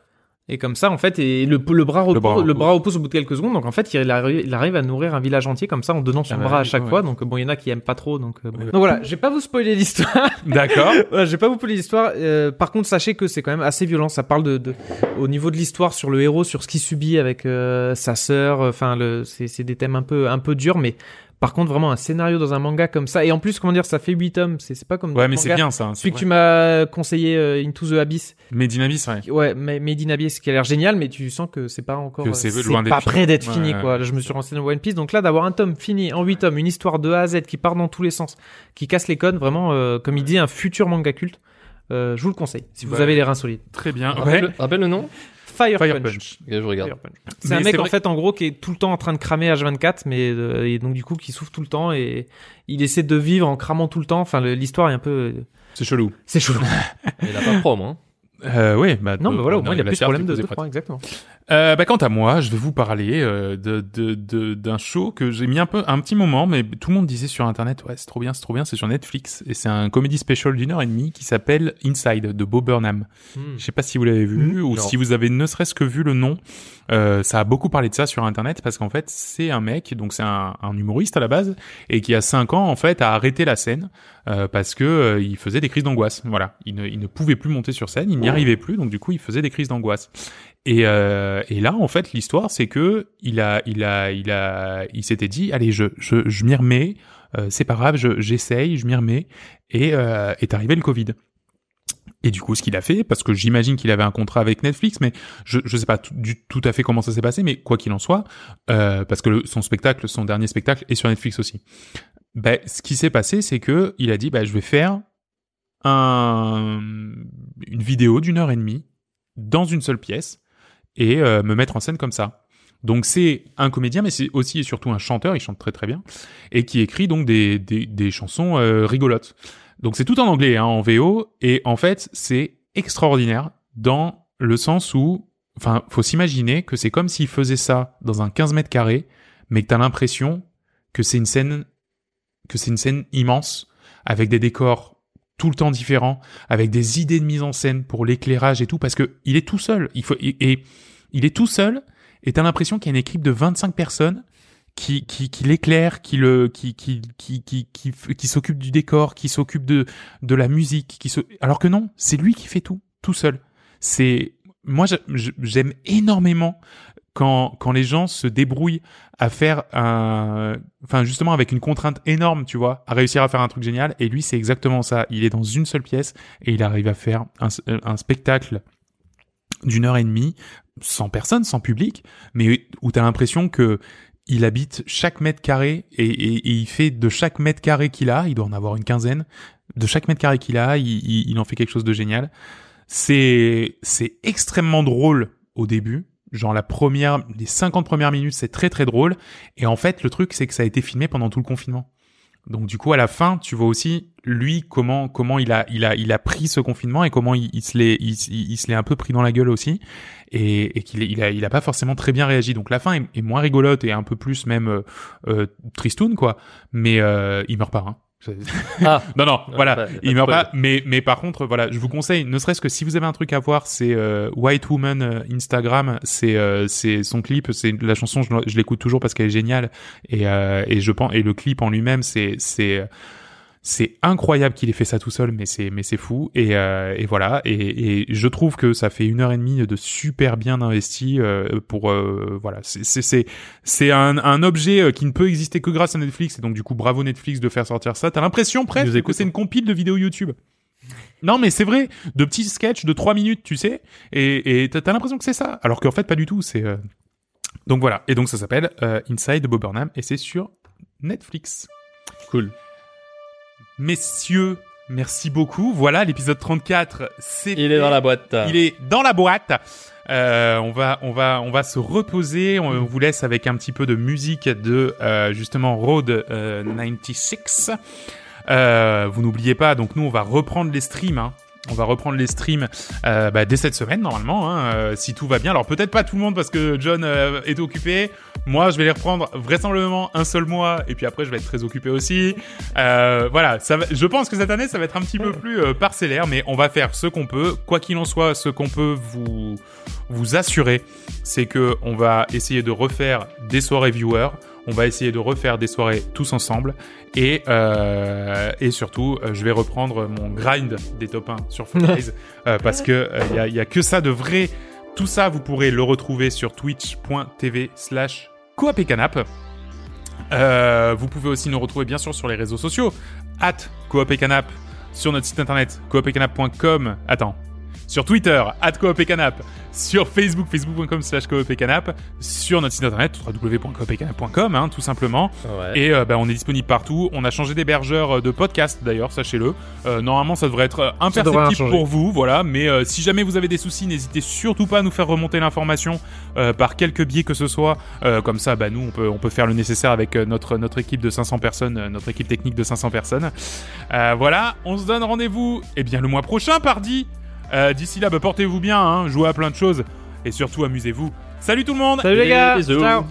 S2: et comme ça en fait, et le, le bras repose, le
S1: bras
S2: bras,
S1: repose.
S2: au bout de quelques secondes. Donc en fait, il arrive, il arrive à nourrir un village entier comme ça en donnant son
S1: Ah bah
S2: bras à
S1: oui,
S2: chaque
S1: ouais.
S2: fois. Donc bon, il y en a qui aiment pas trop. Donc, euh, bon. Donc voilà, je vais pas vous spoiler l'histoire.
S1: D'accord.
S2: Voilà, je vais pas vous spoiler l'histoire. Euh, par contre, sachez que c'est quand même assez violent. Ça parle de, de au niveau de l'histoire sur le héros, sur ce qu'il subit avec euh, sa sœur. Enfin, c'est des thèmes un peu, un peu durs, mais par contre, vraiment un scénario dans un manga comme ça. Et en plus, comment dire, ça fait 8 tomes. C'est, pas comme.
S1: Ouais, mais c'est bien ça. hein,
S2: Celui que tu m'as conseillé, euh, Into the Abyss.
S1: Made in Abyss, ouais.
S2: Ouais, mais Made in Abyss, qui a l'air génial, mais tu sens que c'est pas encore.
S1: Que
S2: euh,
S1: c'est
S2: c'est
S1: loin d'être
S2: pas prêt d'être
S1: Ouais,
S2: fini,
S1: ouais.
S2: quoi. Là, je me suis renseigné dans One Piece. Donc là, d'avoir un tome fini en 8 tomes, une histoire de A à Z qui part dans tous les sens, qui casse les codes, vraiment, euh, comme il dit, un futur manga culte. Euh, je vous le conseille, si vous
S1: Bah,
S2: avez les reins solides.
S1: Très bien.
S3: Rappelle,
S1: Ouais.
S3: rappelle le nom
S2: Fire,
S1: Fire
S2: Punch.
S3: Je regarde.
S2: C'est un mec en fait en gros qui est tout le temps en train de cramer H24 mais euh, et donc du coup qui souffre tout le temps et il essaie de vivre en cramant tout le temps. Enfin l'histoire est un peu euh,
S1: C'est chelou.
S2: c'est chaud.
S3: Il a pas de prom, hein.
S1: Euh, oui, bah.
S2: non mais voilà au moins il a
S1: la
S2: plus de problème de de croix, exactement.
S1: Euh, bah, quant à moi, je vais vous parler euh, de de de- d'un show que j'ai mis un peu un petit moment, mais tout le monde disait sur internet, ouais, c'est trop bien, c'est trop bien, c'est sur Netflix et c'est un comédie special d'une heure et demie qui s'appelle Inside de Bo Burnham.
S2: Hmm.
S1: Je sais pas si vous l'avez vu ou
S3: non.
S1: si vous avez ne serait-ce que vu le nom. Euh, ça a beaucoup parlé de ça sur internet parce qu'en fait c'est un mec, donc c'est un, un humoriste à la base et qui a cinq ans en fait a arrêté la scène euh, parce que euh, il faisait des crises d'angoisse. Voilà, il ne, il ne pouvait plus monter sur scène, il n'y arrivait plus, donc du coup il faisait des crises d'angoisse. Et, euh, et là en fait l'histoire c'est que il a il a il a il s'était dit allez je je, je m'y remets, euh, c'est pas grave, je j'essaye, je m'y remets et euh, est arrivé le Covid. Et du coup, ce qu'il a fait, parce que j'imagine qu'il avait un contrat avec Netflix, mais je je sais pas du, tout à fait comment ça s'est passé, mais quoi qu'il en soit, parce que son spectacle, son dernier spectacle est sur Netflix aussi. Ben, ce qui s'est passé, c'est que il a dit, bah, je vais faire un, une vidéo d'une heure et demie dans une seule pièce et euh, me mettre en scène comme ça. Donc c'est un comédien, mais c'est aussi et surtout un chanteur, il chante très très bien, et qui écrit donc des, des, des chansons euh, rigolotes. Donc c'est tout en anglais, hein, en VO, et en fait c'est extraordinaire dans le sens où, enfin, faut s'imaginer que c'est comme s'il faisait ça dans un 15 mètres carrés, mais que t'as l'impression que c'est une scène, que c'est une scène immense, avec des décors tout le temps différents, avec des idées de mise en scène pour l'éclairage et tout, parce que il est tout seul. Il faut et, il est tout seul, et t'as l'impression qu'il y a une équipe de 25 personnes qui qui, qui l'éclaire, qui le qui qui qui qui s'occupe du décor, qui s'occupe de de la musique, qui se... alors que non, c'est lui qui fait tout tout seul. C'est moi j'a- j'aime énormément quand quand les gens se débrouillent à faire un enfin justement avec une contrainte énorme, tu vois, à réussir à faire un truc génial et lui c'est exactement ça, il est dans une seule pièce et il arrive à faire un, spectacle d'une heure et demie sans personne, sans public, mais où t'as l'impression que il habite chaque mètre carré et, il fait de chaque mètre carré qu'il a, il doit en avoir une quinzaine, de chaque mètre carré qu'il a, il, il- il en fait quelque chose de génial. C'est c'est extrêmement drôle au début, genre la première, les 50 premières minutes, c'est très très drôle. Et en fait, le truc, c'est que ça a été filmé pendant tout le confinement. Donc du coup, à la fin, tu vois aussi lui comment comment il a il a il a pris ce confinement et comment il, il se l'est il, se l'est un peu pris dans la gueule aussi et, et qu'il il a il a pas forcément très bien réagi. Donc la fin est, est moins rigolote et un peu plus même euh, euh, tristoun quoi. Mais euh, il meurt pas. Hein.
S3: Ah,
S1: Non non, voilà,
S3: bah, y a pas
S1: il meurt pas. Mais mais par contre, voilà, je vous conseille, ne serait-ce que si vous avez un truc à voir, c'est euh, White Woman euh, Instagram, c'est euh, c'est son clip, c'est la chanson, je, je l'écoute toujours parce qu'elle est géniale. Et euh, et je pense et le clip en lui-même, c'est c'est C'est incroyable qu'il ait fait ça tout seul, mais c'est mais c'est fou. Et, euh, et voilà. Et, et je trouve que ça fait une heure et demie de super bien investi euh, pour euh, voilà. C'est c'est c'est un, un objet euh, qui ne peut exister que grâce à Netflix. Et donc du coup, bravo Netflix de faire sortir ça. T'as l'impression presque que c'est une compile de vidéos YouTube? Non mais c'est vrai, de petits sketchs de 3 minutes, tu sais, et et t'as t'as l'impression que c'est ça, alors qu'en fait pas du tout. C'est euh, donc voilà. Et donc ça s'appelle euh, Inside Bob Burnham et c'est sur Netflix.
S3: Cool.
S1: Messieurs, merci beaucoup. Voilà, l'épisode 34, c'est
S3: Il est dans la boîte.
S1: il est dans la boîte. Euh, on va, on va, on va se reposer. On vous laisse avec un petit peu de musique de euh, justement Road euh, 96. Euh, vous n'oubliez pas. Donc nous, on va reprendre les streams. hein. On va reprendre les streams euh, bah, dès cette semaine normalement, hein, euh, si tout va bien. Alors peut-être pas tout le monde parce que John euh, est occupé. Moi, je vais les reprendre vraisemblablement un seul mois et puis après je vais être très occupé aussi. Voilà, je pense que cette année ça va être un petit peu plus parcellaire, mais on va faire ce qu'on peut. Quoi qu'il en soit, ce qu'on peut vous vous assurer, c'est que on va essayer de refaire des soirées viewers. On va essayer de refaire des soirées tous ensemble et euh, et surtout, euh, je vais reprendre mon grind des top 1 sur Fortnite euh, parce que il y, a, y a que ça de vrai. Tout ça, vous pourrez le retrouver sur twitch.tv slash coop et canap. Euh, vous pouvez aussi nous retrouver bien sûr sur les réseaux sociaux at coop et canap sur notre site internet coopetcanap.com. Attends. Sur Twitter, at coop et canap. Sur Facebook, facebook.com slash coop et canap. Sur notre site internet, www.coopetcanap.com, hein, tout simplement.
S3: Ouais.
S1: Et euh, bah, on est disponible partout. On a changé d'hébergeur euh, de podcast d'ailleurs, sachez-le. Euh, normalement, ça devrait être imperceptible pour vous, voilà. Mais euh, si jamais vous avez des soucis, n'hésitez surtout pas à nous faire remonter l'information par quelques biais que ce soit. Comme ça, bah, nous, on peut, on peut faire le nécessaire avec notre, notre équipe de 500 personnes, notre équipe technique de 500 personnes. Voilà, on se donne rendez-vous eh bien, le mois prochain, pardi. Euh, D'ici là, bah, portez-vous bien, hein, jouez à plein de choses et surtout amusez-vous. Salut tout le monde
S2: Salut les gars.
S3: Bisous.
S2: Ciao.